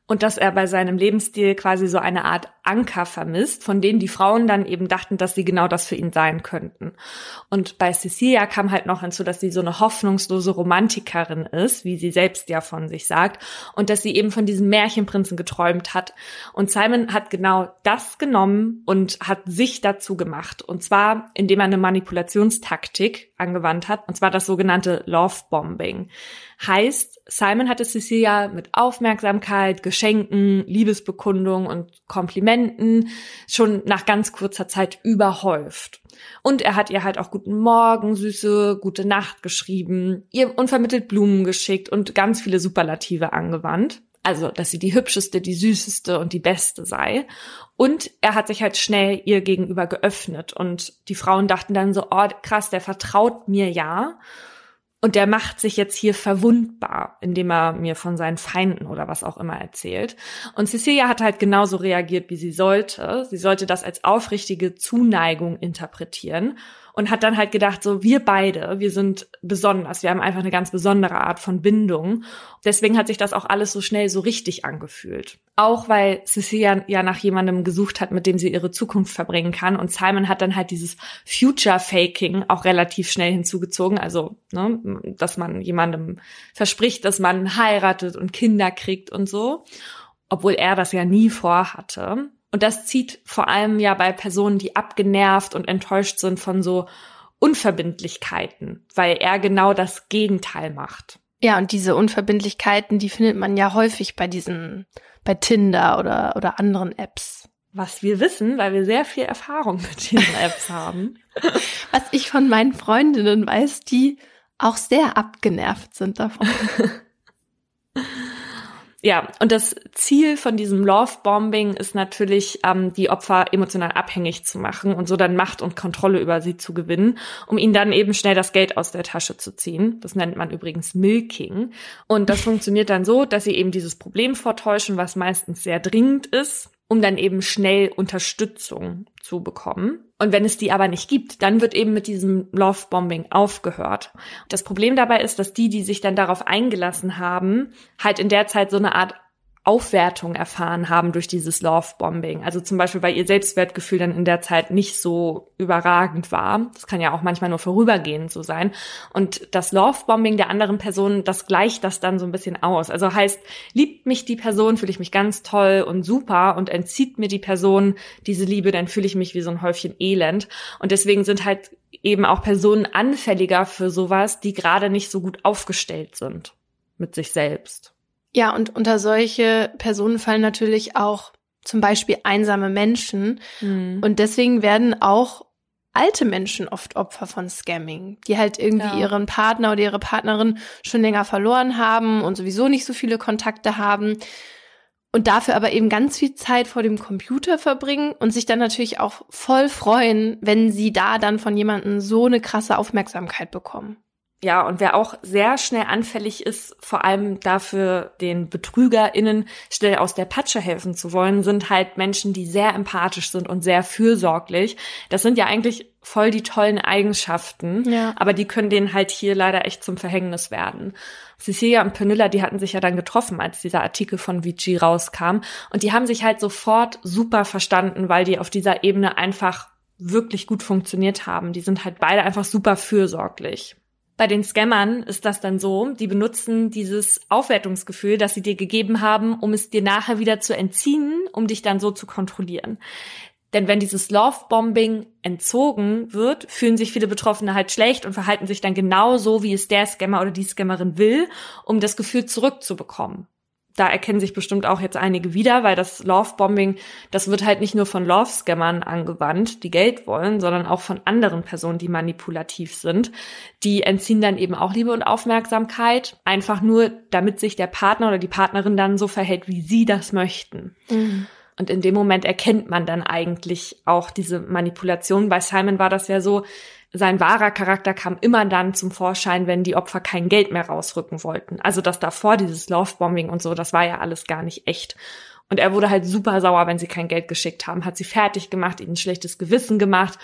Speaker 1: und dass er bei seinem Lebensstil quasi so eine Art Anker vermisst, von denen die Frauen dann eben dachten, dass sie genau das für ihn sein könnten. Und bei Cecilia kam halt noch hinzu, dass sie so eine hoffnungslose Romantikerin ist, wie sie selbst ja von sich sagt, und dass sie eben von diesem Märchenprinzen geträumt hat. Und Simon hat genau das genommen und hat sich dazu gemacht. Und zwar, indem er eine Manipulationstaktik angewandt hat, und zwar das sogenannte Love Bombing. Heißt, Simon hatte Cecilia mit Aufmerksamkeit, Geschenken, Liebesbekundung und Komplimenten schon nach ganz kurzer Zeit überhäuft. Und er hat ihr halt auch guten Morgen, süße, gute Nacht geschrieben, ihr unvermittelt Blumen geschickt und ganz viele Superlative angewandt. Also, dass sie die hübscheste, die süßeste und die beste sei. Und er hat sich halt schnell ihr gegenüber geöffnet und die Frauen dachten dann so, oh krass, der vertraut mir ja. Und der macht sich jetzt hier verwundbar, indem er mir von seinen Feinden oder was auch immer erzählt. Und Cecilia hat halt genauso reagiert, wie sie sollte. Sie sollte das als aufrichtige Zuneigung interpretieren und hat dann halt gedacht, so wir beide, wir sind besonders, wir haben einfach eine ganz besondere Art von Bindung. Deswegen hat sich das auch alles so schnell so richtig angefühlt. Auch weil Cecilia ja nach jemandem gesucht hat, mit dem sie ihre Zukunft verbringen kann. Und Simon hat dann halt dieses Future-Faking auch relativ schnell hinzugezogen. Also, ne, dass man jemandem verspricht, dass man heiratet und Kinder kriegt und so. Obwohl er das ja nie vorhatte. Und das zieht vor allem ja bei Personen, die abgenervt und enttäuscht sind von so Unverbindlichkeiten, weil er genau das Gegenteil macht.
Speaker 2: Ja, und diese Unverbindlichkeiten, die findet man ja häufig bei diesen, bei Tinder oder, oder anderen Apps.
Speaker 1: Was wir wissen, weil wir sehr viel Erfahrung mit diesen Apps haben.
Speaker 2: Was ich von meinen Freundinnen weiß, die auch sehr abgenervt sind davon.
Speaker 1: Ja, und das Ziel von diesem Love-Bombing ist natürlich, ähm, die Opfer emotional abhängig zu machen und so dann Macht und Kontrolle über sie zu gewinnen, um ihnen dann eben schnell das Geld aus der Tasche zu ziehen. Das nennt man übrigens Milking. Und das funktioniert dann so, dass sie eben dieses Problem vortäuschen, was meistens sehr dringend ist, um dann eben schnell Unterstützung zu bekommen. Und wenn es die aber nicht gibt, dann wird eben mit diesem Love-Bombing aufgehört. Das Problem dabei ist, dass die, die sich dann darauf eingelassen haben, halt in der Zeit so eine Art Aufwertung erfahren haben durch dieses Love-Bombing. Also zum Beispiel, weil ihr Selbstwertgefühl dann in der Zeit nicht so überragend war. Das kann ja auch manchmal nur vorübergehend so sein. Und das Love-Bombing der anderen Person, das gleicht das dann so ein bisschen aus. Also heißt, liebt mich die Person, fühle ich mich ganz toll und super und entzieht mir die Person diese Liebe, dann fühle ich mich wie so ein Häufchen Elend. Und deswegen sind halt eben auch Personen anfälliger für sowas, die gerade nicht so gut aufgestellt sind mit sich selbst.
Speaker 2: Ja, und unter solche Personen fallen natürlich auch zum Beispiel einsame Menschen. Mhm. Und deswegen werden auch alte Menschen oft Opfer von Scamming, die halt irgendwie
Speaker 1: Ja.
Speaker 2: ihren Partner oder ihre Partnerin schon länger verloren haben und sowieso nicht so viele Kontakte haben und dafür aber eben ganz viel Zeit vor dem Computer verbringen und sich dann natürlich auch voll freuen, wenn sie da dann von jemandem so eine krasse Aufmerksamkeit bekommen.
Speaker 1: Ja, und wer auch sehr schnell anfällig ist, vor allem dafür den BetrügerInnen schnell aus der Patsche helfen zu wollen, sind halt Menschen, die sehr empathisch sind und sehr fürsorglich. Das sind ja eigentlich voll die tollen Eigenschaften,
Speaker 2: Ja.
Speaker 1: aber die können denen halt hier leider echt zum Verhängnis werden. Cecilia und Pernilla, die hatten sich ja dann getroffen, als dieser Artikel von VG rauskam. Und die haben sich halt sofort super verstanden, weil die auf dieser Ebene einfach wirklich gut funktioniert haben. Die sind halt beide einfach super fürsorglich. Bei den Scammern ist das dann so, die benutzen dieses Aufwertungsgefühl, das sie dir gegeben haben, um es dir nachher wieder zu entziehen, um dich dann so zu kontrollieren. Denn wenn dieses Love-Bombing entzogen wird, fühlen sich viele Betroffene halt schlecht und verhalten sich dann genau so, wie es der Scammer oder die Scammerin will, um das Gefühl zurückzubekommen. Da erkennen sich bestimmt auch jetzt einige wieder, weil das Love-Bombing, das wird halt nicht nur von Love-Scammern angewandt, die Geld wollen, sondern auch von anderen Personen, die manipulativ sind. Die entziehen dann eben auch Liebe und Aufmerksamkeit, einfach nur, damit sich der Partner oder die Partnerin dann so verhält, wie sie das möchten. Und in dem Moment erkennt man dann eigentlich auch diese Manipulation. Bei Simon war das ja so, sein wahrer Charakter kam immer dann zum Vorschein, wenn die Opfer kein Geld mehr rausrücken wollten. Also das davor, dieses Lovebombing und so, das war ja alles gar nicht echt. Und er wurde halt super sauer, wenn sie kein Geld geschickt haben, hat sie fertig gemacht, ihnen schlechtes Gewissen gemacht,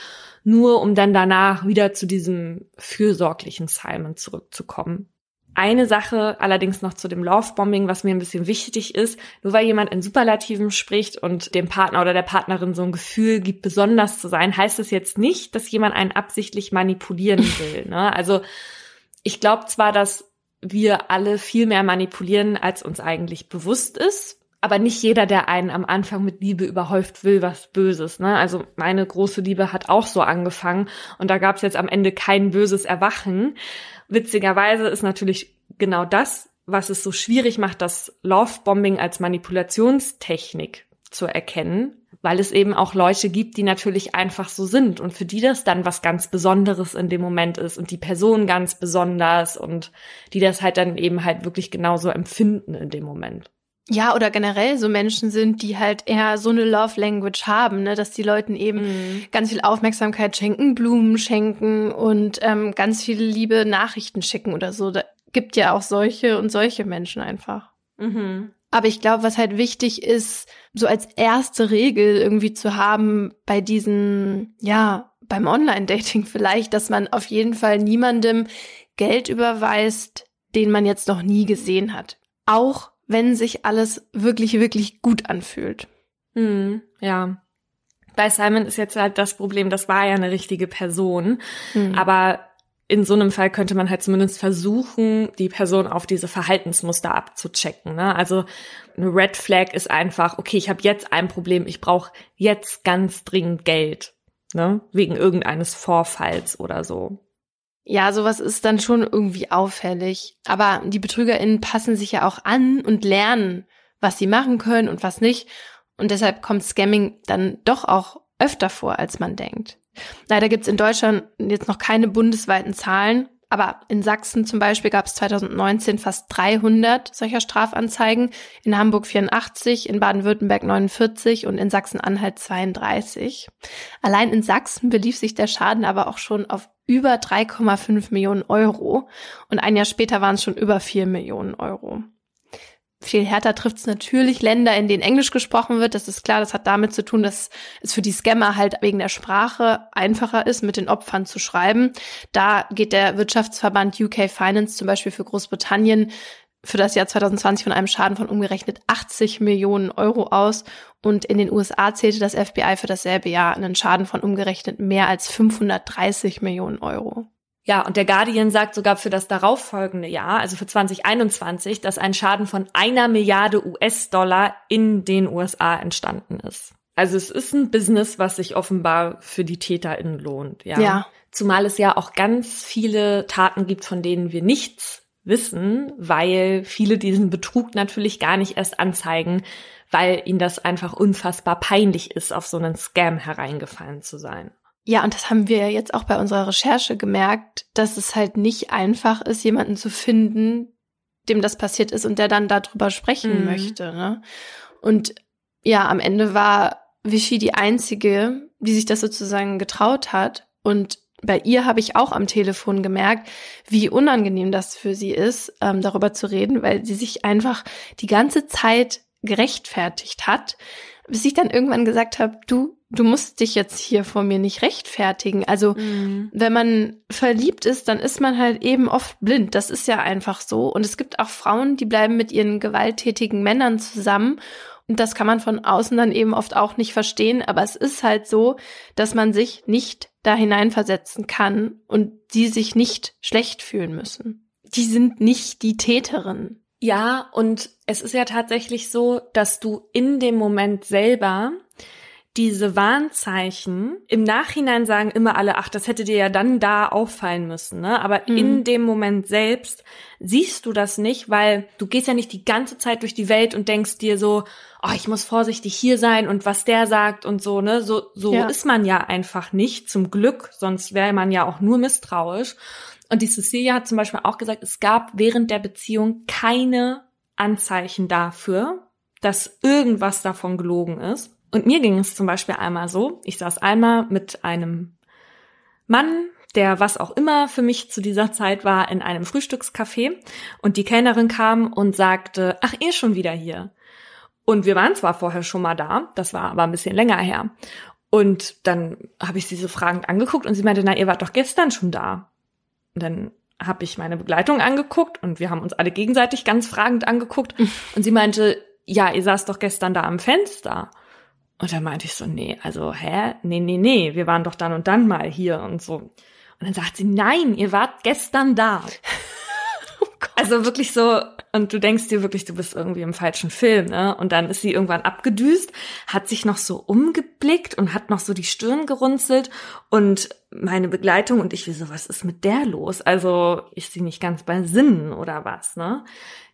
Speaker 1: nur um dann danach wieder zu diesem fürsorglichen Simon zurückzukommen. Eine Sache allerdings noch zu dem Lovebombing, was mir ein bisschen wichtig ist. Nur weil jemand in Superlativen spricht und dem Partner oder der Partnerin so ein Gefühl gibt, besonders zu sein, heißt es jetzt nicht, dass jemand einen absichtlich manipulieren will. Ne? Also ich glaube zwar, dass wir alle viel mehr manipulieren, als uns eigentlich bewusst ist. Aber nicht jeder, der einen am Anfang mit Liebe überhäuft, will was Böses. Ne? Also meine große Liebe hat auch so angefangen und da gab es jetzt am Ende kein böses Erwachen. Witzigerweise ist natürlich genau das, was es so schwierig macht, das Lovebombing als Manipulationstechnik zu erkennen, weil es eben auch Leute gibt, die natürlich einfach so sind und für die das dann was ganz Besonderes in dem Moment ist und die Person ganz besonders und die das halt dann eben halt wirklich genauso empfinden in dem Moment.
Speaker 2: Ja, oder generell so Menschen sind, die halt eher so eine Love Language haben, ne, dass die Leuten eben
Speaker 1: Mhm.
Speaker 2: ganz viel Aufmerksamkeit schenken, Blumen schenken und ähm, ganz viele liebe Nachrichten schicken oder so. Da gibt ja auch solche und solche Menschen einfach.
Speaker 1: Mhm.
Speaker 2: Aber ich glaube, was halt wichtig ist, so als erste Regel irgendwie zu haben bei diesen, ja, beim Online-Dating vielleicht, dass man auf jeden Fall niemandem Geld überweist, den man jetzt noch nie gesehen hat. Auch wenn sich alles wirklich, wirklich gut anfühlt.
Speaker 1: Mhm. Ja. Bei Simon ist jetzt halt das Problem, das war ja eine richtige Person.
Speaker 2: Mhm.
Speaker 1: Aber in so einem Fall könnte man halt zumindest versuchen, die Person auf diese Verhaltensmuster abzuchecken. Ne? Also eine Red Flag ist einfach, okay, ich habe jetzt ein Problem, ich brauche jetzt ganz dringend Geld. Ne? Wegen irgendeines Vorfalls oder so.
Speaker 2: Ja, sowas ist dann schon irgendwie auffällig. Aber die BetrügerInnen passen sich ja auch an und lernen, was sie machen können und was nicht. Und deshalb kommt Scamming dann doch auch öfter vor, als man denkt. Leider gibt's in Deutschland jetzt noch keine bundesweiten Zahlen, aber in Sachsen zum Beispiel gab es 2019 fast 300 solcher Strafanzeigen, in Hamburg 84, in Baden-Württemberg 49 und in Sachsen-Anhalt 32. Allein in Sachsen belief sich der Schaden aber auch schon auf über 3,5 Millionen Euro und ein Jahr später waren es schon über 4 Millionen Euro. Viel härter trifft es natürlich Länder, in denen Englisch gesprochen wird. Das ist klar, das hat damit zu tun, dass es für die Scammer halt wegen der Sprache einfacher ist, mit den Opfern zu schreiben. Da geht der Wirtschaftsverband UK Finance zum Beispiel für Großbritannien für das Jahr 2020 von einem Schaden von umgerechnet 80 Millionen Euro aus. Und in den USA zählte das FBI für dasselbe Jahr einen Schaden von umgerechnet mehr als 530 Millionen Euro.
Speaker 1: Ja, und der Guardian sagt sogar für das darauffolgende Jahr, also für 2021, dass ein Schaden von einer Milliarde US-Dollar in den USA entstanden ist. Also es ist ein Business, was sich offenbar für die TäterInnen lohnt. Ja.
Speaker 2: Ja.
Speaker 1: Zumal es ja auch ganz viele Taten gibt, von denen wir nichts wissen, weil viele diesen Betrug natürlich gar nicht erst anzeigen, weil ihnen das einfach unfassbar peinlich ist, auf so einen Scam hereingefallen zu sein.
Speaker 2: Ja, und das haben wir jetzt auch bei unserer Recherche gemerkt, dass es halt nicht einfach ist, jemanden zu finden, dem das passiert ist und der dann darüber sprechen
Speaker 1: Mhm.
Speaker 2: möchte. Ne? Und ja, am Ende war Vichy die einzige, die sich das sozusagen getraut hat. Und bei ihr habe ich auch am Telefon gemerkt, wie unangenehm das für sie ist, ähm, darüber zu reden, weil sie sich einfach die ganze Zeit gerechtfertigt hat, bis ich dann irgendwann gesagt habe, du, du musst dich jetzt hier vor mir nicht rechtfertigen. Also wenn man verliebt ist, dann ist man halt eben oft blind. Das ist ja einfach so. Und es gibt auch Frauen, die bleiben mit ihren gewalttätigen Männern zusammen. Und das kann man von außen dann eben oft auch nicht verstehen. Aber es ist halt so, dass man sich nicht da hineinversetzen kann und die sich nicht schlecht fühlen müssen. Die sind nicht die Täterin.
Speaker 1: Ja, und es ist ja tatsächlich so, dass du in dem Moment selber diese Warnzeichen im Nachhinein sagen immer alle, ach, das hätte dir ja dann da auffallen müssen, ne? Aber
Speaker 2: Mhm.
Speaker 1: in dem Moment selbst siehst du das nicht, weil du gehst ja nicht die ganze Zeit durch die Welt und denkst dir so, oh, ich muss vorsichtig hier sein und was der sagt und so, ne? So, so
Speaker 2: Ja.
Speaker 1: ist man ja einfach nicht, zum Glück, sonst wäre man ja auch nur misstrauisch. Und die Cecilia hat zum Beispiel auch gesagt, es gab während der Beziehung keine Anzeichen dafür, dass irgendwas davon gelogen ist. Und mir ging es zum Beispiel einmal so, ich saß einmal mit einem Mann, der was auch immer für mich zu dieser Zeit war, in einem Frühstückscafé und die Kellnerin kam und sagte, ach, ihr schon wieder hier. Und wir waren zwar vorher schon mal da, das war aber ein bisschen länger her. Und dann habe ich sie so fragend angeguckt und sie meinte, na, ihr wart doch gestern schon da. Und dann habe ich meine Begleitung angeguckt und wir haben uns alle gegenseitig ganz fragend angeguckt. Und sie meinte, ja, ihr saß doch gestern da am Fenster. Und dann meinte ich so, nee, also, hä? Nee, nee, nee, wir waren doch dann und dann mal hier und so. Und dann sagt sie, nein, ihr wart gestern da. Also wirklich so, und du denkst dir wirklich, du bist irgendwie im falschen Film, ne? Und dann ist sie irgendwann abgedüst, hat sich noch so umgeblickt und hat noch so die Stirn gerunzelt und meine Begleitung und ich wie so, was ist mit der los? Also ist sie nicht ganz bei Sinnen oder was, ne?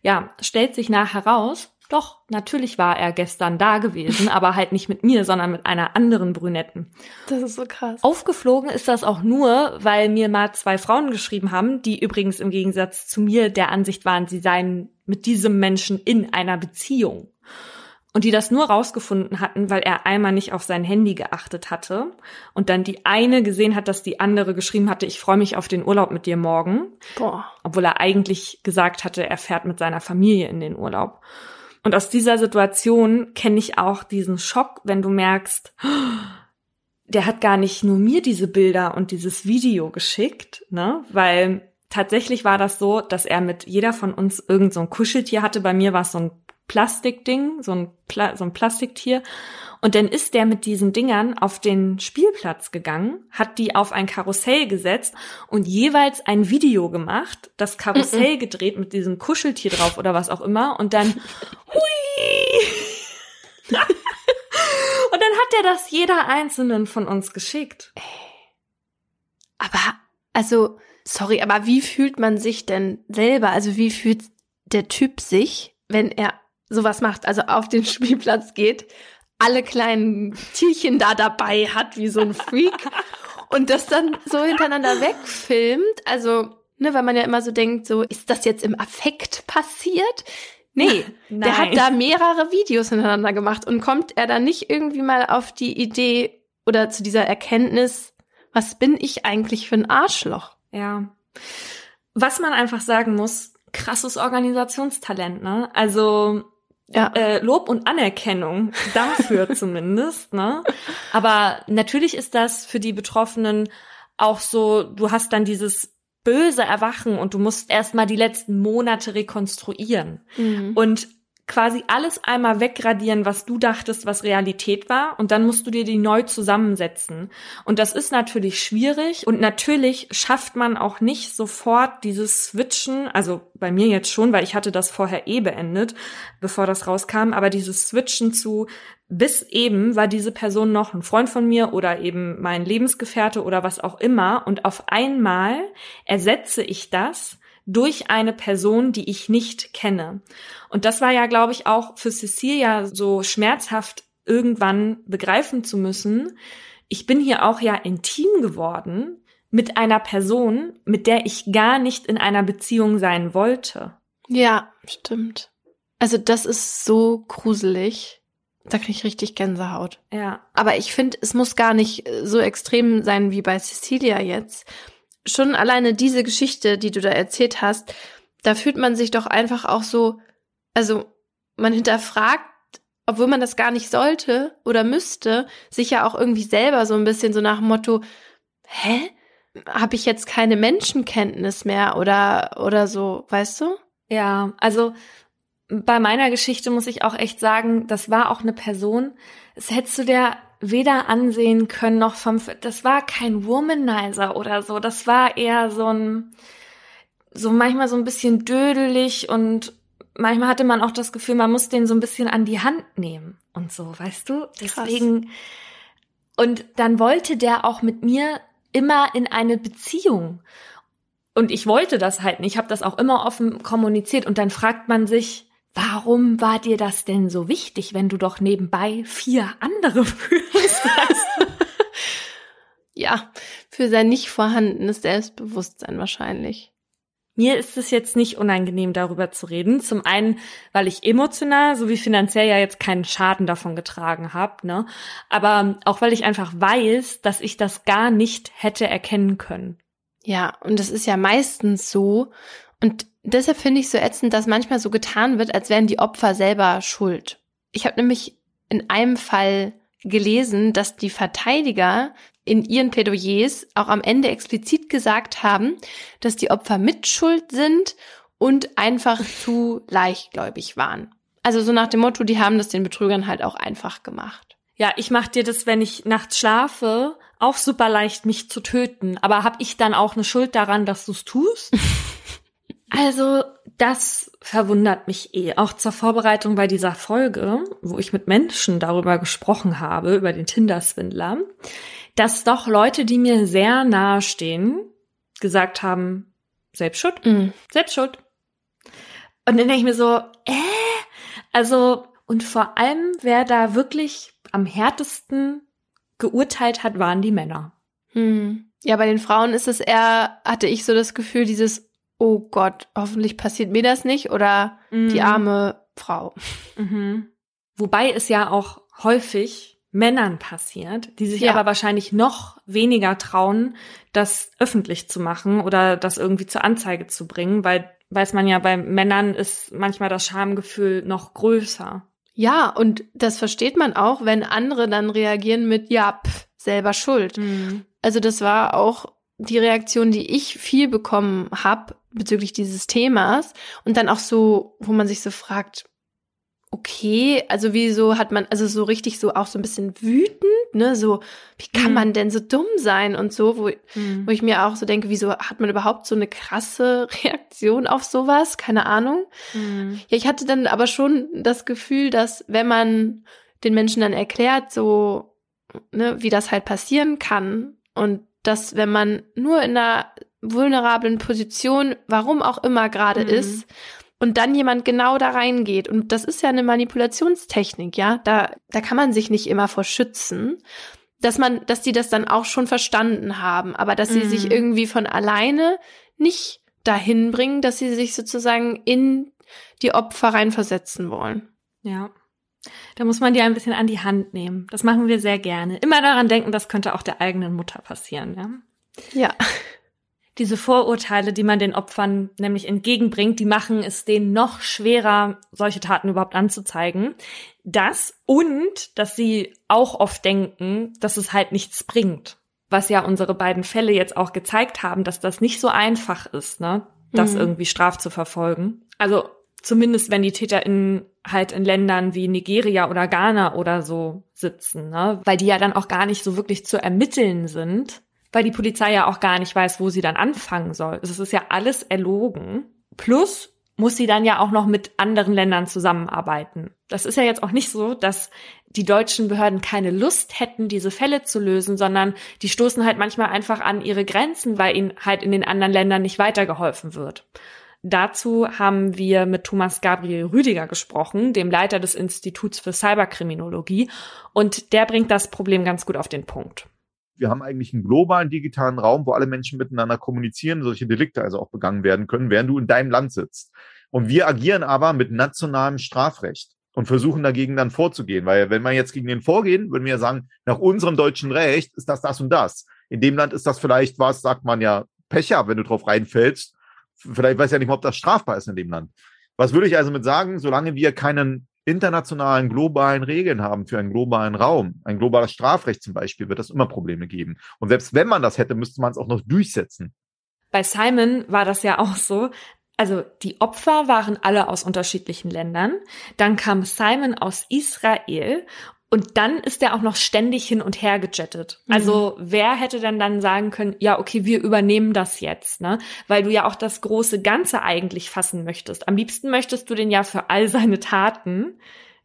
Speaker 1: Ja, stellt sich nachher raus, doch, natürlich war er gestern da gewesen, aber halt nicht mit mir, sondern mit einer anderen Brünetten.
Speaker 2: Das ist so krass.
Speaker 1: Aufgeflogen ist das auch nur, weil mir mal zwei Frauen geschrieben haben, die übrigens im Gegensatz zu mir der Ansicht waren, sie seien mit diesem Menschen in einer Beziehung. Und die das nur rausgefunden hatten, weil er einmal nicht auf sein Handy geachtet hatte und dann die eine gesehen hat, dass die andere geschrieben hatte, ich freue mich auf den Urlaub mit dir morgen,
Speaker 2: Boah.
Speaker 1: obwohl er eigentlich gesagt hatte, er fährt mit seiner Familie in den Urlaub. Und aus dieser Situation kenne ich auch diesen Schock, wenn du merkst, der hat gar nicht nur mir diese Bilder und dieses Video geschickt, ne? Weil tatsächlich war das so, dass er mit jeder von uns irgend so ein Kuscheltier hatte. Bei mir war es so ein Plastikding, so ein, Pla so ein Plastiktier. Und dann ist der mit diesen Dingern auf den Spielplatz gegangen, hat die auf ein Karussell gesetzt und jeweils ein Video gemacht, das Karussell gedreht mit diesem Kuscheltier drauf oder was auch immer und dann hui. und dann hat er das jeder einzelnen von uns geschickt.
Speaker 2: Aber, also, sorry, aber wie fühlt man sich denn selber? Also, wie fühlt der Typ sich, wenn er sowas macht? Also, auf den Spielplatz geht, alle kleinen Tierchen da dabei hat, wie so ein Freak, und das dann so hintereinander wegfilmt? Also, ne, weil man ja immer so denkt, so, ist das jetzt im Affekt passiert? Nee, der hat
Speaker 1: Nein.
Speaker 2: da mehrere Videos hintereinander gemacht und kommt er dann nicht irgendwie mal auf die Idee oder zu dieser Erkenntnis, was bin ich eigentlich für ein Arschloch?
Speaker 1: Ja. Was man einfach sagen muss, krasses Organisationstalent, ne? Also
Speaker 2: Ja.
Speaker 1: äh, Lob und Anerkennung dafür zumindest, ne? Aber natürlich ist das für die Betroffenen auch so, du hast dann dieses böse Erwachen und du musst erstmal die letzten Monate rekonstruieren
Speaker 2: Mhm.
Speaker 1: und quasi alles einmal wegradieren, was du dachtest, was Realität war, und dann musst du dir die neu zusammensetzen. Und das ist natürlich schwierig und natürlich schafft man auch nicht sofort dieses Switchen, also bei mir jetzt schon, weil ich hatte das vorher eh beendet, bevor das rauskam, aber dieses Switchen zu bis eben war diese Person noch ein Freund von mir oder eben mein Lebensgefährte oder was auch immer und auf einmal ersetze ich das durch eine Person, die ich nicht kenne. Und das war ja, glaube ich, auch für Cecilia so schmerzhaft irgendwann begreifen zu müssen, ich bin hier auch ja intim geworden mit einer Person, mit der ich gar nicht in einer Beziehung sein wollte.
Speaker 2: Ja, stimmt. Also das ist so gruselig. Da kriege ich richtig Gänsehaut.
Speaker 1: Ja.
Speaker 2: Aber ich finde, es muss gar nicht so extrem sein wie bei Cecilia jetzt. Schon alleine diese Geschichte, die du da erzählt hast, da fühlt man sich doch einfach auch so, also man hinterfragt, obwohl man das gar nicht sollte oder müsste, sich ja auch irgendwie selber so ein bisschen so nach dem Motto, hä? Habe ich jetzt keine Menschenkenntnis mehr oder oder so, weißt du?
Speaker 1: Ja, also bei meiner Geschichte muss ich auch echt sagen, das war auch eine Person, das hättest du dir weder ansehen können noch vom, das war kein Womanizer oder so, das war eher so ein, so manchmal so ein bisschen dödelig und manchmal hatte man auch das Gefühl, man muss den so ein bisschen an die Hand nehmen und so, weißt du? Deswegen, Krass. und dann wollte der auch mit mir immer in eine Beziehung. Und ich wollte das halt nicht, ich habe das auch immer offen kommuniziert und dann fragt man sich, Warum war dir das denn so wichtig, wenn du doch nebenbei vier andere führst?
Speaker 2: ja, für sein nicht vorhandenes Selbstbewusstsein wahrscheinlich.
Speaker 1: Mir ist es jetzt nicht unangenehm, darüber zu reden. Zum einen, weil ich emotional sowie finanziell ja jetzt keinen Schaden davon getragen habe, ne? Aber auch weil ich einfach weiß, dass ich das gar nicht hätte erkennen können.
Speaker 2: Ja, und das ist ja meistens so. Und deshalb finde ich so ätzend, dass manchmal so getan wird, als wären die Opfer selber schuld. Ich habe nämlich in einem Fall gelesen, dass die Verteidiger in ihren Plädoyers auch am Ende explizit gesagt haben, dass die Opfer mitschuld sind und einfach zu leichtgläubig waren. Also so nach dem Motto, die haben das den Betrügern halt auch einfach gemacht.
Speaker 1: Ja, ich mach dir das, wenn ich nachts schlafe, auch super leicht, mich zu töten. Aber hab ich dann auch eine Schuld daran, dass du's tust? Also, das verwundert mich eh. Auch zur Vorbereitung bei dieser Folge, wo ich mit Menschen darüber gesprochen habe, über den Tinder-Swindler, dass doch Leute, die mir sehr nahe stehen, gesagt haben, Selbstschuld, mm. Selbstschuld. Und dann denke ich mir so, äh, also, und vor allem, wer da wirklich am härtesten geurteilt hat, waren die Männer.
Speaker 2: Hm. Ja, bei den Frauen ist es eher, hatte ich so das Gefühl, dieses oh Gott, hoffentlich passiert mir das nicht oder mhm. die arme Frau.
Speaker 1: Mhm. Wobei es ja auch häufig Männern passiert, die sich ja. aber wahrscheinlich noch weniger trauen, das öffentlich zu machen oder das irgendwie zur Anzeige zu bringen, weil weiß man ja, bei Männern ist manchmal das Schamgefühl noch größer.
Speaker 2: Ja, und das versteht man auch, wenn andere dann reagieren mit, ja, pff, selber schuld. Mhm. Also das war auch die Reaktion, die ich viel bekommen habe bezüglich dieses Themas und dann auch so, wo man sich so fragt, okay, also wieso hat man, also so richtig so auch so ein bisschen wütend, ne, so, wie kann mhm. man denn so dumm sein und so, wo, mhm. wo ich mir auch so denke, wieso hat man überhaupt so eine krasse Reaktion auf sowas? Keine Ahnung. Mhm. Ja, ich hatte dann aber schon das Gefühl, dass wenn man den Menschen dann erklärt, so, ne, wie das halt passieren kann und dass wenn man nur in einer vulnerablen Position, warum auch immer gerade mhm. ist, und dann jemand genau da reingeht. Und das ist ja eine Manipulationstechnik, ja. Da, da kann man sich nicht immer vor schützen. Dass man, dass die das dann auch schon verstanden haben, aber dass sie mhm. sich irgendwie von alleine nicht dahin bringen, dass sie sich sozusagen in die Opfer reinversetzen wollen.
Speaker 1: Ja. Da muss man die ein bisschen an die Hand nehmen. Das machen wir sehr gerne. Immer daran denken, das könnte auch der eigenen Mutter passieren, ja?
Speaker 2: Ja.
Speaker 1: Diese Vorurteile, die man den Opfern nämlich entgegenbringt, die machen es denen noch schwerer, solche Taten überhaupt anzuzeigen. Das und, dass sie auch oft denken, dass es halt nichts bringt. Was ja unsere beiden Fälle jetzt auch gezeigt haben, dass das nicht so einfach ist, ne? Das mhm. irgendwie straf zu verfolgen. Also zumindest wenn die TäterInnen halt in Ländern wie Nigeria oder Ghana oder so sitzen, ne? Weil die ja dann auch gar nicht so wirklich zu ermitteln sind, weil die Polizei ja auch gar nicht weiß, wo sie dann anfangen soll. Es ist ja alles erlogen. Plus muss sie dann ja auch noch mit anderen Ländern zusammenarbeiten. Das ist ja jetzt auch nicht so, dass die deutschen Behörden keine Lust hätten, diese Fälle zu lösen, sondern die stoßen halt manchmal einfach an ihre Grenzen, weil ihnen halt in den anderen Ländern nicht weitergeholfen wird. Dazu haben wir mit Thomas Gabriel Rüdiger gesprochen, dem Leiter des Instituts für Cyberkriminologie, und der bringt das Problem ganz gut auf den Punkt.
Speaker 6: Wir haben eigentlich einen globalen digitalen Raum, wo alle Menschen miteinander kommunizieren, solche Delikte also auch begangen werden können, während du in deinem Land sitzt. Und wir agieren aber mit nationalem Strafrecht und versuchen dagegen dann vorzugehen. Weil wenn wir jetzt gegen den vorgehen, würden wir ja sagen, nach unserem deutschen Recht ist das das und das. In dem Land ist das vielleicht was, sagt man ja, Pech ab, wenn du drauf reinfällst. Vielleicht weiß ja nicht mal, ob das strafbar ist in dem Land. Was würde ich also mit sagen, solange wir keinen internationalen, globalen Regeln haben für einen globalen Raum, ein globales Strafrecht zum Beispiel, wird es immer Probleme geben. Und selbst wenn man das hätte, müsste man es auch noch durchsetzen.
Speaker 1: Bei Simon war das ja auch so. Also die Opfer waren alle aus unterschiedlichen Ländern. Dann kam Simon aus Israel und dann ist er auch noch ständig hin und her gejettet. Mhm. Also wer hätte denn dann sagen können, ja, okay, wir übernehmen das jetzt, ne? Weil du ja auch das große Ganze eigentlich fassen möchtest. Am liebsten möchtest du den ja für all seine Taten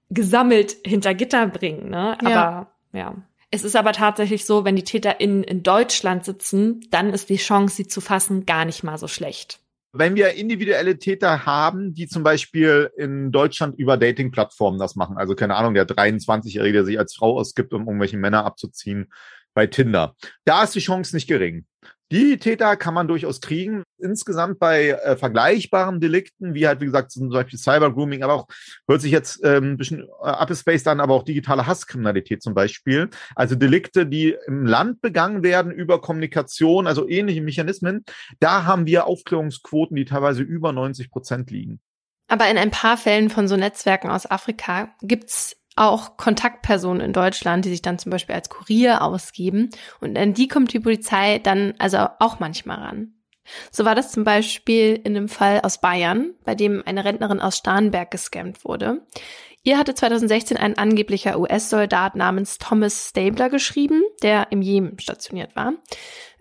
Speaker 1: gesammelt hinter Gitter bringen, ne? Aber ja. ja. Es ist aber tatsächlich so, wenn die TäterInnen in Deutschland sitzen, dann ist die Chance, sie zu fassen, gar nicht mal so schlecht.
Speaker 6: Wenn wir individuelle Täter haben, die zum Beispiel in Deutschland über Dating-Plattformen das machen, also keine Ahnung, der 23-Jährige, der sich als Frau ausgibt, um irgendwelche Männer abzuziehen bei Tinder, da ist die Chance nicht gering. Die Täter kann man durchaus kriegen. Insgesamt bei äh, vergleichbaren Delikten, wie halt, wie gesagt, zum Beispiel Cybergrooming, aber auch, hört sich jetzt ähm, ein bisschen äh, abgespaced an, aber auch digitale Hasskriminalität zum Beispiel. Also Delikte, die im Land begangen werden über Kommunikation, also ähnliche Mechanismen. Da haben wir Aufklärungsquoten, die teilweise über 90 Prozent liegen.
Speaker 2: Aber in ein paar Fällen von so Netzwerken aus Afrika gibt's auch Kontaktpersonen in Deutschland, die sich dann zum Beispiel als Kurier ausgeben. Und an die kommt die Polizei dann also auch manchmal ran. So war das zum Beispiel in einem Fall aus Bayern, bei dem eine Rentnerin aus Starnberg gescammt wurde. Ihr hatte 2016 ein angeblicher US-Soldat namens Thomas Stabler geschrieben, der im Jemen stationiert war.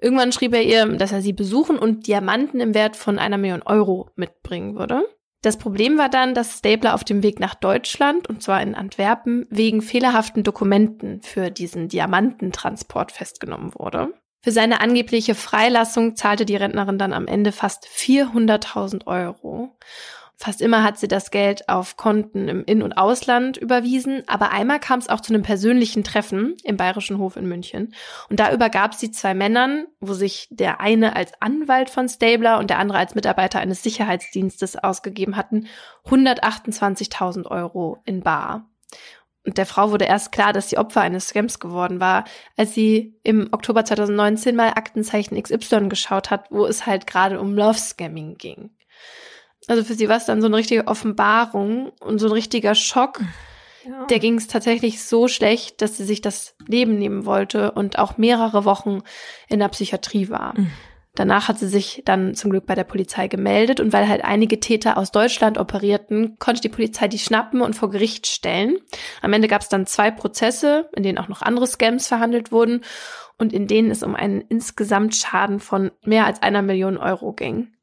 Speaker 2: Irgendwann schrieb er ihr, dass er sie besuchen und Diamanten im Wert von einer Million Euro mitbringen würde. Das Problem war dann, dass Stapler auf dem Weg nach Deutschland, und zwar in Antwerpen, wegen fehlerhaften Dokumenten für diesen Diamantentransport festgenommen wurde. Für seine angebliche Freilassung zahlte die Rentnerin dann am Ende fast 400.000 Euro. Fast immer hat sie das Geld auf Konten im In- und Ausland überwiesen, aber einmal kam es auch zu einem persönlichen Treffen im Bayerischen Hof in München. Und da übergab sie zwei Männern, wo sich der eine als Anwalt von Stabler und der andere als Mitarbeiter eines Sicherheitsdienstes ausgegeben hatten, 128.000 Euro in Bar. Und der Frau wurde erst klar, dass sie Opfer eines Scams geworden war, als sie im Oktober 2019 mal Aktenzeichen XY geschaut hat, wo es halt gerade um Love Scamming ging. Also für sie war es dann so eine richtige Offenbarung und so ein richtiger Schock. Ja. Der ging es tatsächlich so schlecht, dass sie sich das Leben nehmen wollte und auch mehrere Wochen in der Psychiatrie war. Mhm. Danach hat sie sich dann zum Glück bei der Polizei gemeldet und weil halt einige Täter aus Deutschland operierten, konnte die Polizei die schnappen und vor Gericht stellen. Am Ende gab es dann zwei Prozesse, in denen auch noch andere Scams verhandelt wurden und in denen es um einen insgesamt Schaden von mehr als einer Million Euro ging.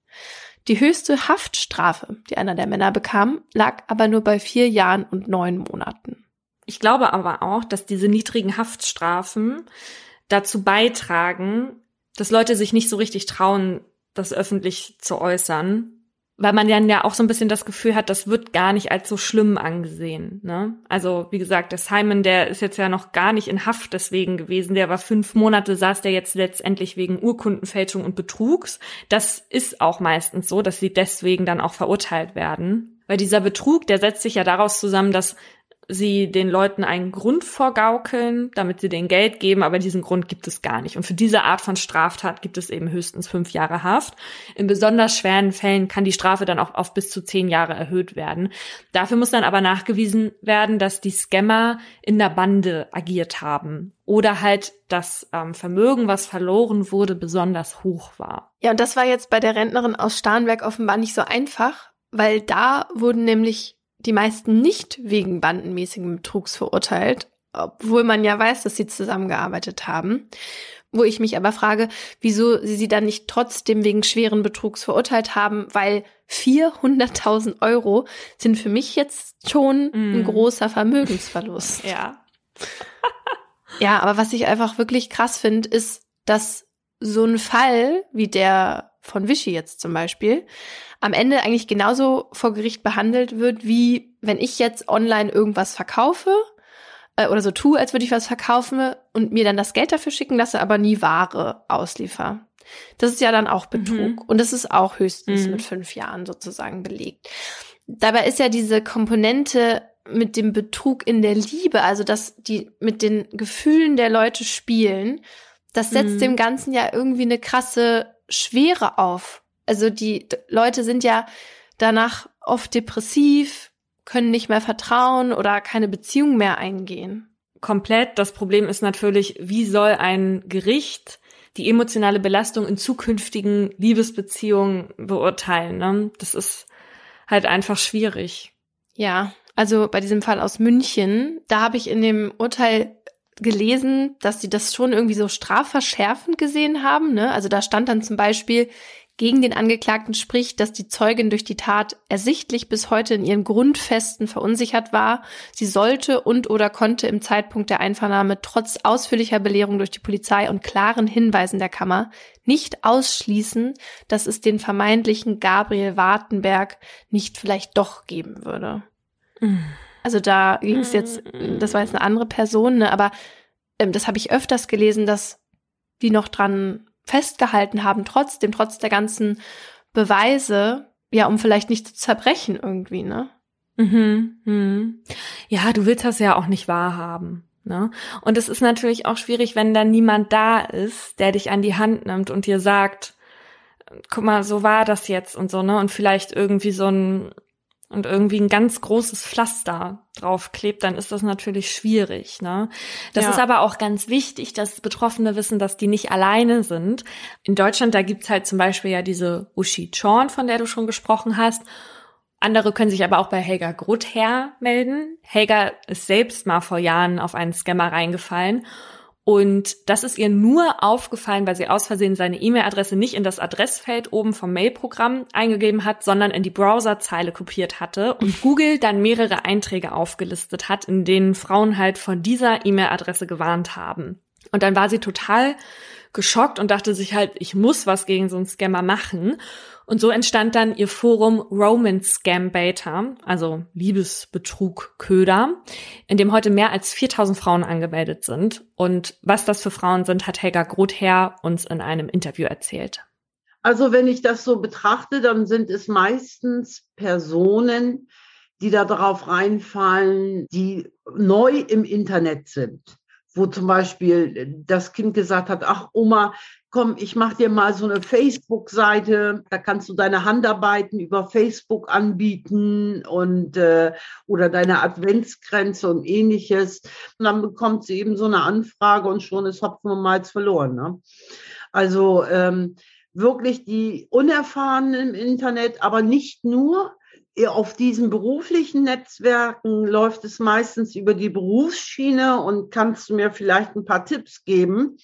Speaker 2: Die höchste Haftstrafe, die einer der Männer bekam, lag aber nur bei vier Jahren und neun Monaten.
Speaker 1: Ich glaube aber auch, dass diese niedrigen Haftstrafen dazu beitragen, dass Leute sich nicht so richtig trauen, das öffentlich zu äußern, weil man dann ja auch so ein bisschen das Gefühl hat, das wird gar nicht als so schlimm angesehen. Ne? Also wie gesagt, der Simon, der ist jetzt ja noch gar nicht in Haft deswegen gewesen. Der war fünf Monate, saß der jetzt letztendlich wegen Urkundenfälschung und Betrugs. Das ist auch meistens so, dass sie deswegen dann auch verurteilt werden. Weil dieser Betrug, der setzt sich ja daraus zusammen, dass sie den Leuten einen Grund vorgaukeln, damit sie denen Geld geben, aber diesen Grund gibt es gar nicht. Und für diese Art von Straftat gibt es eben höchstens fünf Jahre Haft. In besonders schweren Fällen kann die Strafe dann auch auf bis zu zehn Jahre erhöht werden. Dafür muss dann aber nachgewiesen werden, dass die Scammer in der Bande agiert haben oder halt das ähm, Vermögen, was verloren wurde, besonders hoch war.
Speaker 2: Ja, und das war jetzt bei der Rentnerin aus Starnberg offenbar nicht so einfach, weil da wurden nämlich die meisten nicht wegen bandenmäßigen Betrugs verurteilt, obwohl man ja weiß, dass sie zusammengearbeitet haben. Wo ich mich aber frage, wieso sie sie dann nicht trotzdem wegen schweren Betrugs verurteilt haben, weil 400.000 Euro sind für mich jetzt schon ein großer Vermögensverlust.
Speaker 1: ja.
Speaker 2: ja, aber was ich einfach wirklich krass finde, ist, dass so ein Fall wie der von Vichy jetzt zum Beispiel am Ende eigentlich genauso vor Gericht behandelt wird, wie wenn ich jetzt online irgendwas verkaufe äh, oder so tue, als würde ich was verkaufen und mir dann das Geld dafür schicken lasse, aber nie Ware ausliefer. Das ist ja dann auch Betrug. Mhm. Und das ist auch höchstens mhm. mit fünf Jahren sozusagen belegt. Dabei ist ja diese Komponente mit dem Betrug in der Liebe, also dass die mit den Gefühlen der Leute spielen, das setzt mhm. dem Ganzen ja irgendwie eine krasse Schwere auf. Also die Leute sind ja danach oft depressiv, können nicht mehr vertrauen oder keine Beziehung mehr eingehen.
Speaker 1: Komplett. Das Problem ist natürlich, wie soll ein Gericht die emotionale Belastung in zukünftigen Liebesbeziehungen beurteilen? Ne? Das ist halt einfach schwierig.
Speaker 2: Ja, also bei diesem Fall aus München, da habe ich in dem Urteil gelesen, dass sie das schon irgendwie so strafverschärfend gesehen haben. Ne? Also da stand dann zum Beispiel, gegen den Angeklagten spricht, dass die Zeugin durch die Tat ersichtlich bis heute in ihren Grundfesten verunsichert war. Sie sollte und oder konnte im Zeitpunkt der Einvernahme trotz ausführlicher Belehrung durch die Polizei und klaren Hinweisen der Kammer nicht ausschließen, dass es den vermeintlichen Gabriel Wartenberg nicht vielleicht doch geben würde. Mhm. Also da ging es jetzt, das war jetzt eine andere Person, ne, aber ähm, das habe ich öfters gelesen, dass die noch dran festgehalten haben, trotzdem, trotz der ganzen Beweise, ja, um vielleicht nicht zu zerbrechen irgendwie, ne?
Speaker 1: Mhm, mhm. Ja, du willst das ja auch nicht wahrhaben. Ne? Und es ist natürlich auch schwierig, wenn dann niemand da ist, der dich an die Hand nimmt und dir sagt, guck mal, so war das jetzt und so, ne? Und vielleicht irgendwie so ein und irgendwie ein ganz großes Pflaster draufklebt, dann ist das natürlich schwierig. Ne? Das ja. ist aber auch ganz wichtig, dass Betroffene wissen, dass die nicht alleine sind. In Deutschland, da gibt's halt zum Beispiel ja diese Uschi Chorn, von der du schon gesprochen hast. Andere können sich aber auch bei Helga Gruther melden. Helga ist selbst mal vor Jahren auf einen Scammer reingefallen und das ist ihr nur aufgefallen, weil sie aus Versehen seine E-Mail-Adresse nicht in das Adressfeld oben vom Mail-Programm eingegeben hat, sondern in die Browserzeile kopiert hatte und Google dann mehrere Einträge aufgelistet hat, in denen Frauen halt von dieser E-Mail-Adresse gewarnt haben. Und dann war sie total geschockt und dachte sich halt, ich muss was gegen so einen Scammer machen und so entstand dann ihr Forum Roman Scam also Liebesbetrug Köder, in dem heute mehr als 4000 Frauen angemeldet sind. Und was das für Frauen sind, hat Helga Grother uns in einem Interview erzählt.
Speaker 7: Also wenn ich das so betrachte, dann sind es meistens Personen, die da drauf reinfallen, die neu im Internet sind wo zum Beispiel das Kind gesagt hat, ach Oma, komm, ich mach dir mal so eine Facebook-Seite, da kannst du deine Handarbeiten über Facebook anbieten und äh, oder deine Adventsgrenze und ähnliches. Und dann bekommt sie eben so eine Anfrage und schon ist Hopfen und Malz verloren. Ne? Also ähm, wirklich die Unerfahrenen im Internet, aber nicht nur. Auf diesen beruflichen Netzwerken läuft es meistens über die Berufsschiene und kannst du mir vielleicht ein paar Tipps geben?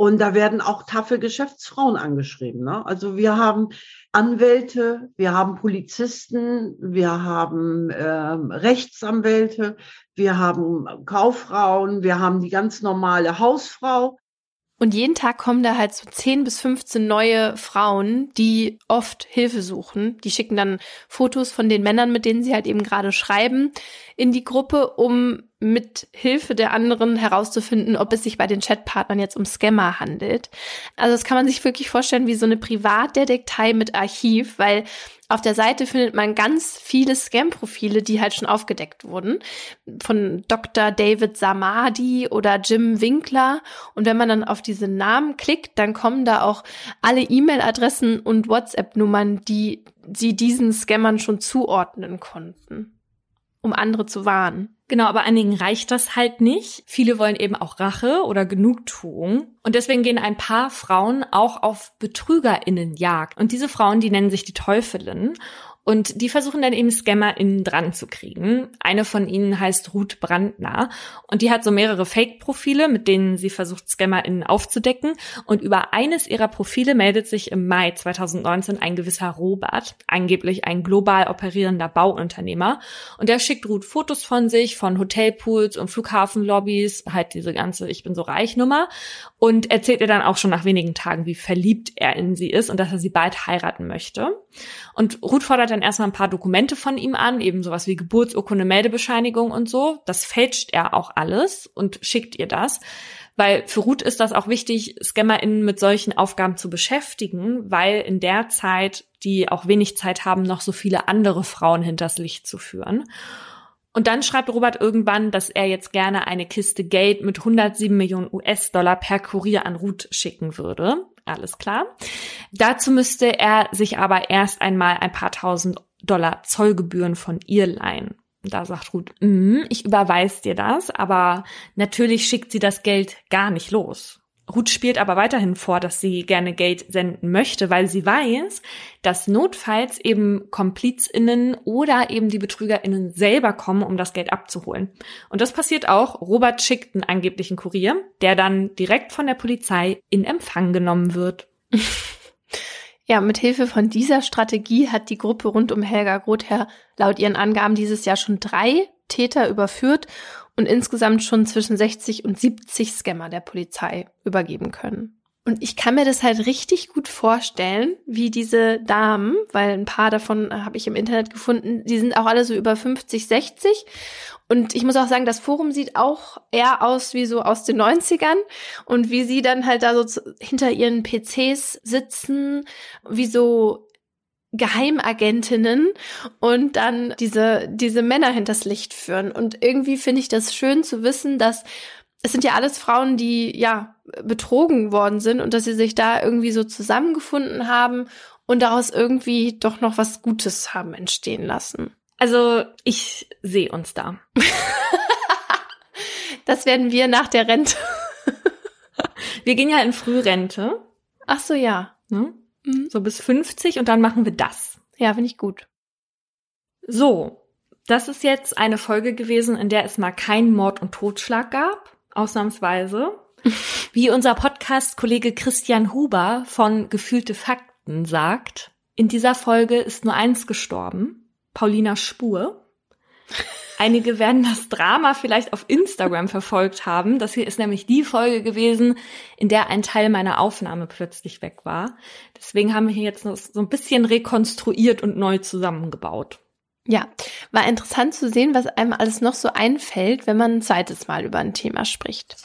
Speaker 7: Und da werden auch taffe Geschäftsfrauen angeschrieben. Ne? Also wir haben Anwälte, wir haben Polizisten, wir haben äh, Rechtsanwälte, wir haben Kauffrauen, wir haben die ganz normale Hausfrau.
Speaker 2: Und jeden Tag kommen da halt so 10 bis 15 neue Frauen, die oft Hilfe suchen. Die schicken dann Fotos von den Männern, mit denen sie halt eben gerade schreiben, in die Gruppe, um mit Hilfe der anderen herauszufinden, ob es sich bei den Chatpartnern jetzt um Scammer handelt. Also das kann man sich wirklich vorstellen wie so eine Privatdetektei mit Archiv, weil auf der Seite findet man ganz viele Scam-Profile, die halt schon aufgedeckt wurden. Von Dr. David Samadi oder Jim Winkler. Und wenn man dann auf diese Namen klickt, dann kommen da auch alle E-Mail-Adressen und WhatsApp-Nummern, die sie diesen Scammern schon zuordnen konnten, um andere zu warnen.
Speaker 1: Genau, aber einigen reicht das halt nicht. Viele wollen eben auch Rache oder Genugtuung. Und deswegen gehen ein paar Frauen auch auf BetrügerInnenjagd. Und diese Frauen, die nennen sich die Teufelinnen. Und die versuchen dann eben ScammerInnen dran zu kriegen. Eine von ihnen heißt Ruth Brandner und die hat so mehrere Fake-Profile, mit denen sie versucht, ScammerInnen aufzudecken. Und über eines ihrer Profile meldet sich im Mai 2019 ein gewisser Robert, angeblich ein global operierender Bauunternehmer. Und der schickt Ruth Fotos von sich, von Hotelpools und Flughafenlobbys, halt diese ganze Ich bin so reich Nummer. Und erzählt ihr dann auch schon nach wenigen Tagen, wie verliebt er in sie ist und dass er sie bald heiraten möchte. Und Ruth fordert dann erstmal ein paar Dokumente von ihm an, eben sowas wie Geburtsurkunde, Meldebescheinigung und so. Das fälscht er auch alles und schickt ihr das. Weil für Ruth ist das auch wichtig, ScammerInnen mit solchen Aufgaben zu beschäftigen, weil in der Zeit, die auch wenig Zeit haben, noch so viele andere Frauen hinters Licht zu führen. Und dann schreibt Robert irgendwann, dass er jetzt gerne eine Kiste Geld mit 107 Millionen US-Dollar per Kurier an Ruth schicken würde. Alles klar. Dazu müsste er sich aber erst einmal ein paar tausend Dollar Zollgebühren von ihr leihen. Da sagt Ruth, mm, ich überweise dir das, aber natürlich schickt sie das Geld gar nicht los. Ruth spielt aber weiterhin vor, dass sie gerne Geld senden möchte, weil sie weiß, dass notfalls eben KomplizInnen oder eben die BetrügerInnen selber kommen, um das Geld abzuholen. Und das passiert auch. Robert schickt einen angeblichen Kurier, der dann direkt von der Polizei in Empfang genommen wird.
Speaker 2: Ja, mit Hilfe von dieser Strategie hat die Gruppe rund um Helga Grother laut ihren Angaben dieses Jahr schon drei Täter überführt und insgesamt schon zwischen 60 und 70 Scammer der Polizei übergeben können. Und ich kann mir das halt richtig gut vorstellen, wie diese Damen, weil ein paar davon habe ich im Internet gefunden, die sind auch alle so über 50, 60. Und ich muss auch sagen, das Forum sieht auch eher aus wie so aus den 90ern und wie sie dann halt da so hinter ihren PCs sitzen, wie so Geheimagentinnen und dann diese, diese Männer hinters Licht führen. Und irgendwie finde ich das schön zu wissen, dass es sind ja alles Frauen, die ja betrogen worden sind und dass sie sich da irgendwie so zusammengefunden haben und daraus irgendwie doch noch was Gutes haben entstehen lassen.
Speaker 1: Also ich sehe uns da.
Speaker 2: das werden wir nach der Rente.
Speaker 1: wir gehen ja in Frührente.
Speaker 2: Ach so, ja.
Speaker 1: Ne? Mhm. So bis 50 und dann machen wir das.
Speaker 2: Ja, finde ich gut.
Speaker 1: So, das ist jetzt eine Folge gewesen, in der es mal keinen Mord und Totschlag gab, ausnahmsweise. Wie unser Podcast-Kollege Christian Huber von Gefühlte Fakten sagt, in dieser Folge ist nur eins gestorben, Paulina Spur. Einige werden das Drama vielleicht auf Instagram verfolgt haben. Das hier ist nämlich die Folge gewesen, in der ein Teil meiner Aufnahme plötzlich weg war. Deswegen haben wir hier jetzt noch so ein bisschen rekonstruiert und neu zusammengebaut.
Speaker 2: Ja, war interessant zu sehen, was einem alles noch so einfällt, wenn man ein zweites Mal über ein Thema spricht.